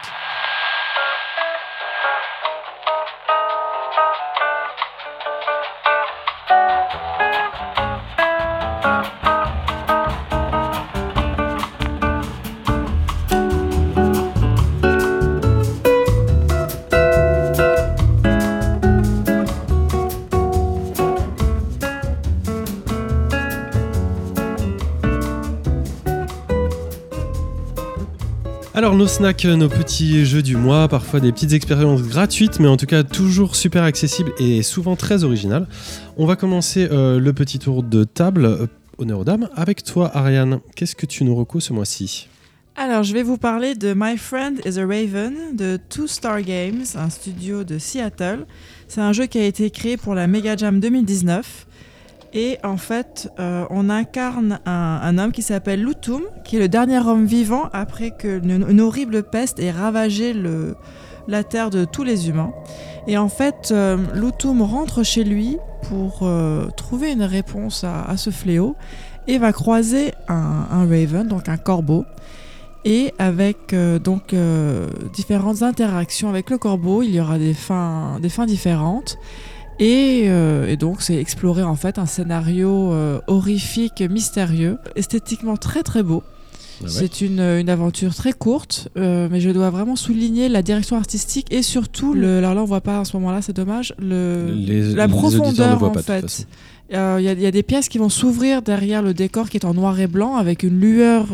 Nos snacks, nos petits jeux du mois, parfois des petites expériences gratuites, mais en tout cas toujours super accessibles et souvent très originales. On va commencer euh, le petit tour de table. Euh, Honneur aux dames. Avec toi, Ariane, qu'est-ce que tu nous recos ce mois-ci? Alors, je vais vous parler de My Friend is a Raven de Two Star Games, un studio de Seattle. C'est un jeu qui a été créé pour la Mega Jam 2019. Et en fait, euh, on incarne un, homme qui s'appelle Lutum, qui est le dernier homme vivant après que une, horrible peste ait ravagé la terre de tous les humains. Et en fait, euh, Lutum rentre chez lui pour euh, trouver une réponse à, ce fléau et va croiser un, raven, donc un corbeau. Et avec différentes interactions avec le corbeau, il y aura des fins différentes. Et, euh, et donc c'est explorer en fait un scénario euh, horrifique, mystérieux, esthétiquement très très beau. Ah ouais. C'est une, une aventure très courte, euh, mais je dois vraiment souligner la direction artistique et surtout, le, alors là on voit pas en ce moment-là, c'est dommage, le, Les- la profondeur en pas, fait. Euh, Il y, y a des pièces qui vont s'ouvrir derrière le décor qui est en noir et blanc avec une lueur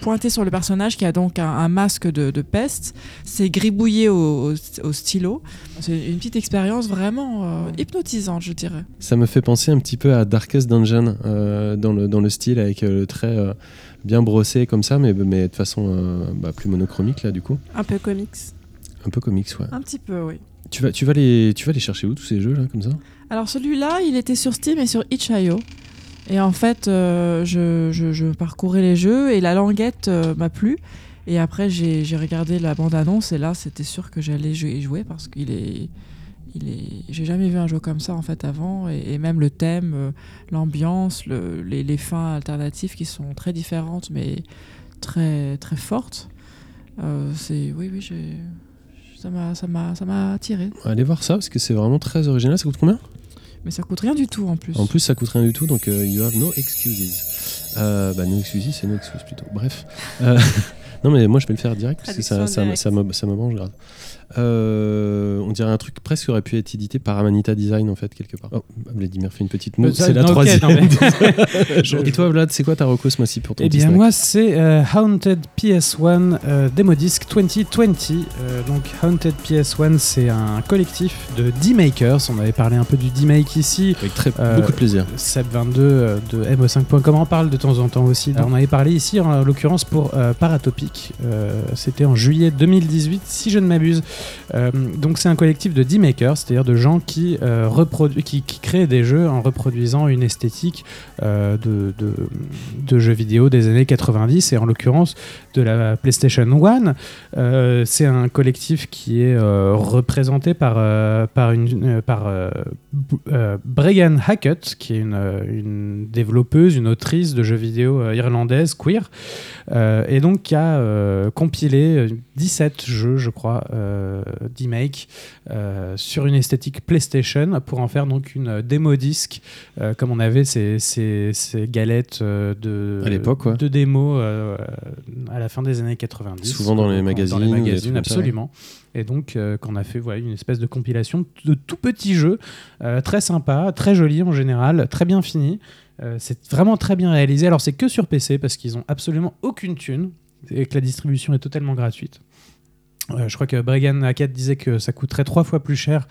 pointée sur le personnage qui a donc un, un masque de, de peste. C'est gribouillé au, au- au stylo. C'est une petite expérience vraiment euh, hypnotisante, je dirais. Ça me fait penser un petit peu à Darkest Dungeon euh, dans, le, dans le style avec euh, le trait euh, bien brossé comme ça, mais, mais de façon euh, bah, plus monochromique là du coup. Un peu comics. Un peu comics, ouais. Un petit peu, oui. Tu vas, tu, vas les, tu vas les chercher où tous ces jeux là comme ça? Alors celui-là, il était sur Steam et sur itch.io. Et en fait, euh, je, parcourais les jeux et la languette euh, m'a plu. Et après, j'ai regardé la bande-annonce et là, c'était sûr que j'allais y jouer parce qu'il est... Il est... J'ai jamais vu un jeu comme ça en fait avant. Et, même le thème, euh, l'ambiance, le- les, fins alternatives qui sont très différentes mais très, très fortes. C'est... Oui, oui, j'ai... Ça m'a, ça m'a, ça m'a attiré. Allez voir ça parce que c'est vraiment très original. Ça coûte combien? Mais ça coûte rien du tout en plus. En plus, ça coûte rien du tout, donc euh, you have no excuses. Euh, bah, no excuses, c'est no excuses plutôt. Bref. Euh, non, mais moi, je vais le faire direct parce que ça, ça, me- ça, me, ça me branche grave. Euh, on dirait un truc presque qui aurait pu être édité par Amanita Design en fait quelque part. Oh, Vladimir fait une petite. Euh, ça- C'est la non, troisième. non, mais- Je- Et toi Vlad, c'est quoi ta reco ce mois-ci pour ton Eh bien, snack moi, c'est euh, Haunted PS1 euh, Demo Disc 2020. Euh, donc, Haunted PS1, c'est un collectif de D-Makers. On avait parlé un peu du D-Make ici. Avec très, Euh, beaucoup de plaisir. Seb22 euh, de MO5.com en parle de temps en temps aussi. Alors, on avait parlé ici, en l'occurrence, pour euh, Paratopic. Euh, C'était en juillet 2018, si je ne m'abuse. Euh, donc, c'est un collectif de D-makers, c'est-à-dire de gens qui, euh, qui, qui créent des jeux en reproduisant une esthétique euh, de, jeux vidéo des années 90 et en l'occurrence de la PlayStation 1. Euh, c'est un collectif qui est représenté par, par, une, par Hackett, qui est une, développeuse, une autrice de jeux vidéo irlandaise, queer, et donc qui a euh, compilé euh, 17 jeux, je crois, d'e-make euh, sur une esthétique PlayStation pour en faire donc une démo disque, euh, comme on avait ces, ces, ces galettes euh, de, À l'époque, de démos euh, à la fin des années 90. Souvent dans les magazines Dans les magazines, absolument. Et donc, euh, qu'on a fait voilà, une espèce de compilation de tout petits jeux, euh, très sympa, très joli en général, très bien fini. Euh, c'est vraiment très bien réalisé. Alors, c'est que sur PC parce qu'ils ont absolument aucune thune et que la distribution est totalement gratuite. Euh, je crois que Bregan Hackett disait que ça coûterait trois fois plus cher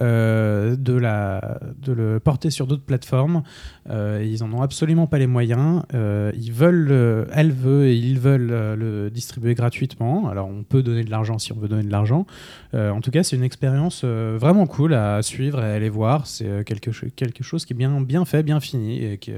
euh, de, la, de le porter sur d'autres plateformes. Euh, ils en ont absolument pas les moyens. Ils veulent, elle veut et ils veulent le distribuer gratuitement. Alors on peut donner de l'argent si on veut donner de l'argent. En tout cas, c'est une expérience vraiment cool à suivre et à aller voir. C'est quelque, quelque chose qui est bien, bien fait, bien fini et qui,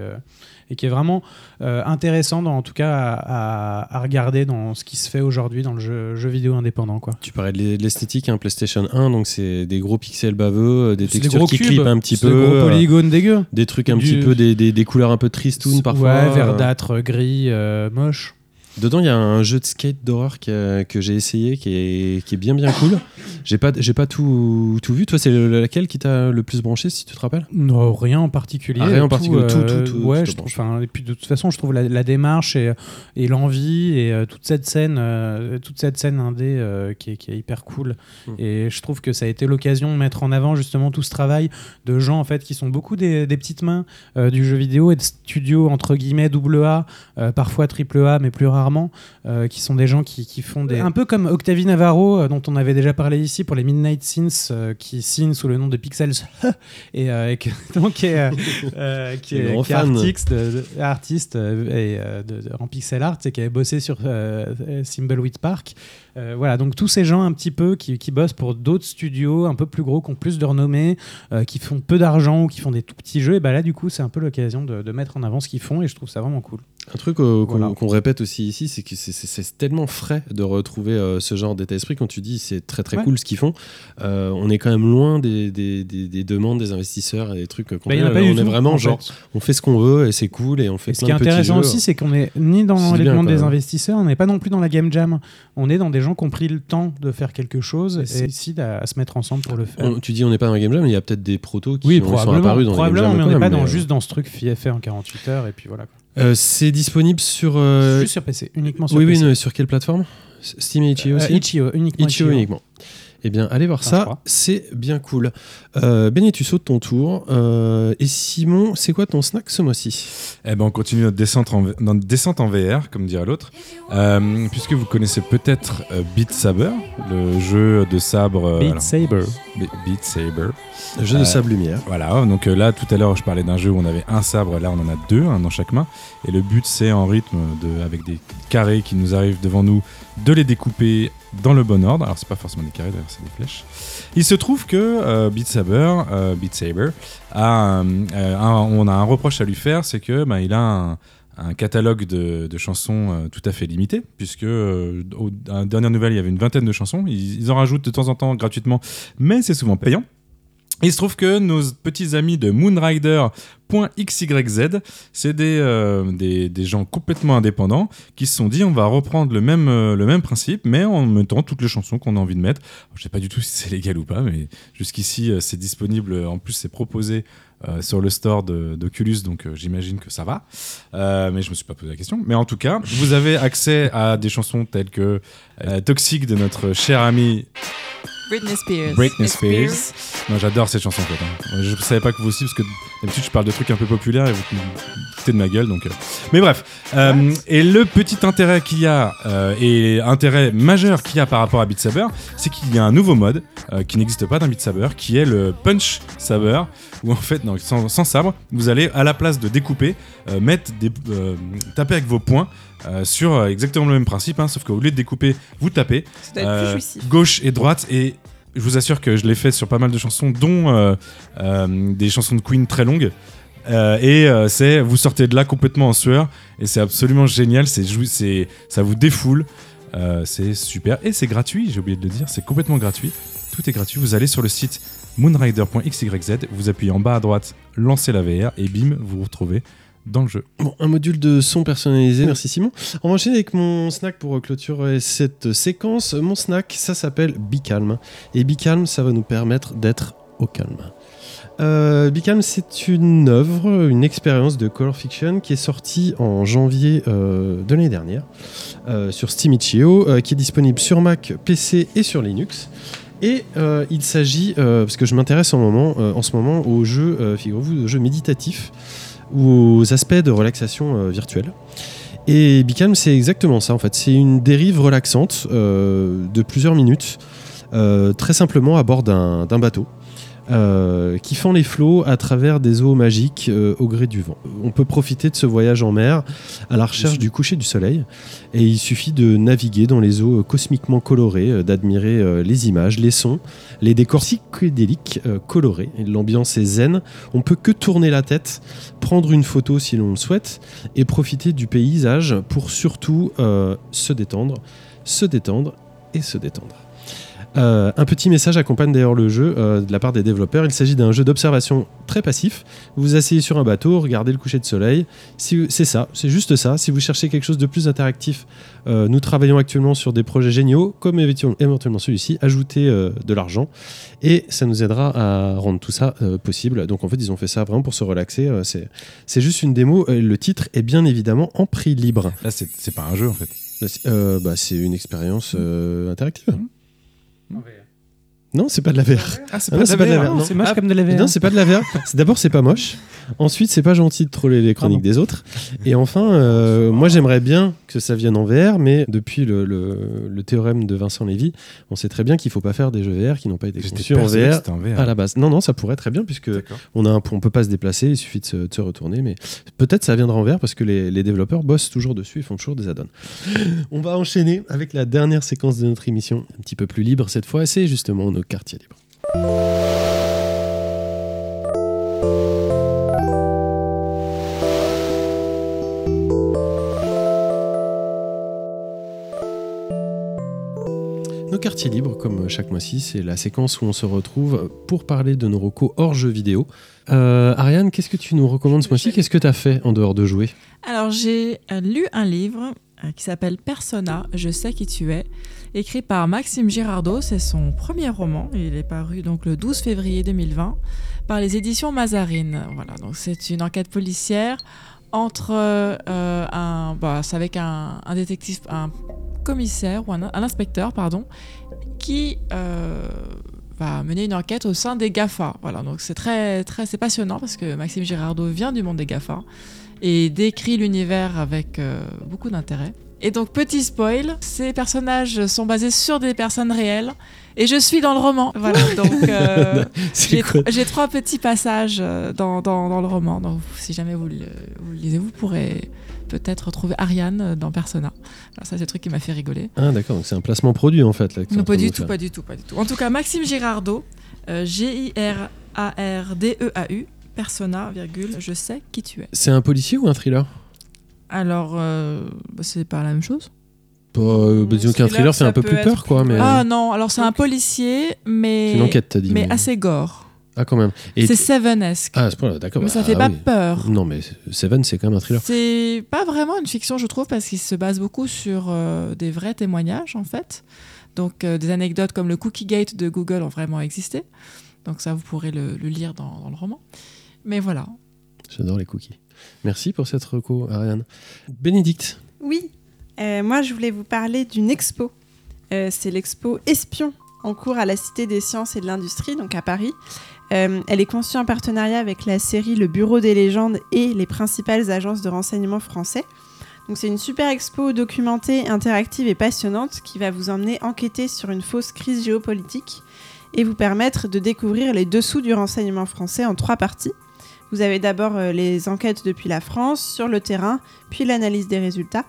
et qui est vraiment euh, intéressant, dans, en tout cas, à, à- à regarder dans ce qui se fait aujourd'hui dans le jeu, jeu vidéo indépendant. Quoi. Tu parlais de l'e- de l'esthétique, hein, PlayStation 1, donc c'est des gros pixels baveux, euh, des textures qui cubes, clippent un petit peu, des gros euh, polygones dégueux. des trucs un Du- petit peu, des, des, des couleurs un peu tristounes parfois. Ouais, verdâtre, gris, euh, moche. Dedans, il y a un jeu de skate d'horreur que, que j'ai essayé qui est, qui est bien bien cool. J'ai pas, j'ai pas tout, tout vu. Toi, c'est le- laquelle qui t'a le plus branché, si tu te rappelles? Non, rien en particulier. Ah, rien en particulier, tout, euh, tout, tout, ouais, tout je te trouve. Et puis de toute façon, je trouve la, la démarche et, et l'envie et euh, toute cette scène, euh, toute cette scène indé euh, qui, est, qui est hyper cool. Mm. Et je trouve que ça a été l'occasion de mettre en avant justement tout ce travail de gens en fait qui sont beaucoup des, des petites mains euh, du jeu vidéo et de studios entre guillemets double A, parfois triple A, mais plus rarement rarement, euh, qui sont des gens qui, qui font des. Un peu comme Octavie Navarro, euh, dont on avait déjà parlé ici pour les Midnight Sins, euh, qui signe sous le nom de Pixels, et, et que- donc, qui est, artiste, de- de- artiste et, de- de- en pixel art, et qui avait bossé sur Thimbleweed Park. Euh, voilà, donc tous ces gens un petit peu qui, qui bossent pour d'autres studios un peu plus gros, qui ont plus de renommée, euh, qui font peu d'argent ou qui font des tout petits jeux, et bah là du coup c'est un peu l'occasion de, de mettre en avant ce qu'ils font et je trouve ça vraiment cool. Un truc euh, qu'on Voilà. répète aussi ici, c'est que c'est- tellement frais de retrouver ce genre d'état d'esprit. Quand tu dis c'est très très Ouais. cool ce qu'ils font, on est quand même loin des, des- des- des demandes des investisseurs et des trucs. qu'on Bah, a pas on est vraiment en genre, on fait ce qu'on veut et c'est cool et on fait Et ce plein qui est de intéressant aussi, c'est qu'on est ni dans les demandes des investisseurs, on n'est pas non plus dans la game jam. On est dans des gens qui ont pris le temps de faire quelque chose Et décident à, à se mettre ensemble pour le faire. On- tu dis on n'est pas dans un game jam, mais il y a peut-être des protos qui oui, ont- sont apparus dans les game mais jam. on n'est pas dans, mais, juste dans ce truc fait en 48 heures et puis voilà. euh, c'est disponible sur. euh, Juste sur PC, uniquement sur oui, oui, PC. non, sur quelle plateforme? Steam et Itch.io Euh, aussi Itch.io, uniquement Itch.io Itch.io. uniquement. Eh bien, allez voir je ça, c'est bien cool. Euh, Benny, tu sautes ton tour. Euh, et Simon, c'est quoi ton snack ce mois-ci? Eh ben, on continue notre descente en, notre descente en VR, comme dirait l'autre, Euh, puisque vous connaissez peut-être euh, Beat Saber, le jeu de sabre. euh, Beat alors, Saber. Be- Beat Saber. Le jeu de sable lumière. Voilà, donc euh, là tout à l'heure je parlais d'un jeu où on avait un sabre, là on en a deux, un dans chaque main. Et le but c'est en rythme, de, avec des carrés qui nous arrivent devant nous, de les découper dans le bon ordre. Alors c'est pas forcément des carrés, d'ailleurs c'est des flèches. Il se trouve que euh, Beat Saber, euh, Beat Saber euh, on a un reproche à lui faire, c'est que bah, il a un, catalogue de, chansons euh, tout à fait limité, puisque aux à la dernière nouvelle il y avait une vingtaine de chansons. Ils en rajoutent de temps en temps gratuitement, mais c'est souvent payant. Il se trouve que nos petits amis de Moonrider.xyz, c'est des, euh, des, des gens complètement indépendants qui se sont dit on va reprendre le même, euh, le même principe, mais en mettant toutes les chansons qu'on a envie de mettre. Je sais pas du tout si c'est légal ou pas, mais jusqu'ici euh, c'est disponible. En plus, c'est proposé sur le store d'Oculus, donc j'imagine que ça va. Mais je me suis pas posé la question. Mais en tout cas, vous avez accès à des chansons telles que Toxic de notre cher ami Britney Spears. Britney Spears. Non, j'adore cette chanson en fait. hein. Je savais pas que vous aussi, parce que d'habitude je parle de trucs un peu populaires et vous foutez de ma gueule. Donc, euh. Mais bref. Euh, et le petit intérêt qu'il y a, euh, et intérêt majeur qu'il y a par rapport à Beat Saber, c'est qu'il y a un nouveau mode qui n'existe pas dans Beat Saber, qui est le Punch Saber, où en fait, non, sans, sans sabre, vous allez à la place de découper, mettre des, taper avec vos poings. euh, sur euh, exactement le même principe, hein, sauf qu'au lieu de découper, vous tapez euh, gauche et droite et je vous assure que je l'ai fait sur pas mal de chansons dont euh, euh, des chansons de Queen très longues. Euh, et c'est vous sortez de là complètement en sueur et c'est absolument génial c'est c'est ça vous défoule. C'est super et c'est gratuit j'ai oublié de le dire c'est complètement gratuit. Tout est gratuit vous allez sur le site moonrider.xyz vous appuyez en bas à droite lancez la VR et bim vous vous retrouvez dans le jeu Bon, un module de son personnalisé, merci Simon. On va enchaîner avec mon snack pour clôturer cette séquence. Mon snack, ça s'appelle Be Calm. Et Be Calm, ça va nous permettre d'être au calme. Euh, Be Calm, c'est une œuvre, une expérience de color fiction qui est sortie en janvier euh, de l'année dernière euh, sur Steam Itch.io, euh, qui est disponible sur Mac, PC et sur Linux. Et il s'agit, parce que je m'intéresse en, en ce moment aux jeux, figurez-vous, aux jeux méditatifs ou aux aspects de relaxation euh, virtuelle. Et Bicam, c'est exactement ça en fait. C'est une dérive relaxante euh, de plusieurs minutes, euh, très simplement à bord d'un d'un bateau. Euh, qui fend les flots à travers des eaux magiques euh, au gré du vent. On peut profiter de ce voyage en mer à la recherche du coucher du soleil et il suffit de naviguer dans les eaux cosmiquement colorées, euh, d'admirer euh, les images, les sons, les décors psychédéliques euh, colorés. L'ambiance est zen, on peut que tourner la tête, prendre une photo si l'on le souhaite et profiter du paysage pour surtout euh, se détendre, se détendre et se détendre. Euh, un petit message accompagne d'ailleurs le jeu euh, de la part des développeurs. Il s'agit d'un jeu d'observation très passif. Vous vous asseyez sur un bateau, regardez le coucher de soleil. Si, c'est ça, c'est juste ça. Si vous cherchez quelque chose de plus interactif, euh, nous travaillons actuellement sur des projets géniaux, comme éventuellement celui-ci. Ajoutez euh, de l'argent et ça nous aidera à rendre tout ça euh, possible. Donc en fait, ils ont fait ça vraiment pour se relaxer. Euh, c'est, c'est juste une démo. Le titre est bien évidemment en prix libre. là c'est c'est pas un jeu en fait Bah, c'est- euh, bah, c'est une expérience euh, interactive. Non, c'est pas de la VR. ah c'est Ah pas de la VR. C'est moche Ah, comme de la VR. Non, c'est pas de la VR. D'abord, c'est pas moche. Ensuite, c'est pas gentil de troller les chroniques des autres. Et enfin, euh, moi j'aimerais bien que ça vienne en VR, mais depuis le, le- le théorème de Vincent Lévy, on sait très bien qu'il faut pas faire des jeux VR qui n'ont pas été conçus en VR c'était en VR. à la base. Non, non, ça pourrait très bien, puisque on a un, on peut pas se déplacer, il suffit de se, de se retourner, mais peut-être ça viendra en VR parce que les, les développeurs bossent toujours dessus, ils font toujours des add-ons. On va enchaîner avec la dernière séquence de notre émission, un petit peu plus libre cette fois, c'est justement nos quartiers libres. Nos quartiers libres, comme chaque mois-ci, c'est la séquence où on se retrouve pour parler de nos recos hors jeux vidéo. Euh, Ariane, qu'est-ce que tu nous recommandes ce mois-ci? Qu'est-ce que tu as fait en dehors de jouer? Alors, j'ai euh, lu un livre qui s'appelle Persona, Je sais qui tu es, écrit par Maxime Girardot. C'est son premier roman. Il est paru donc le 12 février 2020 par les éditions Mazarine. Voilà, donc c'est une enquête policière entre euh, un, bah, avec un, détective, un commissaire ou un inspecteur, pardon, qui euh, va mener une enquête au sein des GAFA. Voilà, donc c'est très, très, c'est passionnant parce que Maxime Girardot vient du monde des GAFA et décrit l'univers avec euh, beaucoup d'intérêt. Et donc, petit spoil, ces personnages sont basés sur des personnes réelles et je suis dans le roman. Voilà, donc euh, j'ai trois petits passages euh, dans, dans, dans le roman. Donc, si jamais vous le, vous le lisez, vous pourrez peut-être retrouver Ariane dans Persona. Alors, ça, c'est le truc qui m'a fait rigoler. Ah d'accord, donc c'est un placement produit en fait. Là, Non, pas du tout, pas du tout, pas du tout. En tout cas, Maxime Girardot, euh, G-I-R-A-R-D-E-A-U, Persona, virgule, je sais qui tu es. C'est un policier ou un thriller? Alors, euh, bah, c'est pas la même chose. Pas, euh, bah, disons qu'un thriller, ça un peu plus peur quoi, mais Ah non, alors c'est un policier, mais. c'est une enquête t'as dit. Mais assez gore. Ah quand même. Et C'est t- Seven-esque. Ah à ce point-là, d'accord. mais ça Ah, fait pas oui. peur. Non mais Seven c'est quand même un thriller. C'est pas vraiment une fiction, je trouve, parce qu'il se base beaucoup sur euh, des vrais témoignages, en fait. Donc, euh, des anecdotes comme le Cookie Gate de Google ont vraiment existé. Donc, ça, vous pourrez le, le lire dans, dans le roman. Mais voilà. J'adore les cookies. Merci pour cette reco, Ariane. Bénédicte. Oui, euh, moi je voulais vous parler d'une expo. Euh, c'est l'expo Espion en cours à la Cité des Sciences et de l'Industrie, donc à Paris. Euh, elle est conçue en partenariat avec la série Le Bureau des légendes et les principales agences de renseignement français. Donc c'est une super expo documentée, interactive et passionnante qui va vous emmener enquêter sur une fausse crise géopolitique et vous permettre de découvrir les dessous du renseignement français en trois parties. Vous avez d'abord euh, les enquêtes depuis la France, sur le terrain, puis l'analyse des résultats.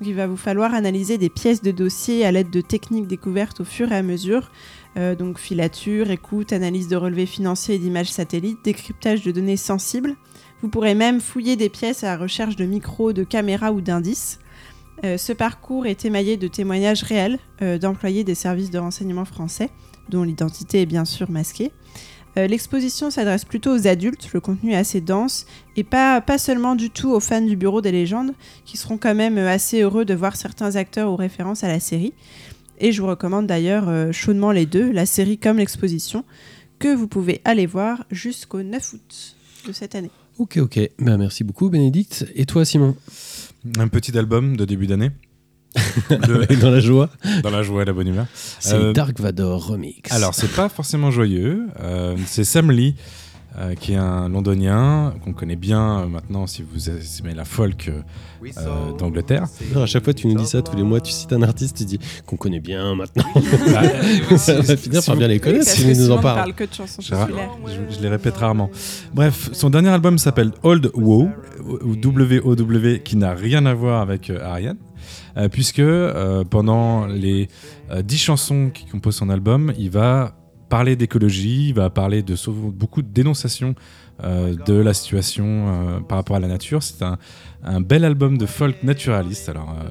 Il va vous falloir analyser des pièces de dossier à l'aide de techniques découvertes au fur et à mesure. Euh, donc filature, écoute, analyse de relevés financiers et d'images satellites, décryptage de données sensibles. Vous pourrez même fouiller des pièces à la recherche de micros, de caméras ou d'indices. Euh, ce parcours est émaillé de témoignages réels d'employés des services de renseignement français, dont l'identité est bien sûr masquée. Euh, L'exposition s'adresse plutôt aux adultes, le contenu est assez dense, et pas, pas seulement du tout aux fans du Bureau des légendes, qui seront quand même euh, assez heureux de voir certains acteurs ou références à la série. Et je vous recommande d'ailleurs euh, chaudement les deux, la série comme l'exposition, que vous pouvez aller voir jusqu'au 9 août de cette année. Ok, ok. Ben, merci beaucoup, Bénédicte. Et toi, Simon? Un petit album de début d'année. Le- Dans la joie dans la joie et la bonne humeur. C'est Euh, Dark Vador Remix. Alors, c'est pas forcément joyeux. Euh, c'est Sam Lee, euh, qui est un londonien qu'on connaît bien euh, maintenant si vous aimez la folk d'Angleterre. Non, à chaque fois, tu nous dis ça tous les mois. Tu cites un artiste, tu dis qu'on connaît bien maintenant. Bah, ça va finir si par vous- bien les connaître Parce si nous nous en ne parle. parle que de chansons Je, je- je les répète rarement. Bref, son dernier album s'appelle Old Wow, ou W-O-W, qui n'a rien à voir avec euh, Ariane, puisque euh, pendant les euh, dix chansons qui composent son album, il va parler d'écologie, il va parler de beaucoup de dénonciations euh, de la situation euh, par rapport à la nature. C'est un, un bel album de folk naturaliste. Alors, euh,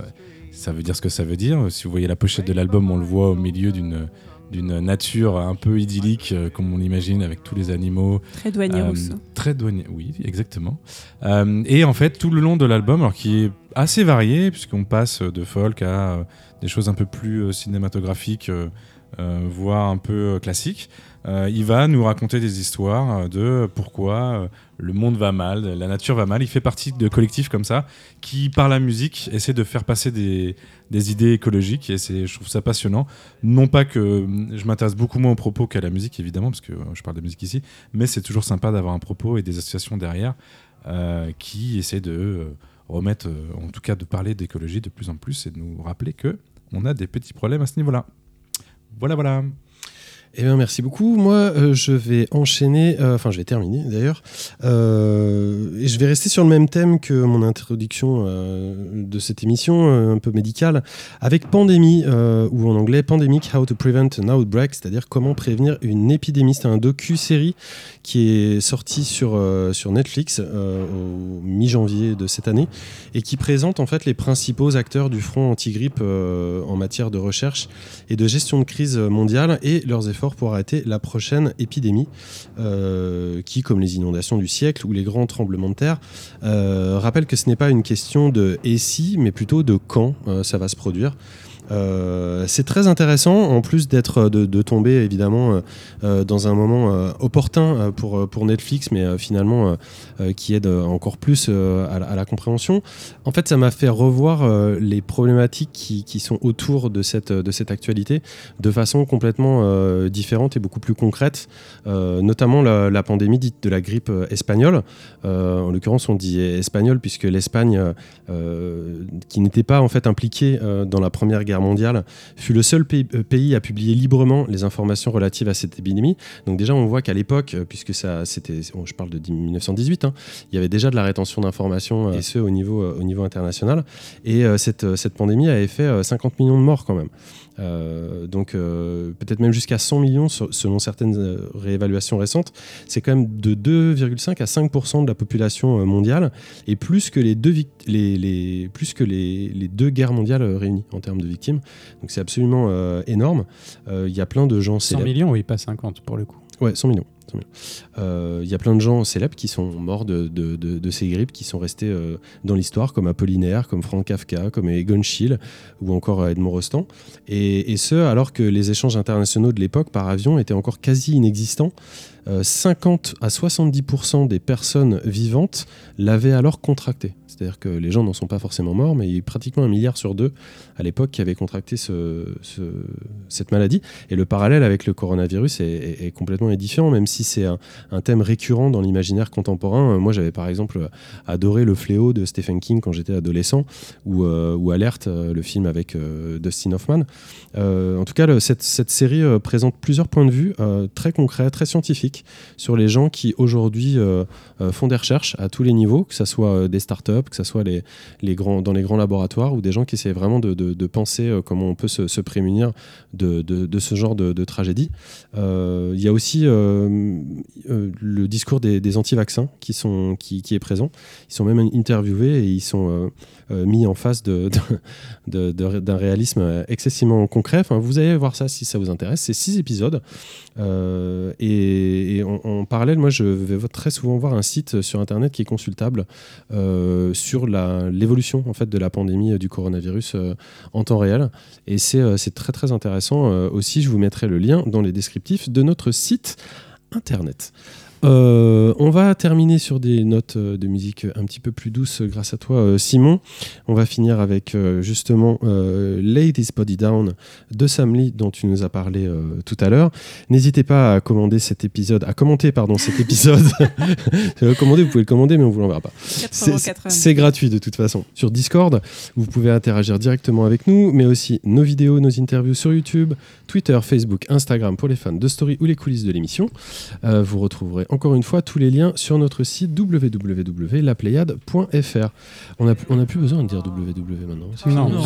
ça veut dire ce que ça veut dire. Si vous voyez la pochette de l'album, on le voit au milieu d'une d'une nature un peu idyllique, euh, comme on l'imagine, avec tous les animaux, Très douanier euh. Très douanier, oui, exactement. Euh, et en fait, tout le long de l'album, alors qui est assez varié, puisqu'on passe de folk à euh, des choses un peu plus euh, cinématographiques, euh, voire un peu classique, euh, il va nous raconter des histoires de pourquoi le monde va mal, la nature va mal. Il fait partie de collectifs comme ça qui, par la musique, essaient de faire passer des, des idées écologiques et je trouve ça passionnant. Non pas que hum, je m'intéresse beaucoup moins aux propos qu'à la musique, évidemment, parce que je parle de musique ici, mais c'est toujours sympa d'avoir un propos et des associations derrière qui essaient de remettre, euh, en tout cas de parler d'écologie de plus en plus et de nous rappeler que on a des petits problèmes à ce niveau-là. Voilà, voilà. Eh bien, merci beaucoup. Moi, euh, je vais enchaîner, euh, enfin, je vais terminer d'ailleurs, Euh, et je vais rester sur le même thème que mon introduction de cette émission, un peu médicale, avec Pandémie, ou en anglais Pandemic, How to Prevent an Outbreak, c'est-à-dire comment prévenir une épidémie. C'est un docu-série qui est sorti sur, sur Netflix au mi-janvier de cette année et qui présente en fait les principaux acteurs du front anti-grippe en matière de recherche et de gestion de crise mondiale et leurs efforts pour arrêter la prochaine épidémie euh, qui, comme les inondations du siècle ou les grands tremblements de terre, euh, rappelle que ce n'est pas une question de et si, mais plutôt de quand euh, ça va se produire. Euh, c'est très intéressant, en plus d'être de, de tomber évidemment euh, euh, dans un moment euh, opportun euh, pour, pour Netflix, mais euh, finalement euh, euh, qui aide euh, encore plus euh, à, la, compréhension. En fait, ça m'a fait revoir euh, les problématiques qui, qui sont autour de cette, de cette actualité de façon complètement euh, différente et beaucoup plus concrète, euh, notamment la, pandémie dite de la grippe euh, espagnole. Euh, en l'occurrence, on dit espagnole puisque l'Espagne, euh, euh, qui n'était pas en fait impliquée euh, dans la Première Guerre fut le seul pays, euh, pays à publier librement les informations relatives à cette épidémie. Donc déjà, on voit qu'à l'époque, euh, puisque ça, c'était, je parle de 10 1918, hein, il y avait déjà de la rétention d'informations euh, et ce au niveau, au niveau international. Et cette, cette pandémie avait fait euh, 50 millions de morts quand même. Euh, donc euh, peut-être même jusqu'à 100 millions selon certaines euh, réévaluations récentes. C'est quand même de 2,5 à 5% de la population mondiale et plus que les deux, vic- les, les- plus que les, les deux guerres mondiales réunies en termes de victimes. Donc c'est absolument euh, énorme. Il y a plein de gens 100 célèbres. millions, oui, pas 50 pour le coup. Ouais, 100 millions. 100 millions. Euh, Il y a plein de gens célèbres qui sont morts de, ces grippes, qui sont restés euh, dans l'histoire, comme Apollinaire, comme Frank Kafka, comme Egon Schiele ou encore Edmond Rostand. Et ce, alors que les échanges internationaux de l'époque par avion étaient encore quasi inexistants. Euh, 50 à 70% des personnes vivantes l'avaient alors contracté. C'est-à-dire que les gens n'en sont pas forcément morts, mais il y a eu pratiquement un milliard sur deux à l'époque qui avaient contracté ce- ce- cette maladie. Et le parallèle avec le coronavirus est, complètement édifiant, même si c'est un, thème récurrent dans l'imaginaire contemporain. Euh, Moi, j'avais par exemple adoré Le Fléau de Stephen King quand j'étais adolescent, ou, euh, Alerte, euh, le film avec euh, Dustin Hoffman. Euh, en tout cas, cette, série euh, présente plusieurs points de vue euh, très concrets, très scientifiques, sur les gens qui aujourd'hui euh, euh, font des recherches à tous les niveaux, que ce soit euh, des startups, que ce soit les, les grands, dans les grands laboratoires, ou des gens qui essaient vraiment de, penser comment on peut se, prémunir de, de- ce genre de, tragédie. Il y a aussi le discours des, anti-vaccins qui, sont, qui, qui est présent. Ils sont même interviewés et ils sont mis en face de- de- d'un réalisme excessivement concret. Enfin, vous allez voir ça si ça vous intéresse. C'est six épisodes. Euh, et en, en parallèle, moi, je vais très souvent voir un site sur Internet qui est consultable euh, sur l'évolution en fait, de la pandémie euh, du coronavirus euh, en temps réel. Et c'est euh, très très intéressant. Euh, aussi, je vous mettrai le lien dans les descriptifs de notre site Internet. Euh, on va terminer sur des notes euh, de musique un petit peu plus douces grâce à toi euh, Simon. On va finir avec justement euh, This Body Down de Sam Lee dont tu nous as parlé euh, tout à l'heure. N'hésitez pas à commander cet épisode, à commenter pardon cet épisode. Commander, vous pouvez le commander mais on vous l'enverra pas. C'est- 4,90 C'est gratuit de toute façon. Sur Discord, vous pouvez interagir directement avec nous, mais aussi nos vidéos, nos interviews sur YouTube, Twitter, Facebook, Instagram pour les fans de story ou les coulisses de l'émission. Vous retrouverez encore une fois tous les liens sur notre site www.lapléiade.fr. On n'a on a plus besoin de dire www maintenant. Non, Non.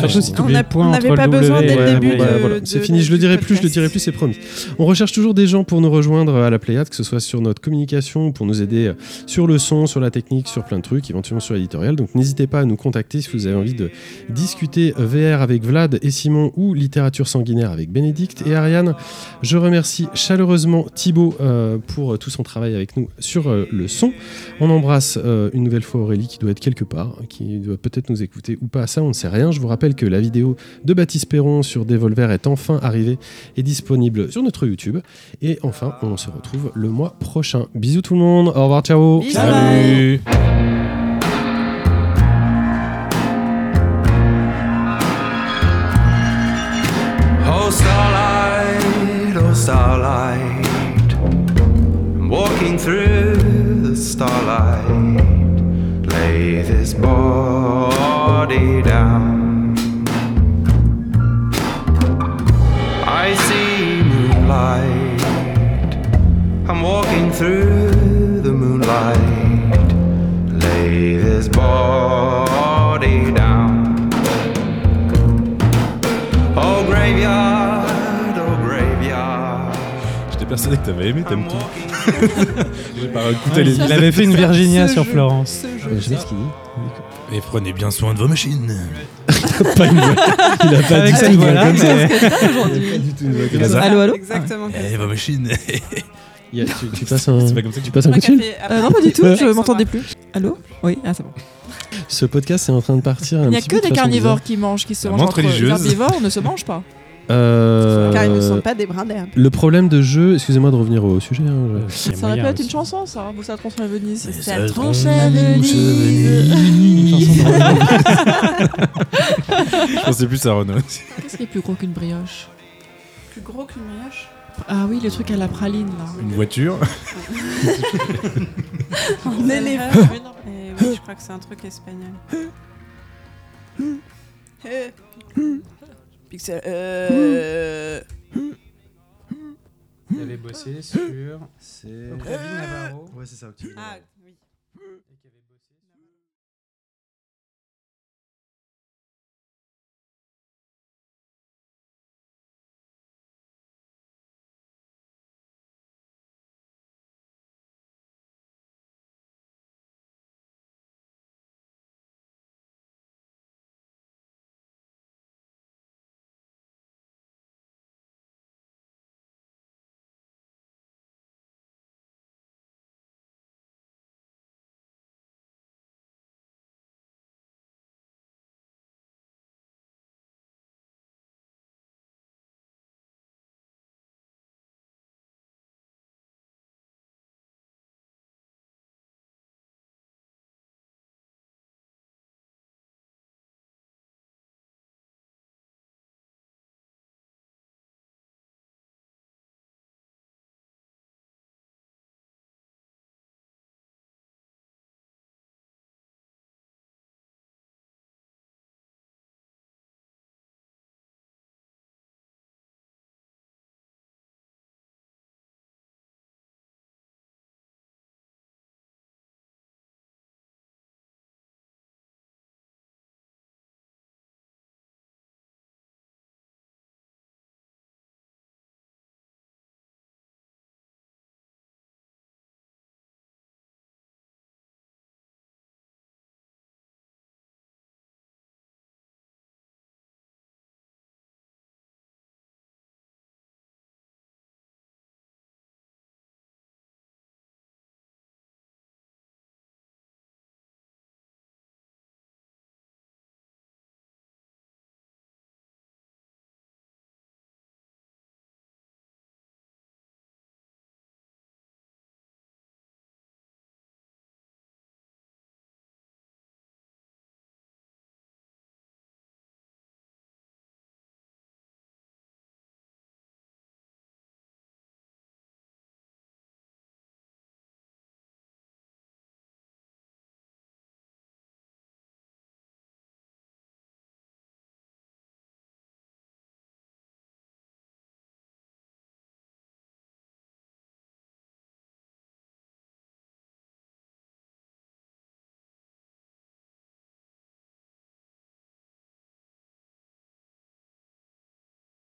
On n'avait pas besoin dès le début Voilà. C'est fini, je le dirai plus, je le dirai plus, c'est promis. On recherche toujours des gens pour nous rejoindre à la Pléiade, que ce soit sur notre communication, pour nous aider euh, sur le son, sur la technique, sur plein de trucs, éventuellement sur l'éditorial. Donc n'hésitez pas à nous contacter si vous avez envie de discuter VR avec Vlad et Simon ou littérature sanguinaire avec Bénédicte et Ariane. Je remercie chaleureusement Thibaut euh, pour tout son travail travaille avec nous sur euh, le son. On embrasse euh, une nouvelle fois Aurélie qui doit être quelque part, qui doit peut-être nous écouter ou pas, ça on ne sait rien. Je vous rappelle que la vidéo de Baptiste Perron sur Devolver est enfin arrivée et disponible sur notre YouTube. Et enfin, on se retrouve le mois prochain. Bisous tout le monde, au revoir, ciao Bisous. Salut Oh starlight, oh starlight, through the starlight. Lay this body down. I see moonlight. I'm walking through the moonlight. Lay this body persuadé que t'avais aimé, t'aimes tout. J'ai pas écouté les Il avait fait une Virginia sur Florence. Euh, je sais ce qu'il dit. Et prenez bien soin de vos machines. Pas une voix. Il a pas Avec dit cette une voix voix-là, comme ça. mais- Pas du tout une voix comme ça. Allô, allô Exactement. Eh, vos machines. Il y a- tu, tu passes un, C'est pas comme ça que tu passes un coup de fil Euh, Non, pas du tout, je m'entendais plus. Allô Oui, ah, c'est bon. Ce podcast est en train de partir un Il n'y a petit que de des façon carnivores bizarre. qui mangent, qui se La mangent menthe entre eux. Les religieuse. herbivores ne se mangent pas. Euh, Car ils ne sont pas des brins d'herbe. Le problème de jeu, excusez-moi de revenir au sujet. hein, je- a Ça aurait pu être une chanson, ça. Ou ça tronche à Venise. Ça tronche à Venise. Je pensais plus à Renault. Qu'est-ce qui est plus gros qu'une brioche? Plus gros qu'une brioche? Ah oui, le truc à la praline, là. Une voiture? Un éléphant. Eh oui, je crois que c'est un truc espagnol. Pixel. Euh... Il avait bossé sur. C'est. David Navarro. Ouais, c'est ça. Ah,